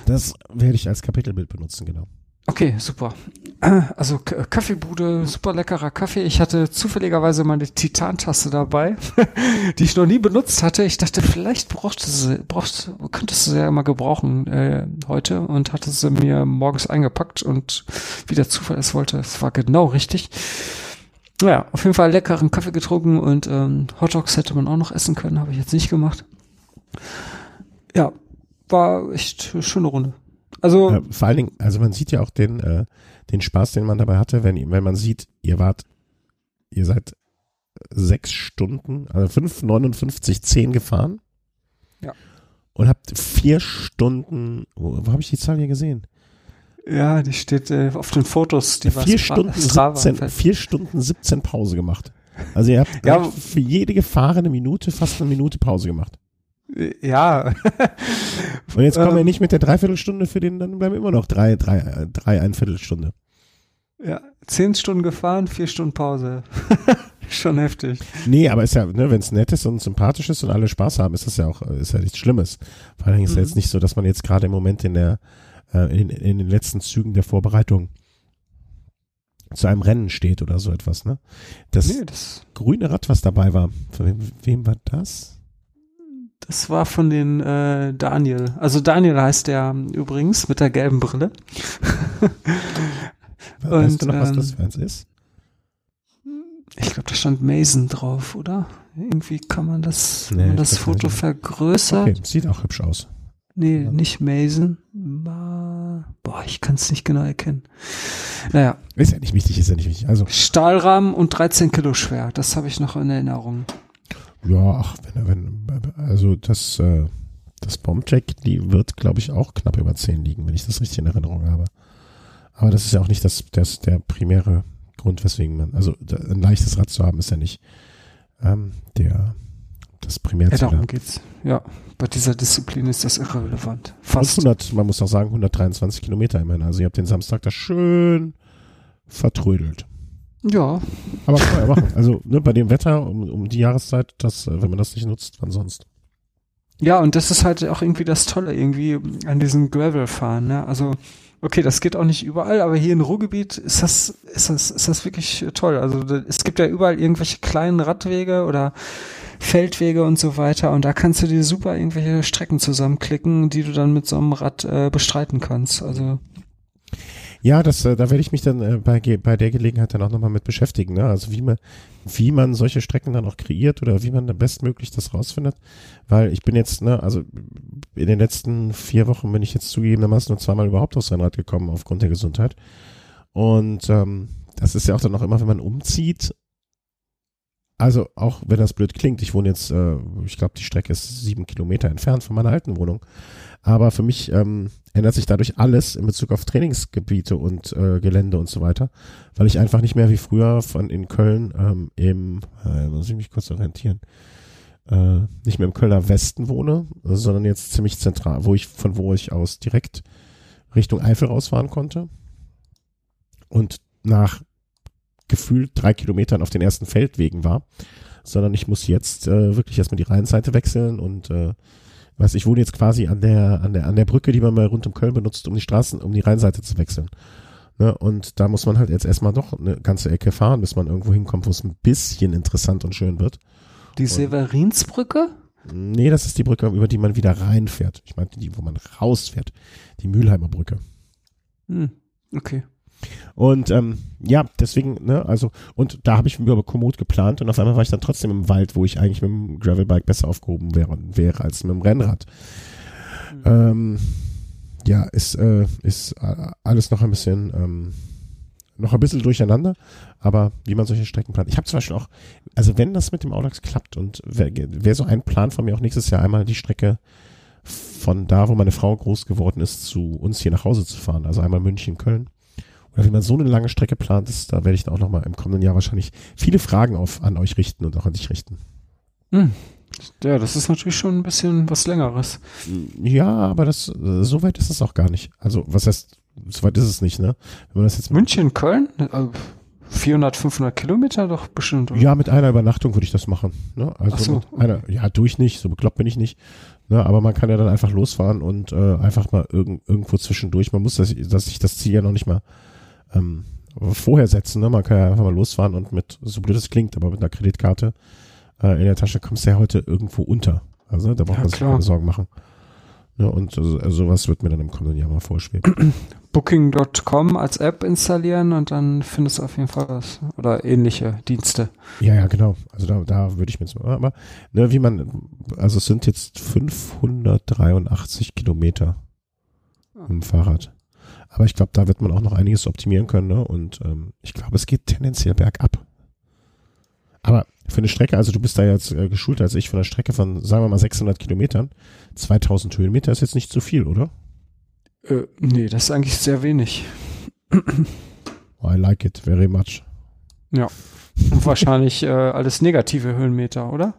Das werde ich als Kapitelbild benutzen, genau. Okay, super. Also Kaffeebude, super leckerer Kaffee. Ich hatte zufälligerweise meine Titantasse dabei, [LAUGHS] die ich noch nie benutzt hatte. Ich dachte, vielleicht brauchst du sie, brauchst, könntest du sie ja mal gebrauchen äh, heute und hatte sie mir morgens eingepackt und wie der Zufall es wollte, es war genau richtig. Naja, auf jeden Fall leckeren Kaffee getrunken und ähm, Hotdogs hätte man auch noch essen können, habe ich jetzt nicht gemacht. Ja, war echt schöne Runde. Also äh, vor allen Dingen, also man sieht ja auch den, äh, den Spaß, den man dabei hatte, wenn, wenn man sieht, ihr wart, ihr seid sechs Stunden, also 5,59, 10 gefahren. Ja. Und habt vier Stunden, wo, wo habe ich die Zahl hier gesehen? Ja, die steht äh, auf den Fotos. Die vier, Stunden 17, vier Stunden 17 Pause gemacht. Also ihr habt ja, für jede gefahrene Minute fast eine Minute Pause gemacht. Ja. [LAUGHS] Und jetzt kommen wir nicht mit der Dreiviertelstunde für den, dann bleiben immer noch drei, drei, drei, ein Viertelstunde. Ja, zehn Stunden gefahren, vier Stunden Pause. [LAUGHS] Schon heftig. Nee, aber ist ja, ne, wenn es nett ist und sympathisch ist und alle Spaß haben, ist das ja auch, ist ja nichts Schlimmes. Vor allen Dingen ist mhm. ja jetzt nicht so, dass man jetzt gerade im Moment in der, äh, in, in den letzten Zügen der Vorbereitung zu einem Rennen steht oder so etwas, ne? Das, nee, das grüne Rad, was dabei war, von wem, wem war das? Das war von den äh, Daniel. Also Daniel heißt der übrigens mit der gelben Brille. [LAUGHS] weißt Und, du noch, was das ähm, für eins ist? Ich glaube, da stand Mason drauf, oder? Irgendwie kann man das, nee, wenn man das Foto vergrößert. Okay, sieht auch hübsch aus. Nee, ja. nicht Mason. Boah, ich kann es nicht genau erkennen. Naja. Ist ja nicht wichtig, ist ja nicht wichtig. Also. Stahlrahmen und 13 Kilo schwer. Das habe ich noch in Erinnerung. Ja, ach, wenn, wenn, also das, äh, das Bombjack, die wird, glaube ich, auch knapp über 10 liegen, wenn ich das richtig in Erinnerung habe. Aber das ist ja auch nicht das, das der primäre Grund, weswegen man, also ein leichtes Rad zu haben, ist ja nicht ähm, der das Primärziel. Ja, darum geht's. Ja, bei dieser Disziplin ist das irrelevant. Fast. 100, man muss auch sagen, 123 Kilometer immerhin. Also ihr habt den Samstag da schön vertrödelt. Ja. Aber kann man ja machen. Also ne, bei dem Wetter um, um die Jahreszeit, das, äh, wenn man das nicht nutzt, wann sonst? Ja, und das ist halt auch irgendwie das Tolle irgendwie an diesem Gravel-Fahren. Ne? Also okay, das geht auch nicht überall, aber hier im Ruhrgebiet ist das, ist das, ist das wirklich toll. Also es gibt ja überall irgendwelche kleinen Radwege oder Feldwege und so weiter und da kannst du dir super irgendwelche Strecken zusammenklicken, die du dann mit so einem Rad äh, bestreiten kannst. Also ja, das, äh, da werde ich mich dann äh, bei, bei der Gelegenheit dann auch nochmal mit beschäftigen. Ne? Also wie man, wie man solche Strecken dann auch kreiert oder wie man dann bestmöglich das rausfindet. Weil ich bin jetzt, ne, also in den letzten vier Wochen bin ich jetzt zugegebenermaßen nur zweimal überhaupt aus Rennrad gekommen aufgrund der Gesundheit. Und ähm, das ist ja auch dann auch immer, wenn man umzieht. Also auch wenn das blöd klingt, ich wohne jetzt, äh, ich glaube, die Strecke ist sieben Kilometer entfernt von meiner alten Wohnung. Aber für mich ähm, ändert sich dadurch alles in Bezug auf Trainingsgebiete und äh, Gelände und so weiter, weil ich einfach nicht mehr wie früher von in Köln ähm, im, äh, muss ich mich kurz orientieren, äh, nicht mehr im Kölner Westen wohne, sondern jetzt ziemlich zentral, wo ich von wo ich aus direkt Richtung Eifel rausfahren konnte und nach gefühlt drei Kilometern auf den ersten Feldwegen war, sondern ich muss jetzt äh, wirklich erstmal die Rheinseite wechseln und äh, Weißt, ich wohne jetzt quasi an der, an der, an der Brücke, die man mal rund um Köln benutzt, um die Straßen, um die Rheinseite zu wechseln. Ne? Und da muss man halt jetzt erstmal doch eine ganze Ecke fahren, bis man irgendwo hinkommt, wo es ein bisschen interessant und schön wird. Die Severinsbrücke? Nee, das ist die Brücke, über die man wieder reinfährt. Ich meine, die, wo man rausfährt. Die Mülheimer Brücke. Hm, okay. Und ähm, ja, deswegen, ne, also, und da habe ich über Komoot geplant und auf einmal war ich dann trotzdem im Wald, wo ich eigentlich mit dem Gravelbike besser aufgehoben wäre, wäre als mit dem Rennrad. Mhm. Ähm, ja, ist, äh, ist alles noch ein bisschen, ähm, noch ein bisschen durcheinander, aber wie man solche Strecken plant. Ich habe zum Beispiel auch, also wenn das mit dem Audax klappt und wäre wär so ein Plan von mir auch nächstes Jahr einmal die Strecke von da, wo meine Frau groß geworden ist, zu uns hier nach Hause zu fahren. Also einmal München, Köln oder wie man so eine lange Strecke plant, ist, da werde ich dann auch nochmal im kommenden Jahr wahrscheinlich viele Fragen auf, an euch richten und auch an dich richten. Hm, Ja, das ist natürlich schon ein bisschen was Längeres. Ja, aber das, äh, so weit ist es auch gar nicht. Also, was heißt, so weit ist es nicht, ne? Wenn man das jetzt München, Köln? 400, 500 Kilometer doch bestimmt, oder? Ja, mit einer Übernachtung würde ich das machen. Ne? Also Ach so, einer, ja, durch nicht, so bekloppt bin ich nicht. Ne? Aber man kann ja dann einfach losfahren und äh, einfach mal irg irgendwo zwischendurch. Man muss das, dass sich das Ziel ja noch nicht mal ähm, vorher setzen. Ne? Man kann ja einfach mal losfahren und mit, so blöd es klingt, aber mit einer Kreditkarte äh, in der Tasche kommst du ja heute irgendwo unter. Also da braucht ja, man sich keine Sorgen machen. Ja, und also, sowas wird mir dann im kommenden Jahr mal vorschweben. [CLEARS THROAT] Booking.com als App installieren und dann findest du auf jeden Fall was. Oder ähnliche Dienste. Ja, ja, genau. Also da, da würde ich mir jetzt mal, aber, ne, wie man, also es sind jetzt 583 Kilometer ah. im Fahrrad. Aber ich glaube, da wird man auch noch einiges optimieren können, ne? Und ähm, ich glaube, es geht tendenziell bergab. Aber für eine Strecke, also du bist da jetzt äh, geschult als ich, von einer Strecke von, sagen wir mal, 600 Kilometern, 2000 Höhenmeter ist jetzt nicht zu viel, oder? Äh, nee, das ist eigentlich sehr wenig. I like it very much. Ja. Und wahrscheinlich äh, alles negative Höhenmeter, oder?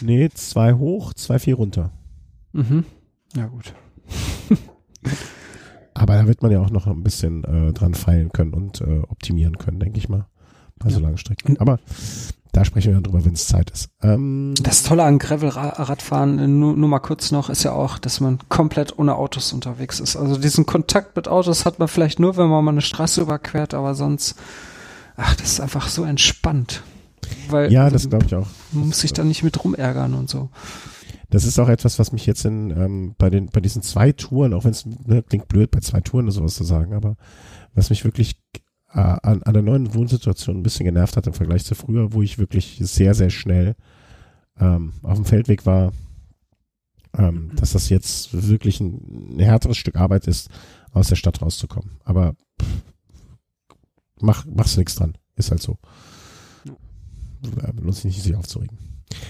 Nee, zwei hoch, zwei vier runter. Mhm. Ja, gut. Aber da wird man ja auch noch ein bisschen äh, dran feilen können und äh, optimieren können, denke ich mal. Bei ja. so langen Strecken. Aber da sprechen wir dann drüber, wenn es Zeit ist. Ähm, das Tolle an Gravel-Radfahren, nur, nur mal kurz noch, ist ja auch, dass man komplett ohne Autos unterwegs ist. Also diesen Kontakt mit Autos hat man vielleicht nur, wenn man mal eine Straße überquert, aber sonst, ach, das ist einfach so entspannt. Weil, ja, das glaube ich auch. Man muss sich da nicht mit rumärgern und so. Das ist auch etwas, was mich jetzt in, ähm, bei den, bei diesen zwei Touren, auch wenn es ne, klingt blöd, bei zwei Touren oder sowas zu sagen, aber was mich wirklich äh, an, an der neuen Wohnsituation ein bisschen genervt hat im Vergleich zu früher, wo ich wirklich sehr, sehr schnell ähm, auf dem Feldweg war, ähm, dass das jetzt wirklich ein, ein härteres Stück Arbeit ist, aus der Stadt rauszukommen. Aber pff, mach, machst du nichts dran. Ist halt so. Lohnt sich nicht, sich aufzuregen.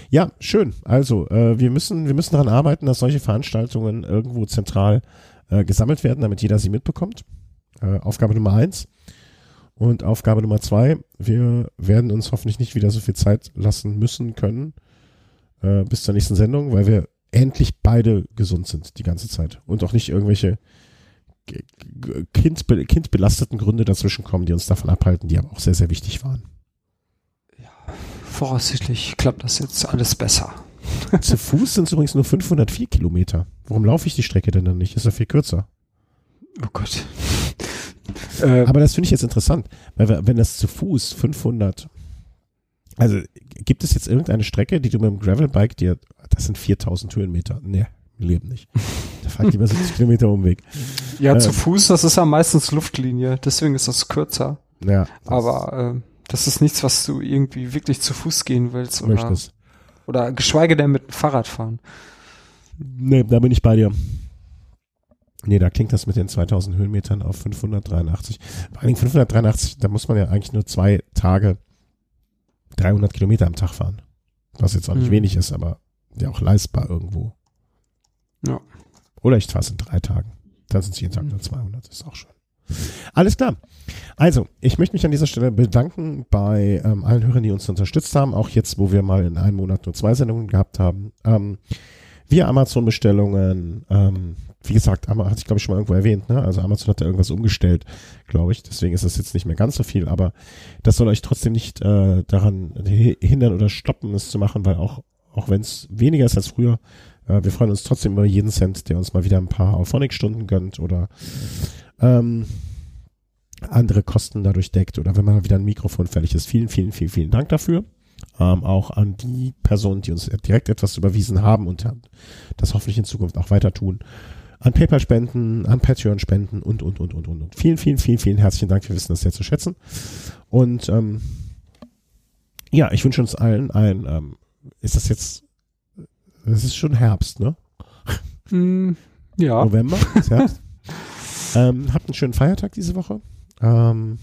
Ja, schön. Also, äh, wir müssen, wir müssen daran arbeiten, dass solche Veranstaltungen irgendwo zentral äh, gesammelt werden, damit jeder sie mitbekommt. Äh, Aufgabe Nummer eins. Und Aufgabe Nummer zwei, wir werden uns hoffentlich nicht wieder so viel Zeit lassen müssen können äh, bis zur nächsten Sendung, weil wir endlich beide gesund sind die ganze Zeit und auch nicht irgendwelche kindbe kindbelasteten Gründe dazwischen kommen, die uns davon abhalten, die aber auch sehr, sehr wichtig waren. Voraussichtlich klappt das jetzt alles besser. [LAUGHS] Zu Fuß sind es übrigens nur 504 Kilometer. Warum laufe ich die Strecke denn dann nicht? Ist ja viel kürzer. Oh Gott. [LAUGHS] Äh, Aber das finde ich jetzt interessant, weil wenn das zu Fuß 500, also gibt es jetzt irgendeine Strecke, die du mit dem Gravelbike dir, das sind 4000 Höhenmeter, ne, im Leben nicht. [LAUGHS] Da fahre ich lieber 70 Kilometer Umweg. Ja, äh, zu Fuß, das ist ja meistens Luftlinie, deswegen ist das kürzer. Ja. Aber äh, das ist nichts, was du irgendwie wirklich zu Fuß gehen willst oder, möchtest. oder geschweige denn mit dem Fahrrad fahren. Nee, da bin ich bei dir. Nee, da klingt das mit den 2000 Höhenmetern auf 583. Vor allem 583, da muss man ja eigentlich nur zwei Tage 300 Kilometer am Tag fahren. Was jetzt auch nicht mhm. wenig ist, aber ja auch leistbar irgendwo. Ja. Oder ich fahre es in drei Tagen. Dann sind es jeden Tag nur 200. Das ist auch schön. Alles klar. Also, ich möchte mich an dieser Stelle bedanken bei ähm, allen Hörern, die uns unterstützt haben. Auch jetzt, wo wir mal in einem Monat nur zwei Sendungen gehabt haben. Ähm, via Amazon-Bestellungen, ähm, wie gesagt, hatte ich glaube ich schon mal irgendwo erwähnt, ne? Also Amazon hat da irgendwas umgestellt, glaube ich. Deswegen ist das jetzt nicht mehr ganz so viel, aber das soll euch trotzdem nicht äh, daran hindern oder stoppen, es zu machen, weil auch, auch wenn es weniger ist als früher, äh, wir freuen uns trotzdem über jeden Cent, der uns mal wieder ein paar Auphonic-Stunden gönnt oder ähm, andere Kosten dadurch deckt oder wenn mal wieder ein Mikrofon fällig ist. Vielen, vielen, vielen, vielen Dank dafür. Ähm, auch an die Personen, die uns direkt etwas überwiesen haben und das hoffentlich in Zukunft auch weiter tun an PayPal-Spenden, an Patreon-Spenden und, und, und, und, und, und. Vielen, vielen, vielen, vielen herzlichen Dank. Wir wissen das sehr zu schätzen. Und ähm, ja, ich wünsche uns allen ein, ähm, ist das jetzt, es ist schon Herbst, ne? Mm, ja. November, ist Herbst. Ähm, habt einen schönen Feiertag diese Woche. Ähm,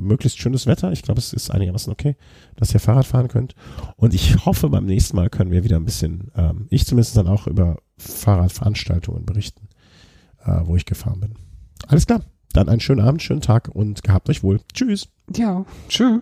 möglichst schönes Wetter. Ich glaube, es ist einigermaßen okay, dass ihr Fahrrad fahren könnt. Und ich [LAUGHS] hoffe, beim nächsten Mal können wir wieder ein bisschen, ähm, ich zumindest dann auch über Fahrradveranstaltungen berichten, äh, wo ich gefahren bin. Alles klar. Dann einen schönen Abend, schönen Tag und gehabt euch wohl. Tschüss. Ja, tschüss.